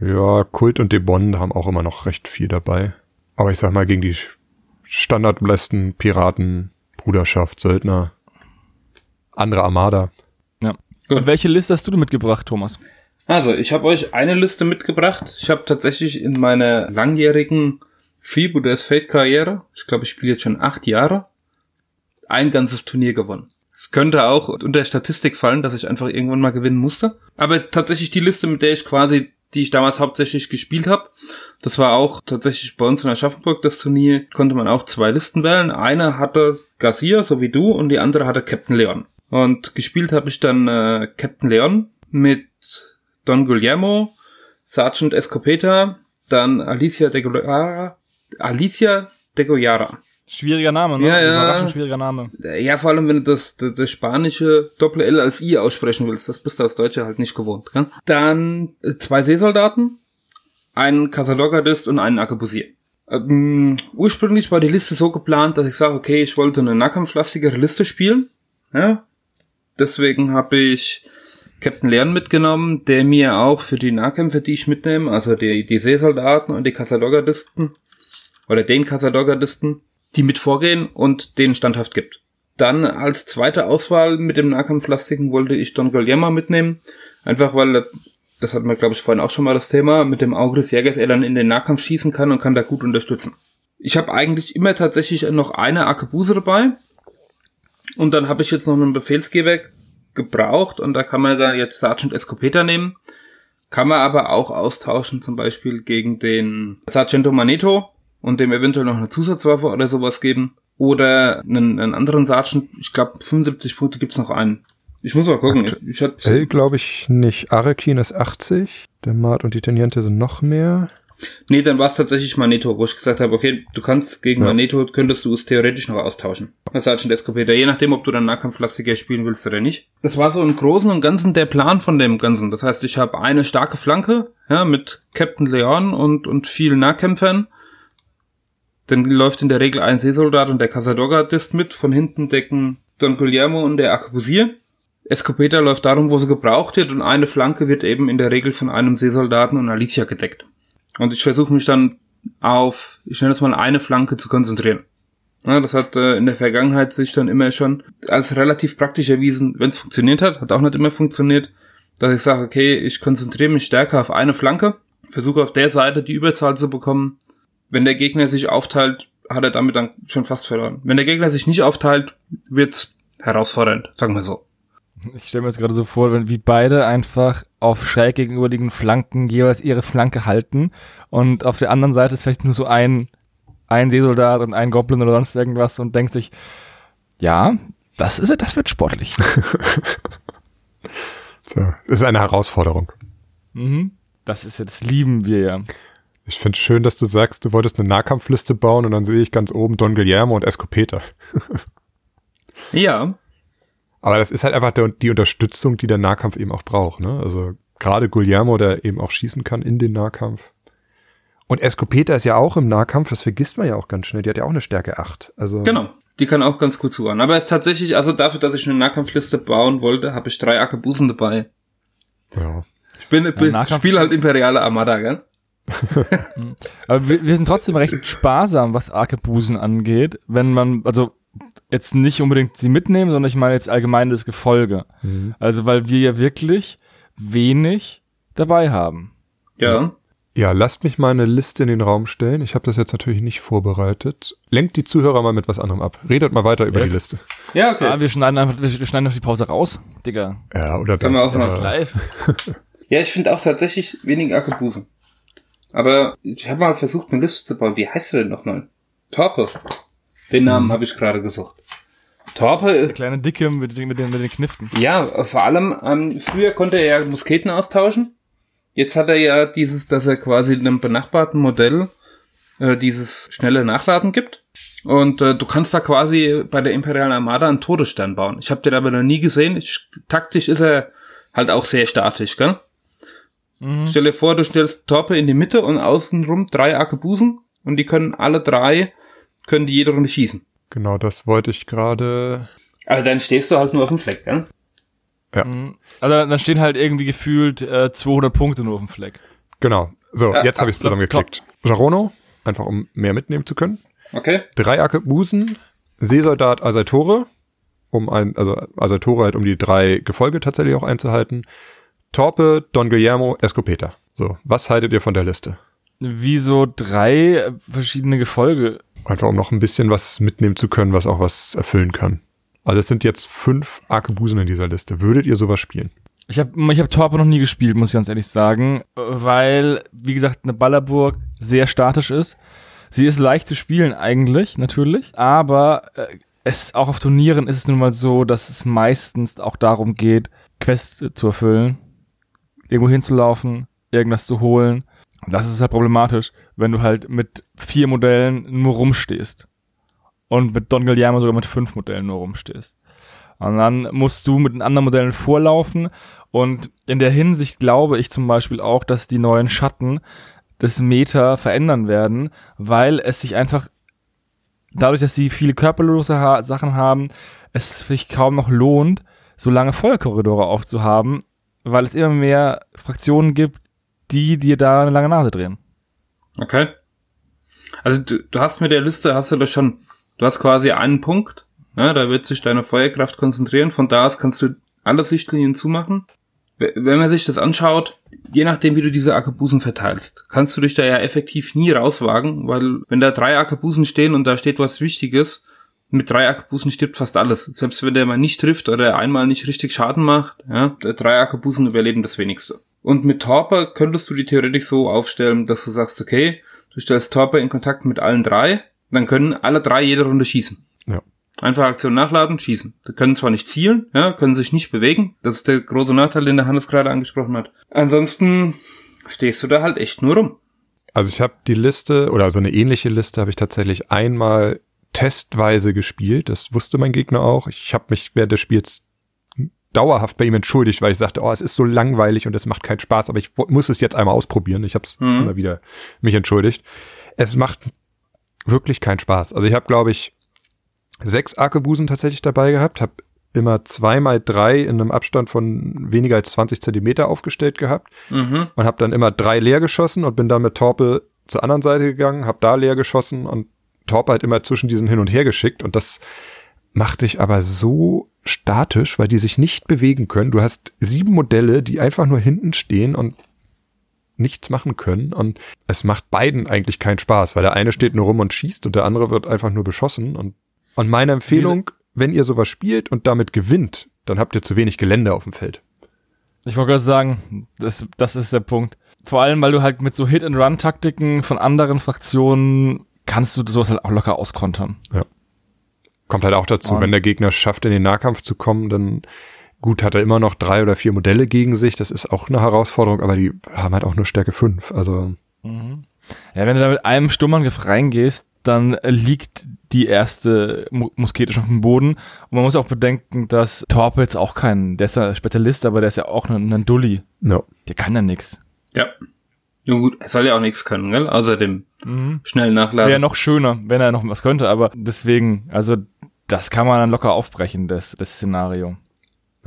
Ja, Kult und Debon haben auch immer noch recht viel dabei. Aber ich sag mal, gegen die Standardbesten, Piraten, Bruderschaft, Söldner, andere Armada. Ja. Gut. Und welche Liste hast du denn mitgebracht, Thomas? Also, ich habe euch eine Liste mitgebracht. Ich habe tatsächlich in meiner langjährigen Freebooters Fate Karriere, ich glaube, ich spiele jetzt schon acht Jahre, ein ganzes Turnier gewonnen. Es könnte auch unter Statistik fallen, dass ich einfach irgendwann mal gewinnen musste. Aber tatsächlich die Liste, mit der ich quasi, die ich damals hauptsächlich gespielt habe, das war auch tatsächlich bei uns in Aschaffenburg das Turnier, konnte man auch zwei Listen wählen. Eine hatte Garcia, so wie du, und die andere hatte Captain Leon. Und gespielt habe ich dann äh, Captain Leon mit Don Guillermo, Sergeant Escopeta, dann Alicia de Goyara, Alicia de Goyara. Schwieriger Name, ne? Ja, ja. Überraschend schwieriger Name. Ja, vor allem, wenn du das, das, das spanische Doppel-L als I aussprechen willst, das bist du als Deutscher halt nicht gewohnt. Gell? Dann äh, zwei Seesoldaten, einen Casalogardist und einen Arkebusier. Ähm, ursprünglich war die Liste so geplant, dass ich sage, okay, ich wollte eine nahkampflastigere Liste spielen. Ja? Deswegen habe ich Captain Leon mitgenommen, der mir auch für die Nahkämpfe, die ich mitnehme, also die, die Seesoldaten und die Casalogardisten, oder den Casalogardisten, die mit vorgehen und denen standhaft gibt. Dann als zweite Auswahl mit dem Nahkampflastigen wollte ich Don Guillermo mitnehmen, einfach weil, das hatten wir glaube ich vorhin auch schon mal das Thema, mit dem Auge des Jägers er dann in den Nahkampf schießen kann und kann da gut unterstützen. Ich habe eigentlich immer tatsächlich noch eine Arkebuse dabei und dann habe ich jetzt noch einen Befehlsgeber gebraucht und da kann man da jetzt Sergeant Escopeta nehmen. Kann man aber auch austauschen, zum Beispiel gegen den Sargento Maneto und dem eventuell noch eine Zusatzwaffe oder sowas geben. Oder einen, einen anderen Sergeant, ich glaube 75 Punkte gibt's noch einen. Ich muss mal gucken. Ich hatte, L glaube ich nicht. Arekin ist 80. Der Mart und die Teniente sind noch mehr. nee, dann war es tatsächlich Maneto, wo ich gesagt habe, okay, du kannst gegen Ja. Maneto, könntest du es theoretisch noch austauschen. Als Sergeant Escopeta, je nachdem, ob du dann Nahkampflastiger spielen willst oder nicht. Das war so im Großen und Ganzen der Plan von dem Ganzen. Das heißt, ich habe eine starke Flanke, ja, mit Captain Leon und, und vielen Nahkämpfern. Dann läuft in der Regel ein Seesoldat und der Casadogardist mit. Von hinten decken Don Guillermo und der Arkebusier. Escopeta läuft darum, wo sie gebraucht wird und eine Flanke wird eben in der Regel von einem Seesoldaten und Alicia gedeckt. Und ich versuche mich dann auf, ich nenne das mal eine Flanke zu konzentrieren. Ja, das hat äh, in der Vergangenheit sich dann immer schon als relativ praktisch erwiesen, wenn es funktioniert hat, hat auch nicht immer funktioniert, dass ich sage, okay, ich konzentriere mich stärker auf eine Flanke, versuche auf der Seite die Überzahl zu bekommen. Wenn der Gegner sich aufteilt, hat er damit dann schon fast verloren. Wenn der Gegner sich nicht aufteilt, wird's herausfordernd, sagen wir so. Ich stelle mir jetzt gerade so vor, wenn wie beide einfach auf schräg gegenüberliegenden Flanken jeweils ihre Flanke halten und auf der anderen Seite ist vielleicht nur so ein, ein Seesoldat und ein Goblin oder sonst irgendwas und denkt sich, ja, das, ist, das wird sportlich. So. Das ist eine Herausforderung. mhm. Das ist ja, das lieben wir ja. Ich finde schön, dass du sagst, du wolltest eine Nahkampfliste bauen und dann sehe ich ganz oben Don Guillermo und Escopeta. Ja, Aber das ist halt einfach der, die Unterstützung, die der Nahkampf eben auch braucht. Ne? Also gerade Guillermo, der eben auch schießen kann in den Nahkampf. Und Escopeta ist ja auch im Nahkampf, das vergisst man ja auch ganz schnell. Die hat ja auch eine Stärke 8. Also Genau. Die kann auch ganz gut zuhören. Aber es ist tatsächlich, also dafür, dass ich eine Nahkampfliste bauen wollte, habe ich drei Arkebusen dabei. Ja. Ich bin, bin Nahkampf- spiele halt Imperiale Armada, gell? Aber wir, wir sind trotzdem recht sparsam, was Arkebusen angeht, wenn man, also jetzt nicht unbedingt sie mitnehmen, sondern ich meine jetzt allgemein das Gefolge. Mhm. Also weil wir ja wirklich wenig dabei haben. Ja. Ja, lasst mich mal eine Liste in den Raum stellen. Ich habe das jetzt natürlich nicht vorbereitet. Lenkt die Zuhörer mal mit was anderem ab. Redet mal weiter über Ja. die Liste. Ja, okay. Ah, wir schneiden einfach, wir schneiden noch die Pause raus, Digga. Ja, oder Können das. wir auch noch aber- Live. Ja, ich finde auch tatsächlich wenig Arkebusen. Aber ich habe mal versucht, eine Liste zu bauen. Wie heißt der denn nochmal? Torpe. Den Namen habe ich gerade gesucht. Torpe, Der kleine Dicke mit, den- mit, den, mit den Kniften. ja, vor allem, ähm, früher konnte er ja Musketen austauschen. Jetzt hat er ja dieses, dass er quasi einem benachbarten Modell äh, dieses schnelle Nachladen gibt. Und äh, du kannst da quasi bei der Imperialen Armada einen Todesstern bauen. Ich habe den aber noch nie gesehen. Ich, taktisch ist er halt auch sehr statisch, gell? Stell dir vor, du stellst Torpe in die Mitte und außenrum drei Arkebusen und die können alle drei, können die jede Runde schießen. Genau, das wollte ich gerade. Aber dann stehst du halt nur auf dem Fleck, gell? Mhm. Also dann stehen halt irgendwie gefühlt äh, 200 Punkte nur auf dem Fleck. Genau. So, Ja, jetzt habe ich es top. zusammengeklickt. Jarono, einfach um mehr mitnehmen zu können. Okay? Drei Arkebusen, Seesoldat Asaitore, um ein, also Asaitore halt um die drei Gefolge tatsächlich auch einzuhalten. Torpe, Don Guillermo, Escopeta. So, was haltet ihr von der Liste? Wieso drei äh, verschiedene Gefolge? Einfach um noch ein bisschen was mitnehmen zu können, was auch was erfüllen kann. Also es sind jetzt fünf Arkebusen in dieser Liste. Würdet ihr sowas spielen? Ich habe ich hab Torpe noch nie gespielt, muss ich ganz ehrlich sagen, weil, wie gesagt, eine Ballerburg sehr statisch ist. Sie ist leicht zu spielen eigentlich, natürlich, aber äh, es auch auf Turnieren ist es nun mal so, dass es meistens auch darum geht, Quests zu erfüllen, irgendwo hinzulaufen, irgendwas zu holen. Das ist halt problematisch, wenn du halt mit vier Modellen nur rumstehst und mit Don Guillermo sogar mit fünf Modellen nur rumstehst. Und dann musst du mit den anderen Modellen vorlaufen. Und in der Hinsicht glaube ich zum Beispiel auch, dass die neuen Schatten das Meta verändern werden, weil es sich einfach dadurch, dass sie viele körperlose ha Sachen haben, es sich kaum noch lohnt, so lange Feuerkorridore aufzuhaben, weil es immer mehr Fraktionen gibt, die dir da eine lange Nase drehen. Okay. Also du, du hast mit der Liste, hast du das schon, du hast quasi einen Punkt, ja, da wird sich deine Feuerkraft konzentrieren, von da aus kannst du alle Sichtlinien zumachen. Wenn man sich das anschaut, je nachdem wie du diese Arkebusen verteilst, kannst du dich da ja effektiv nie rauswagen, weil wenn da drei Arkebusen stehen und da steht was Wichtiges, mit drei Arkebusen stirbt fast alles. Selbst wenn der mal nicht trifft oder einmal nicht richtig Schaden macht, ja, drei Arkebusen überleben das wenigste. Und mit Torpe könntest du die theoretisch so aufstellen, dass du sagst, okay, du stellst Torpe in Kontakt mit allen drei, dann können alle drei jede Runde schießen. Ja. Einfach Aktion nachladen, schießen. Die können zwar nicht zielen, ja, können sich nicht bewegen. Das ist der große Nachteil, den der Hannes gerade angesprochen hat. Ansonsten stehst du da halt echt nur rum. Also ich habe die Liste oder so eine ähnliche Liste habe ich tatsächlich einmal testweise gespielt. Das wusste mein Gegner auch. Ich habe mich während des Spiels dauerhaft bei ihm entschuldigt, weil ich sagte, oh, es ist so langweilig und es macht keinen Spaß, aber ich muss es jetzt einmal ausprobieren. Ich habe es Mhm. immer wieder mich entschuldigt. Es macht wirklich keinen Spaß. Also ich habe, glaube ich, sechs Arkebusen tatsächlich dabei gehabt, habe immer zweimal drei in einem Abstand von weniger als 20 Zentimeter aufgestellt gehabt Mhm. und habe dann immer drei leer geschossen und bin dann mit Torpe zur anderen Seite gegangen, habe da leer geschossen und Torpe halt immer zwischen diesen hin und her geschickt und das macht dich aber so statisch, weil die sich nicht bewegen können. Du hast sieben Modelle, die einfach nur hinten stehen und nichts machen können und es macht beiden eigentlich keinen Spaß, weil der eine steht nur rum und schießt und der andere wird einfach nur beschossen und und meine Empfehlung, wenn ihr sowas spielt und damit gewinnt, dann habt ihr zu wenig Gelände auf dem Feld. Ich wollte gerade sagen, das, das ist der Punkt. Vor allem, weil du halt mit so Hit-and-Run-Taktiken von anderen Fraktionen kannst du sowas halt auch locker auskontern. Kommt halt auch dazu, Und- wenn der Gegner schafft, in den Nahkampf zu kommen, dann gut hat er immer noch drei oder vier Modelle gegen sich. Das ist auch eine Herausforderung, aber die haben halt auch nur Stärke fünf. Also Ja, wenn du da mit einem Stummangriff reingehst, dann liegt die erste Mu Muskete schon auf dem Boden. Und man muss auch bedenken, dass Torpe jetzt auch kein, der ist ja Spezialist, aber der ist ja auch ein, ein Dulli. no. Der kann ja nix. Ja. Ja gut, er soll ja auch nichts können, gell? Außer dem Mhm. schnellen Das wäre Nachladen. ja noch schöner, wenn er noch was könnte, aber deswegen, also das kann man dann locker aufbrechen, das, das Szenario.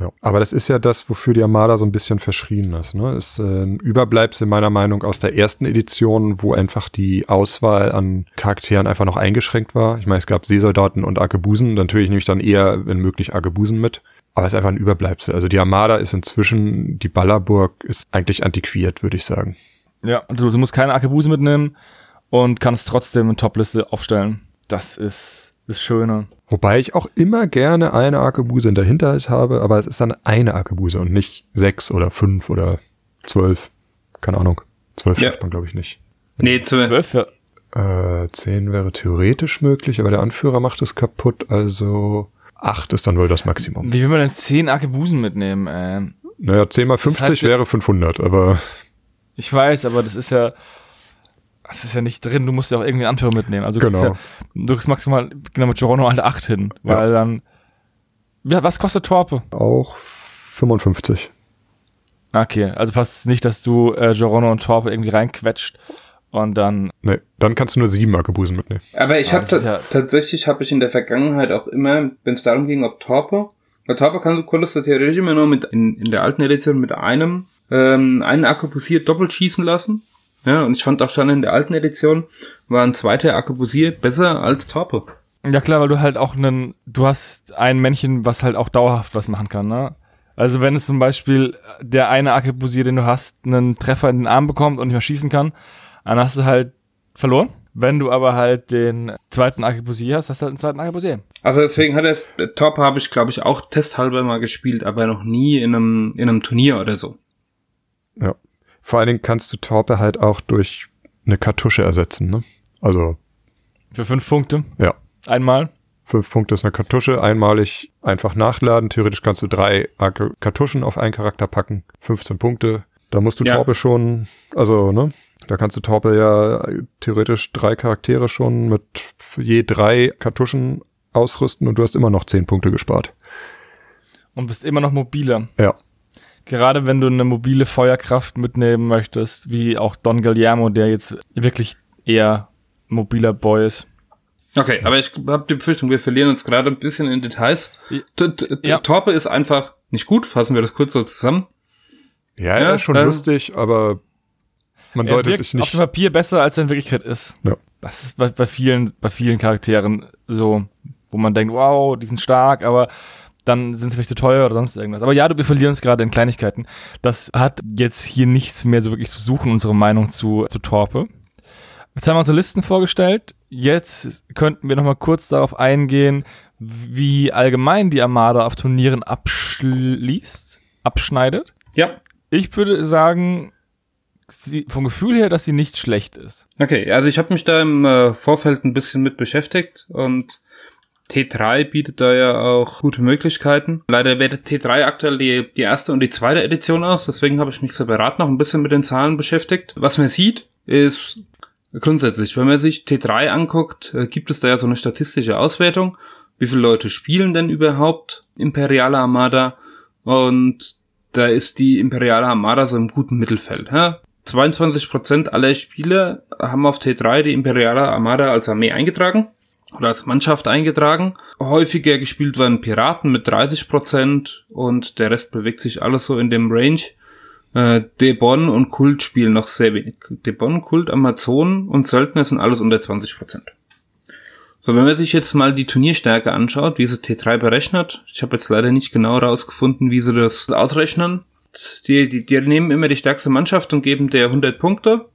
Ja, aber das ist ja das, wofür die Armada so ein bisschen verschrien ist. Ne? Ist äh, ein Überbleibsel meiner Meinung aus der ersten Edition, wo einfach die Auswahl an Charakteren einfach noch eingeschränkt war. Ich meine, es gab Seesoldaten und Arkebusen. Natürlich nehme ich dann eher, wenn möglich, Arkebusen mit. Aber es ist einfach ein Überbleibsel. Also die Armada ist inzwischen, die Ballerburg ist eigentlich antiquiert, würde ich sagen. Ja, du, du musst keine Arkebuse mitnehmen und kannst trotzdem eine Topliste aufstellen. Das ist das Schöne. Wobei ich auch immer gerne eine Arkebuse in der Hinterhalt habe, aber es ist dann eine Arkebuse und nicht sechs oder fünf oder zwölf. Keine Ahnung. Zwölf Ja. schafft man, glaube ich, nicht. Nee, zwölf. Zwölf, ja. Äh, zehn wäre theoretisch möglich, aber der Anführer macht es kaputt, also acht ist dann wohl das Maximum. Wie will man denn zehn Arkebusen mitnehmen? Ähm, Naja, zehn mal 50 heißt ja- wäre 500, aber ich weiß, aber das ist ja, das ist ja nicht drin. Du musst ja auch irgendwie einen Anführer mitnehmen. Also du Genau. kriegst ja, du kriegst maximal genau mit Girono eine 8 hin, weil dann, ja, was kostet Torpe? auch 55. Okay, also passt es nicht, dass du äh, Girono und Torpe irgendwie reinquetscht und dann, Nee, dann kannst du nur sieben Arkebusen mitnehmen. Aber ich Ja, habe ja- tatsächlich habe ich in der Vergangenheit auch immer, wenn es darum ging, ob Torpe, bei Torpe kannst, konntest du theoretisch immer nur mit in, in der alten Edition mit einem ähm, einen Arkebusier doppelt schießen lassen. Ja, und ich fand auch schon in der alten Edition war ein zweiter Arkebusier besser als Torpe. ja klar, weil du halt auch einen, du hast ein Männchen, was halt auch dauerhaft was machen kann, ne? Also wenn es zum Beispiel der eine Arkebusier, den du hast, einen Treffer in den Arm bekommt und nicht mehr schießen kann, dann hast du halt verloren. Wenn du aber halt den zweiten Arkebusier hast, hast du halt einen zweiten Arkebusier. Also deswegen hat es Torpe habe ich glaube ich auch testhalber mal gespielt, aber noch nie in einem in einem Turnier oder so. Ja. Vor allen Dingen kannst du Torpe halt auch durch eine Kartusche ersetzen, ne? Also, Für fünf Punkte. ja. Einmal. Fünf Punkte ist eine Kartusche, einmalig einfach nachladen. Theoretisch kannst du drei Kartuschen auf einen Charakter packen. 15 Punkte. Da musst du Ja. Torpe schon, also, ne? Da kannst du Torpe ja theoretisch drei Charaktere schon mit je drei Kartuschen ausrüsten und du hast immer noch 10 Punkte gespart. Und bist immer noch mobiler. Ja. Gerade wenn du eine mobile Feuerkraft mitnehmen möchtest, wie auch Don Guillermo, der jetzt wirklich eher mobiler Boy ist. Okay, aber ich habe die Befürchtung, wir verlieren uns gerade ein bisschen in Details. Ja. Torpe ist einfach nicht gut, fassen wir das kurz so zusammen. Ja, Ja, er ist schon ähm, lustig, aber man sollte sich auf nicht. dem Papier besser, als er in Wirklichkeit ist. Ja. Das ist bei, bei vielen, bei vielen Charakteren so, wo man denkt, wow, die sind stark, aber dann sind sie vielleicht zu teuer oder sonst irgendwas. Aber ja, wir verlieren uns gerade in Kleinigkeiten. Das hat jetzt hier nichts mehr so wirklich zu suchen, unsere Meinung zu, zu Torpe. Jetzt haben wir unsere Listen vorgestellt. Jetzt könnten wir noch mal kurz darauf eingehen, wie allgemein die Armada auf Turnieren abschließt, abschneidet. Ja. Ich würde sagen, sie, vom Gefühl her, dass sie nicht schlecht ist. Okay, also ich habe mich da im äh, Vorfeld ein bisschen mit beschäftigt und T3 bietet da ja auch gute Möglichkeiten. Leider wertet T3 aktuell die, die erste und die zweite Edition aus, deswegen habe ich mich separat noch ein bisschen mit den Zahlen beschäftigt. Was man sieht, ist grundsätzlich, wenn man sich T3 anguckt, äh, gibt es da ja so eine statistische Auswertung. Wie viele Leute spielen denn überhaupt Imperiale Armada? Und da ist die Imperiale Armada so im guten Mittelfeld. Ja? 22% aller Spieler haben auf T3 die Imperiale Armada als Armee eingetragen oder als Mannschaft eingetragen. Häufiger gespielt werden Piraten mit 30% und der Rest bewegt sich alles so in dem Range. Äh, Debon und Kult spielen noch sehr wenig. Debon, Kult, Amazonen und Söldner sind alles unter 20%. So, wenn man sich jetzt mal die Turnierstärke anschaut, wie sie T3 berechnet, ich habe jetzt leider nicht genau herausgefunden, wie sie das ausrechnen. Die, die, die nehmen immer die stärkste Mannschaft und geben der 100 Punkte,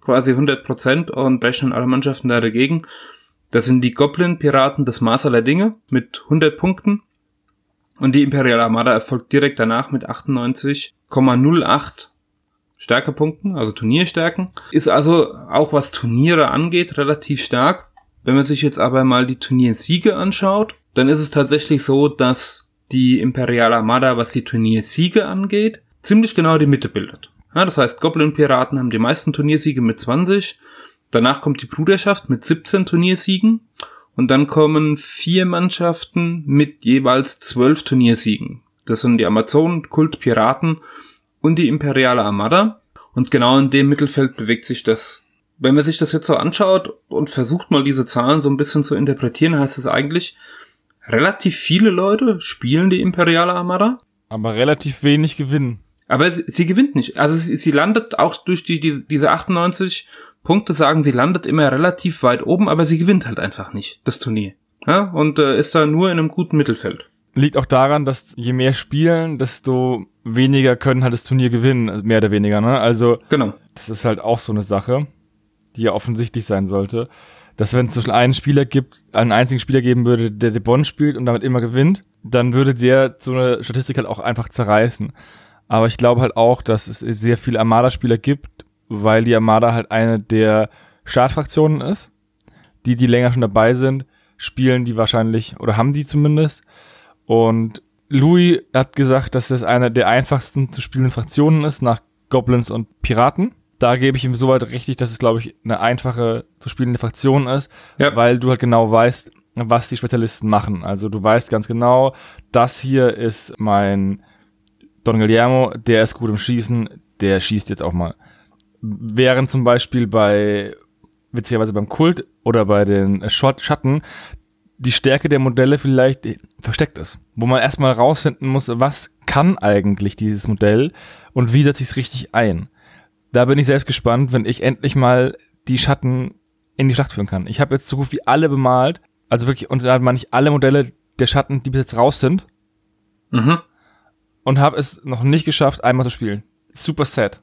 quasi 100 Prozent und rechnen alle Mannschaften da dagegen. Das sind die Goblin-Piraten des Maß aller Dinge mit 100 Punkten. Und die Imperiale Armada erfolgt direkt danach mit 98,08 Stärkepunkten, also Turnierstärken. Ist also auch was Turniere angeht relativ stark. Wenn man sich jetzt aber mal die Turniersiege anschaut, dann ist es tatsächlich so, dass die Imperiale Armada, was die Turniersiege angeht, ziemlich genau die Mitte bildet. Ja, das heißt, Goblin-Piraten haben die meisten Turniersiege mit 20. Danach kommt die Bruderschaft mit 17 Turniersiegen. Und dann kommen vier Mannschaften mit jeweils 12 Turniersiegen. Das sind die Amazonen, Kult, Piraten und die Imperiale Armada. Und genau in dem Mittelfeld bewegt sich das. Wenn man sich das jetzt so anschaut und versucht mal diese Zahlen so ein bisschen zu interpretieren, heißt es eigentlich, relativ viele Leute spielen die Imperiale Armada. Aber relativ wenig gewinnen. Aber sie, sie gewinnt nicht. Also sie, sie landet auch durch die, die, diese 98 Punkte, sagen sie landet immer relativ weit oben, aber sie gewinnt halt einfach nicht, das Turnier. Ja, und äh, ist da nur in einem guten Mittelfeld. Liegt auch daran, dass je mehr spielen, desto weniger können halt das Turnier gewinnen, also mehr oder weniger, ne? Also, Genau. das ist halt auch so eine Sache, die ja offensichtlich sein sollte. Dass wenn es zum Beispiel einen Spieler gibt, einen einzigen Spieler geben würde, der De Bonn spielt und damit immer gewinnt, dann würde der so eine Statistik halt auch einfach zerreißen. Aber ich glaube halt auch, dass es sehr viele Armada-Spieler gibt, weil die Armada halt eine der Startfraktionen ist. Die, die länger schon dabei sind, spielen die wahrscheinlich, oder haben die zumindest. Und Louis hat gesagt, dass das eine der einfachsten zu spielenden Fraktionen ist, nach Goblins und Piraten. Da gebe ich ihm soweit richtig, dass es, glaube ich, eine einfache zu spielende Fraktion ist, Ja. weil du halt genau weißt, was die Spezialisten machen. Also du weißt ganz genau, das hier ist mein Don Guillermo, der ist gut im Schießen, der schießt jetzt auch mal. Während zum Beispiel bei, witzigerweise beim Kult oder bei den Schott- Schatten, die Stärke der Modelle vielleicht versteckt ist. Wo man erstmal rausfinden muss, was kann eigentlich dieses Modell und wie setzt sich es richtig ein. Da bin ich selbst gespannt, wenn ich endlich mal die Schatten in die Schlacht führen kann. Ich habe jetzt so gut wie alle bemalt, also wirklich, und da meine ich alle Modelle der Schatten, die bis jetzt raus sind, Mhm. und habe es noch nicht geschafft, einmal zu spielen. Super sad.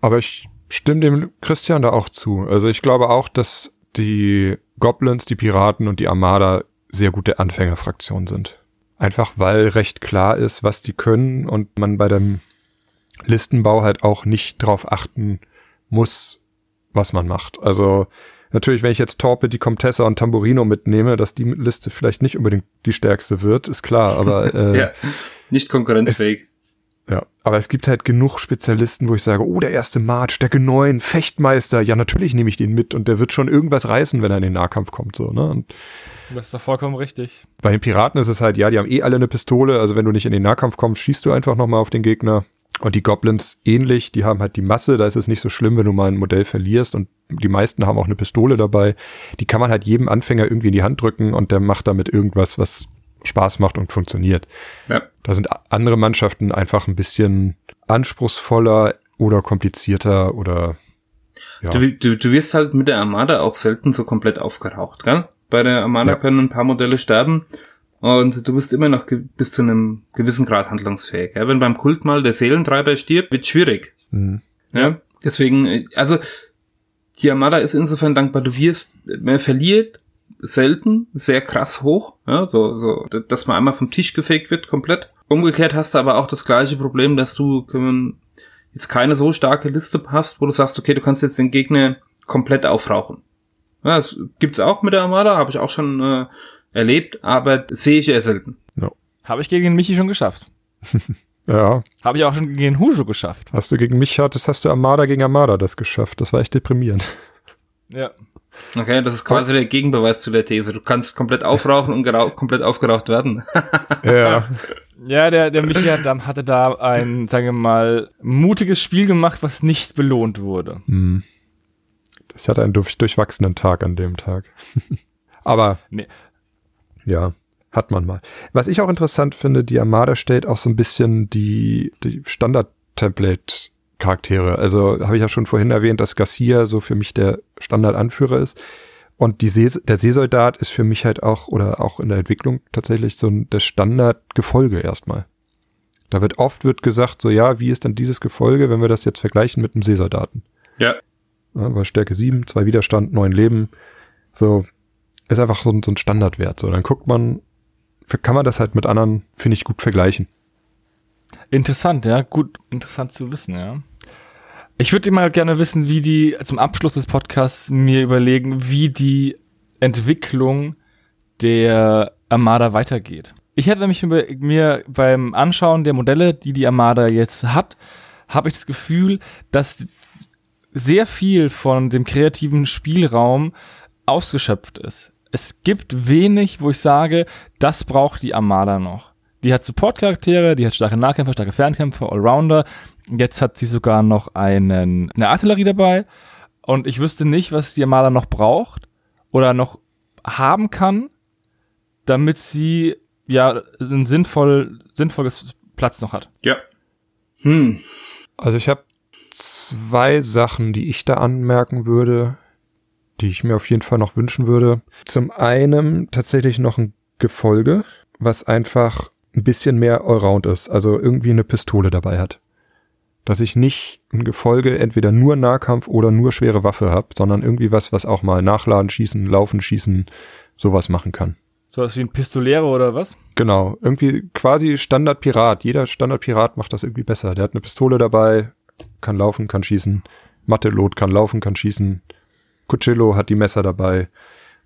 Aber ich stimme dem Christian da auch zu. Also ich glaube auch, dass die Goblins, die Piraten und die Armada sehr gute Anfängerfraktionen sind. Einfach weil recht klar ist, was die können und man bei dem Listenbau halt auch nicht drauf achten muss, was man macht. Also natürlich, wenn ich jetzt Torpe, die Comtessa und Tamburino mitnehme, dass die Liste vielleicht nicht unbedingt die stärkste wird, ist klar, aber äh, Ja. Nicht konkurrenzfähig. Ja, aber es gibt halt genug Spezialisten, wo ich sage, oh, der erste March, Stärke 9, Fechtmeister, ja, natürlich nehme ich den mit und der wird schon irgendwas reißen, wenn er in den Nahkampf kommt, so, ne? Und Das ist doch vollkommen richtig. bei den Piraten ist es halt, ja, die haben eh alle eine Pistole, also wenn du nicht in den Nahkampf kommst, schießt du einfach nochmal auf den Gegner. Und die Goblins ähnlich, die haben halt die Masse, da ist es nicht so schlimm, wenn du mal ein Modell verlierst und die meisten haben auch eine Pistole dabei. Die kann man halt jedem Anfänger irgendwie in die Hand drücken und der macht damit irgendwas, was Spaß macht und funktioniert. Ja. Da sind andere Mannschaften einfach ein bisschen anspruchsvoller oder komplizierter oder ja. Du, du, du wirst halt mit der Armada auch selten so komplett aufgeraucht, gell? Bei der Armada Ja. können ein paar Modelle sterben und du bist immer noch bis zu einem gewissen Grad handlungsfähig. Ja? Wenn beim Kult mal der Seelentreiber stirbt, wird schwierig. Hm. Ja. Deswegen, äh, also die Armada ist insofern dankbar, du wirst, man verliert selten sehr krass hoch, ja, so, so, dass man einmal vom Tisch gefegt wird komplett. Umgekehrt hast du aber auch das gleiche Problem, dass du jetzt keine so starke Liste hast, wo du sagst, okay, du kannst jetzt den Gegner komplett aufrauchen. Ja, das gibt's auch mit der Armada, habe ich auch schon äh, erlebt, aber sehe ich eher selten. Habe ich gegen den Michi schon geschafft. Ja, Habe ich auch schon gegen den Hujo geschafft. hast du gegen mich, das hast du Armada gegen Armada das geschafft. Das war echt deprimierend. Ja. Okay, das ist quasi der Gegenbeweis zu der These. Du kannst komplett aufrauchen und komplett aufgeraucht werden. Ja, Ja, der, der Michi hat, hatte da ein, sagen wir mal, mutiges Spiel gemacht, was nicht belohnt wurde. Hm. Ich hatte einen durch, durchwachsenen Tag an dem Tag. Aber Nee. ja, hat man mal. Was ich auch interessant finde, die Armada stellt auch so ein bisschen die, die Standard-Template-Charaktere. Also habe ich ja schon vorhin erwähnt, dass Garcia so für mich der Standard-Anführer ist. Und die See, der Seesoldat ist für mich halt auch, oder auch in der Entwicklung tatsächlich so ein, das Standardgefolge erstmal. Da wird oft wird gesagt, so ja, wie ist denn dieses Gefolge, wenn wir das jetzt vergleichen mit einem Seesoldaten? Ja. Ja, war Stärke 7, zwei Widerstand, neun Leben. So, ist einfach so, ein- so ein Standardwert. So, dann guckt man, kann man das halt mit anderen, finde ich, gut vergleichen. Interessant, ja. Gut, interessant zu wissen, ja. Ich würde mal gerne wissen, wie die, zum Abschluss des Podcasts mir überlegen, wie die Entwicklung der Armada weitergeht. Ich hätte nämlich mir beim Anschauen der Modelle, die die Armada jetzt hat, habe ich das Gefühl, dass sehr viel von dem kreativen Spielraum ausgeschöpft ist. Es gibt wenig, wo ich sage, das braucht die Armada noch. Die hat Support-Charaktere, die hat starke Nahkämpfer, starke Fernkämpfer, Allrounder. Jetzt hat sie sogar noch einen, eine Artillerie dabei. Und ich wüsste nicht, was die Armada noch braucht oder noch haben kann, damit sie ja ein sinnvoll, sinnvolles Platz noch hat. Ja. Hm. Also ich habe zwei Sachen, die ich da anmerken würde, die ich mir auf jeden Fall noch wünschen würde. Zum einen tatsächlich noch ein Gefolge, was einfach ein bisschen mehr Allround ist, also irgendwie eine Pistole dabei hat. Dass ich nicht ein Gefolge entweder nur Nahkampf oder nur schwere Waffe habe, sondern irgendwie was, was auch mal nachladen, schießen, laufen, schießen, sowas machen kann. So was wie ein Pistolero oder was? Genau, irgendwie quasi Standard-Pirat. Jeder Standard-Pirat macht das irgendwie besser. Der hat eine Pistole dabei, kann laufen, kann schießen. Mattelot kann laufen, kann schießen. Cuchillo hat die Messer dabei.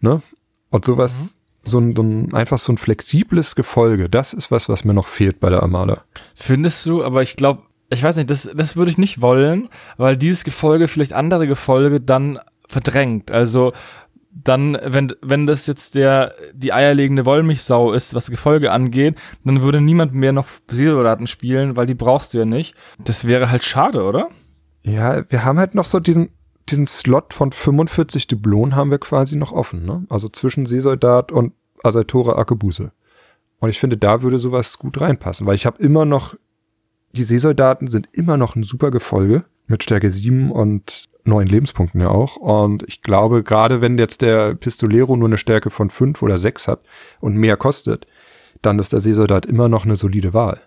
Ne? Und sowas, mhm. So, ein, so ein, einfach so ein flexibles Gefolge, das ist was, was mir noch fehlt bei der Armada. Findest du, aber ich glaube, ich weiß nicht, das, das würde ich nicht wollen, weil dieses Gefolge vielleicht andere Gefolge dann verdrängt. Also dann, wenn, wenn das jetzt der, die eierlegende Wollmilchsau ist, was Gefolge angeht, dann würde niemand mehr noch Seesoldaten spielen, weil die brauchst du ja nicht. Das wäre halt schade, oder? Ja, wir haben halt noch so diesen, diesen Slot von 45 Dublonen haben wir quasi noch offen, ne? Also zwischen Seesoldat und Asaltore Akebuse. Und ich finde, da würde sowas gut reinpassen, weil ich habe immer noch, die Seesoldaten sind immer noch ein super Gefolge mit Stärke 7 und neun Lebenspunkten ja auch. Und ich glaube, gerade wenn jetzt der Pistolero nur eine Stärke von fünf oder sechs hat und mehr kostet, dann ist der Seesoldat immer noch eine solide Wahl.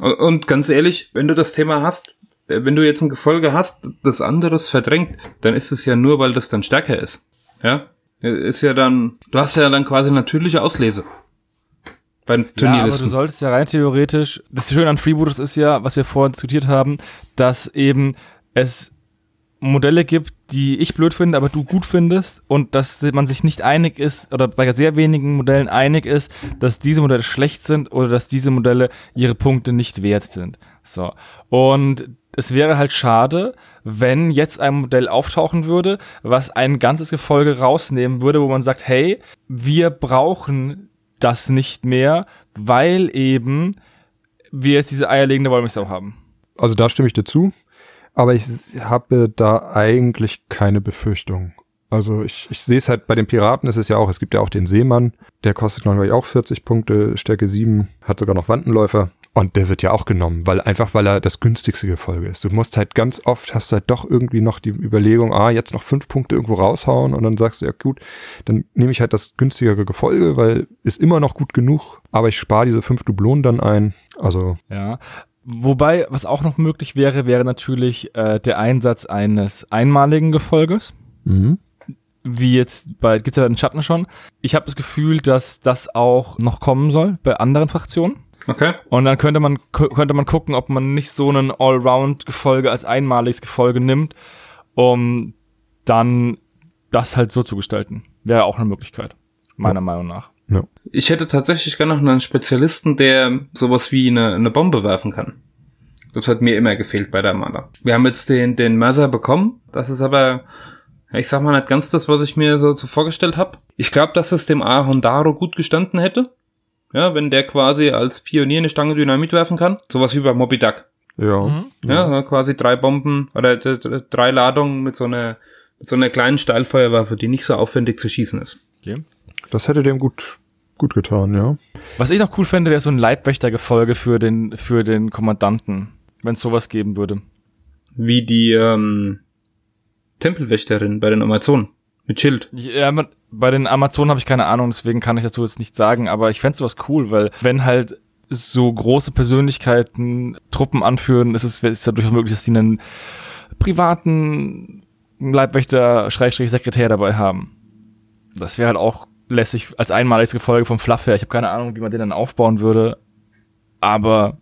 Und ganz ehrlich, wenn du das Thema hast, wenn du jetzt ein Gefolge hast, das anderes verdrängt, dann ist es ja nur, weil das dann stärker ist. Ja? Ist ja dann, du hast ja dann quasi natürliche Auslese. Beim ja, aber du solltest ja rein theoretisch, das Schöne an Freebooters ist ja, was wir vorhin diskutiert haben, dass eben es Modelle gibt, die ich blöd finde, aber du gut findest und dass man sich nicht einig ist oder bei sehr wenigen Modellen einig ist, dass diese Modelle schlecht sind oder dass diese Modelle ihre Punkte nicht wert sind. So. Und es wäre halt schade, wenn jetzt ein Modell auftauchen würde, was ein ganzes Gefolge rausnehmen würde, wo man sagt, hey, wir brauchen das nicht mehr, weil eben wir jetzt diese eierlegende Wollmilchsau haben. Also da stimme ich dir zu. Aber ich habe da eigentlich keine Befürchtung. Also ich, ich sehe es halt bei den Piraten, ist es ja auch, es gibt ja auch den Seemann, der kostet glaube ich auch 40 Punkte, Stärke 7, hat sogar noch Wandenläufer. Und der wird ja auch genommen, weil einfach, weil er das günstigste Gefolge ist. Du musst halt ganz oft, hast du halt doch irgendwie noch die Überlegung, ah, jetzt noch fünf Punkte irgendwo raushauen und dann sagst du, ja gut, dann nehme ich halt das günstigere Gefolge, weil ist immer noch gut genug, aber ich spare diese fünf Dublonen dann ein. Also. Ja, Wobei, was auch noch möglich wäre, wäre natürlich äh, der Einsatz eines einmaligen Gefolges. Mhm. Wie jetzt bei gibt's ja den Schatten schon. Ich habe das Gefühl, dass das auch noch kommen soll bei anderen Fraktionen. Okay. Und dann könnte man könnte man gucken, ob man nicht so einen Allround-Gefolge als einmaliges Gefolge nimmt, um dann das halt so zu gestalten. Wäre auch eine Möglichkeit, meiner ja. Meinung nach. Ja. Ich hätte tatsächlich gerne noch einen Spezialisten, der sowas wie eine, eine Bombe werfen kann. Das hat mir immer gefehlt bei der Armada. Wir haben jetzt den, den Mercer bekommen. Das ist aber, ich sag mal, nicht ganz das, was ich mir so, so vorgestellt habe. Ich glaube, dass es dem Ahondaro gut gestanden hätte. Ja, wenn der quasi als Pionier eine Stange Dynamit werfen kann. Sowas wie bei Moby Duck. Ja. Mhm. Ja, ja, quasi drei Bomben oder drei Ladungen mit so einer, mit so einer kleinen Steilfeuerwaffe, die nicht so aufwendig zu schießen ist. Okay. Das hätte dem gut, gut getan, ja. Was ich noch cool fände, wäre so ein Leibwächtergefolge für den, für den Kommandanten, wenn es sowas geben würde. Wie die ähm, Tempelwächterin bei den Amazonen. Mit Schild. Ja, bei den Amazonen habe ich keine Ahnung, deswegen kann ich dazu jetzt nichts sagen, aber ich fände sowas cool, weil wenn halt so große Persönlichkeiten Truppen anführen, ist es ist ja durchaus möglich, dass sie einen privaten Leibwächter, Schrägstrich Sekretär dabei haben. Das wäre halt auch lässig als einmaliges Gefolge vom Fluff her. Ich habe keine Ahnung, wie man den dann aufbauen würde, aber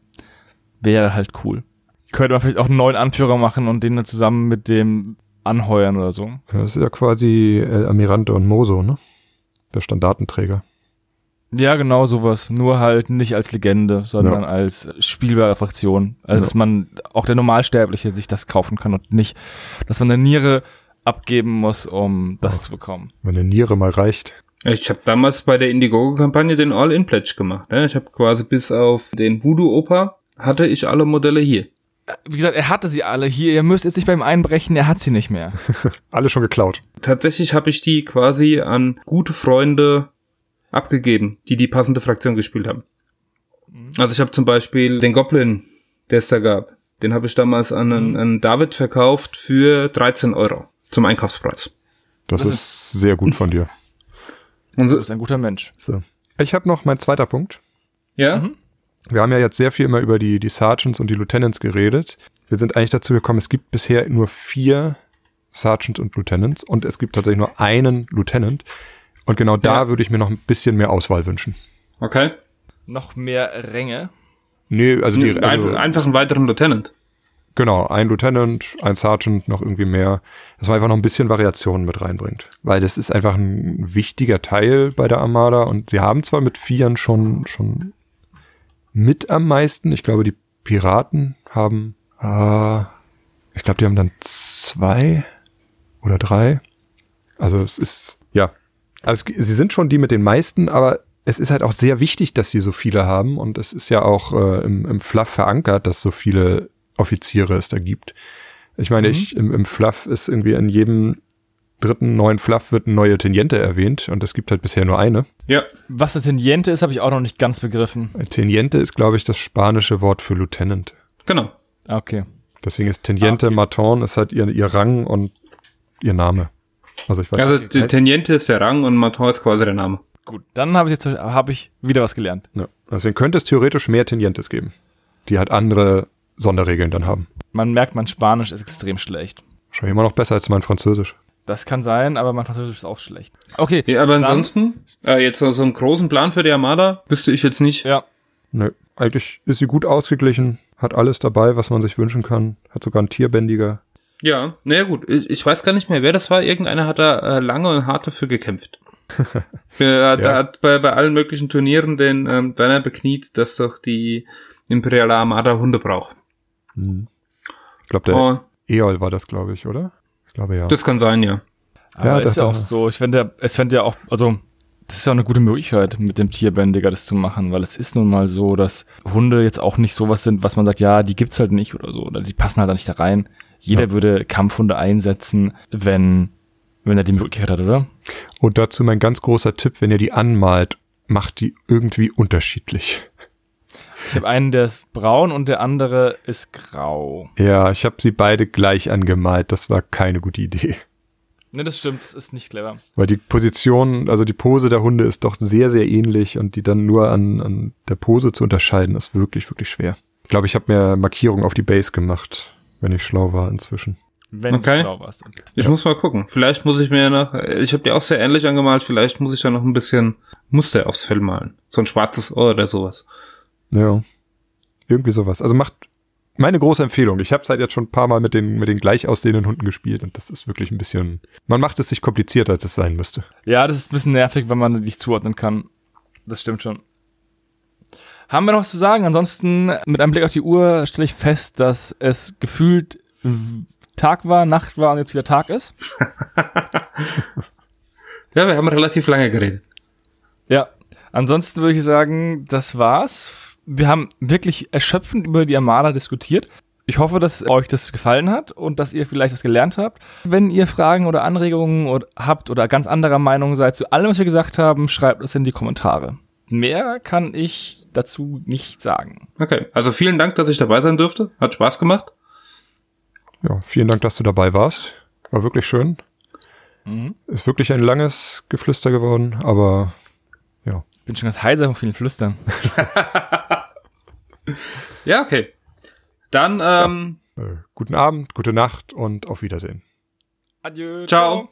wäre halt cool. Könnte man vielleicht auch einen neuen Anführer machen und den dann zusammen mit dem anheuern oder so. Das ist ja quasi El Amirante und Moso, ne? Der Standartenträger. Ja, genau sowas. Nur halt nicht als Legende, sondern ja. als spielbare Fraktion. Also, ja. dass man auch der Normalsterbliche sich das kaufen kann und nicht, dass man eine Niere abgeben muss, um das ja. zu bekommen. Wenn eine Niere mal reicht. Ich habe damals bei der Indiegogo-Kampagne den All-In-Pledge gemacht. Ne? Ich habe quasi bis auf den Voodoo-Opa hatte ich alle Modelle hier. Wie gesagt, er hatte sie alle hier. Ihr müsst jetzt nicht beim Einbrechen, er hat sie nicht mehr. alle schon geklaut. Tatsächlich habe ich die quasi an gute Freunde abgegeben, die die passende Fraktion gespielt haben. Also ich habe zum Beispiel den Goblin, der es da gab. Den habe ich damals an einen, an David verkauft für 13 Euro zum Einkaufspreis. Das, Das ist sehr gut von dir. Und Du so, bist ein guter Mensch. So. Ich habe noch mein zweiter Punkt. ja? Mhm. Wir haben ja jetzt sehr viel immer über die, die Sergeants und die Lieutenants geredet. Wir sind eigentlich dazu gekommen, es gibt bisher nur vier Sergeants und Lieutenants und es gibt tatsächlich nur einen Lieutenant. Und genau da Ja. würde ich mir noch ein bisschen mehr Auswahl wünschen. Okay. Noch mehr Ränge. Nee, also die, also, einfach, einfach einen weiteren Lieutenant. genau, ein Lieutenant, ein Sergeant, noch irgendwie mehr, dass man einfach noch ein bisschen Variation mit reinbringt. Weil das ist einfach ein wichtiger Teil bei der Armada und sie haben zwar mit Vieren schon, schon mit am meisten. Ich glaube, die Piraten haben, äh, ich glaube, die haben dann zwei oder drei. Also es ist, ja. Also es, sie sind schon die mit den meisten, aber es ist halt auch sehr wichtig, dass sie so viele haben und es ist ja auch äh, im, im Fluff verankert, dass so viele Offiziere es da gibt. Ich meine, ich, im, im Fluff ist irgendwie in jedem dritten neuen Fluff wird eine neue Teniente erwähnt und es gibt halt bisher nur eine. Ja. Was eine Teniente ist, habe ich auch noch nicht ganz begriffen. Teniente ist, glaube ich, das spanische Wort für Lieutenant. Genau. Ah, Okay. Deswegen ist Teniente Ah, okay. Maton ist halt ihr, ihr Rang und ihr Name. Also ich weiß Also nicht. die Teniente ist der Rang und Maton ist quasi der Name. Gut, dann habe ich jetzt habe ich wieder was gelernt. Ja. Deswegen könnte es theoretisch mehr Tenientes geben, die halt andere Sonderregeln dann haben. Man merkt, mein Spanisch ist extrem schlecht. Wahrscheinlich immer noch besser als mein Französisch. Das kann sein, aber mein Französisch ist auch schlecht. Okay. Ja, aber dann- ansonsten, äh, jetzt so, einen großen Plan für die Armada wüsste ich jetzt nicht. Ja. Nö. Eigentlich ist sie gut ausgeglichen, hat alles dabei, was man sich wünschen kann, hat sogar einen Tierbändiger. Ja, naja gut, ich ich weiß gar nicht mehr, wer das war. Irgendeiner hat da äh, lange und hart dafür gekämpft. Er hat, Ja. hat bei, bei allen möglichen Turnieren den ähm, bekniet, dass doch die Imperiale Armada Hunde braucht. Hm. Ich glaube, der Oh, Eol war das, glaube ich, oder? Glaube ja. das kann sein, ja. Aber Ja, ist das ja auch so. Ich finde, es fände ja auch, also das ist ja auch eine gute Möglichkeit, mit dem Tierbändiger das zu machen, weil es ist nun mal so, dass Hunde jetzt auch nicht sowas sind, was man sagt, ja, die gibt's halt nicht oder so, oder die passen halt da nicht da rein. Jeder Ja. würde Kampfhunde einsetzen, wenn, wenn er die Möglichkeit hat, oder? Und dazu mein ganz großer Tipp, wenn ihr die anmalt, macht die irgendwie unterschiedlich. Ich habe einen, der ist braun und der andere ist grau. Ja, ich habe sie beide gleich angemalt. Das war keine gute Idee. Ne, das stimmt, das ist nicht clever. Weil die Position, also die Pose der Hunde ist doch sehr, sehr ähnlich und die dann nur an, an der Pose zu unterscheiden, ist wirklich, wirklich schwer. Ich glaube, ich habe mir Markierung auf die Base gemacht, wenn ich schlau war inzwischen. Wenn Okay. du schlau warst. Und Ich Ja. muss mal gucken. Vielleicht muss ich mir noch, ich habe die auch sehr ähnlich angemalt, vielleicht muss ich da noch ein bisschen Muster aufs Fell malen. So ein schwarzes Ohr oder sowas. Ja. Irgendwie sowas. Also macht meine große Empfehlung. Ich habe es halt jetzt schon ein paar Mal mit den, mit den gleich aussehenden Hunden gespielt und das ist wirklich ein bisschen. Man macht es sich komplizierter, als es sein müsste. Ja, das ist ein bisschen nervig, wenn man nicht zuordnen kann. Das stimmt schon. Haben wir noch was zu sagen? Ansonsten, mit einem Blick auf die Uhr stelle ich fest, dass es gefühlt Tag war, Nacht war und jetzt wieder Tag ist. Ja, wir haben relativ lange geredet. Ja. Ansonsten würde ich sagen, das war's. Wir haben wirklich erschöpfend über die Armada diskutiert. Ich hoffe, dass euch das gefallen hat und dass ihr vielleicht was gelernt habt. Wenn ihr Fragen oder Anregungen oder habt oder ganz anderer Meinung seid zu allem, was wir gesagt haben, schreibt es in die Kommentare. Mehr kann ich dazu nicht sagen. Okay, also vielen Dank, dass ich dabei sein durfte. Hat Spaß gemacht. Ja, vielen Dank, dass du dabei warst. War wirklich schön. Mhm. Ist wirklich ein langes Geflüster geworden, aber. Bin schon ganz heiser von vielen Flüstern. Ja, okay. Dann, ähm, Äh, guten Abend, gute Nacht und auf Wiedersehen. Adieu. Ciao.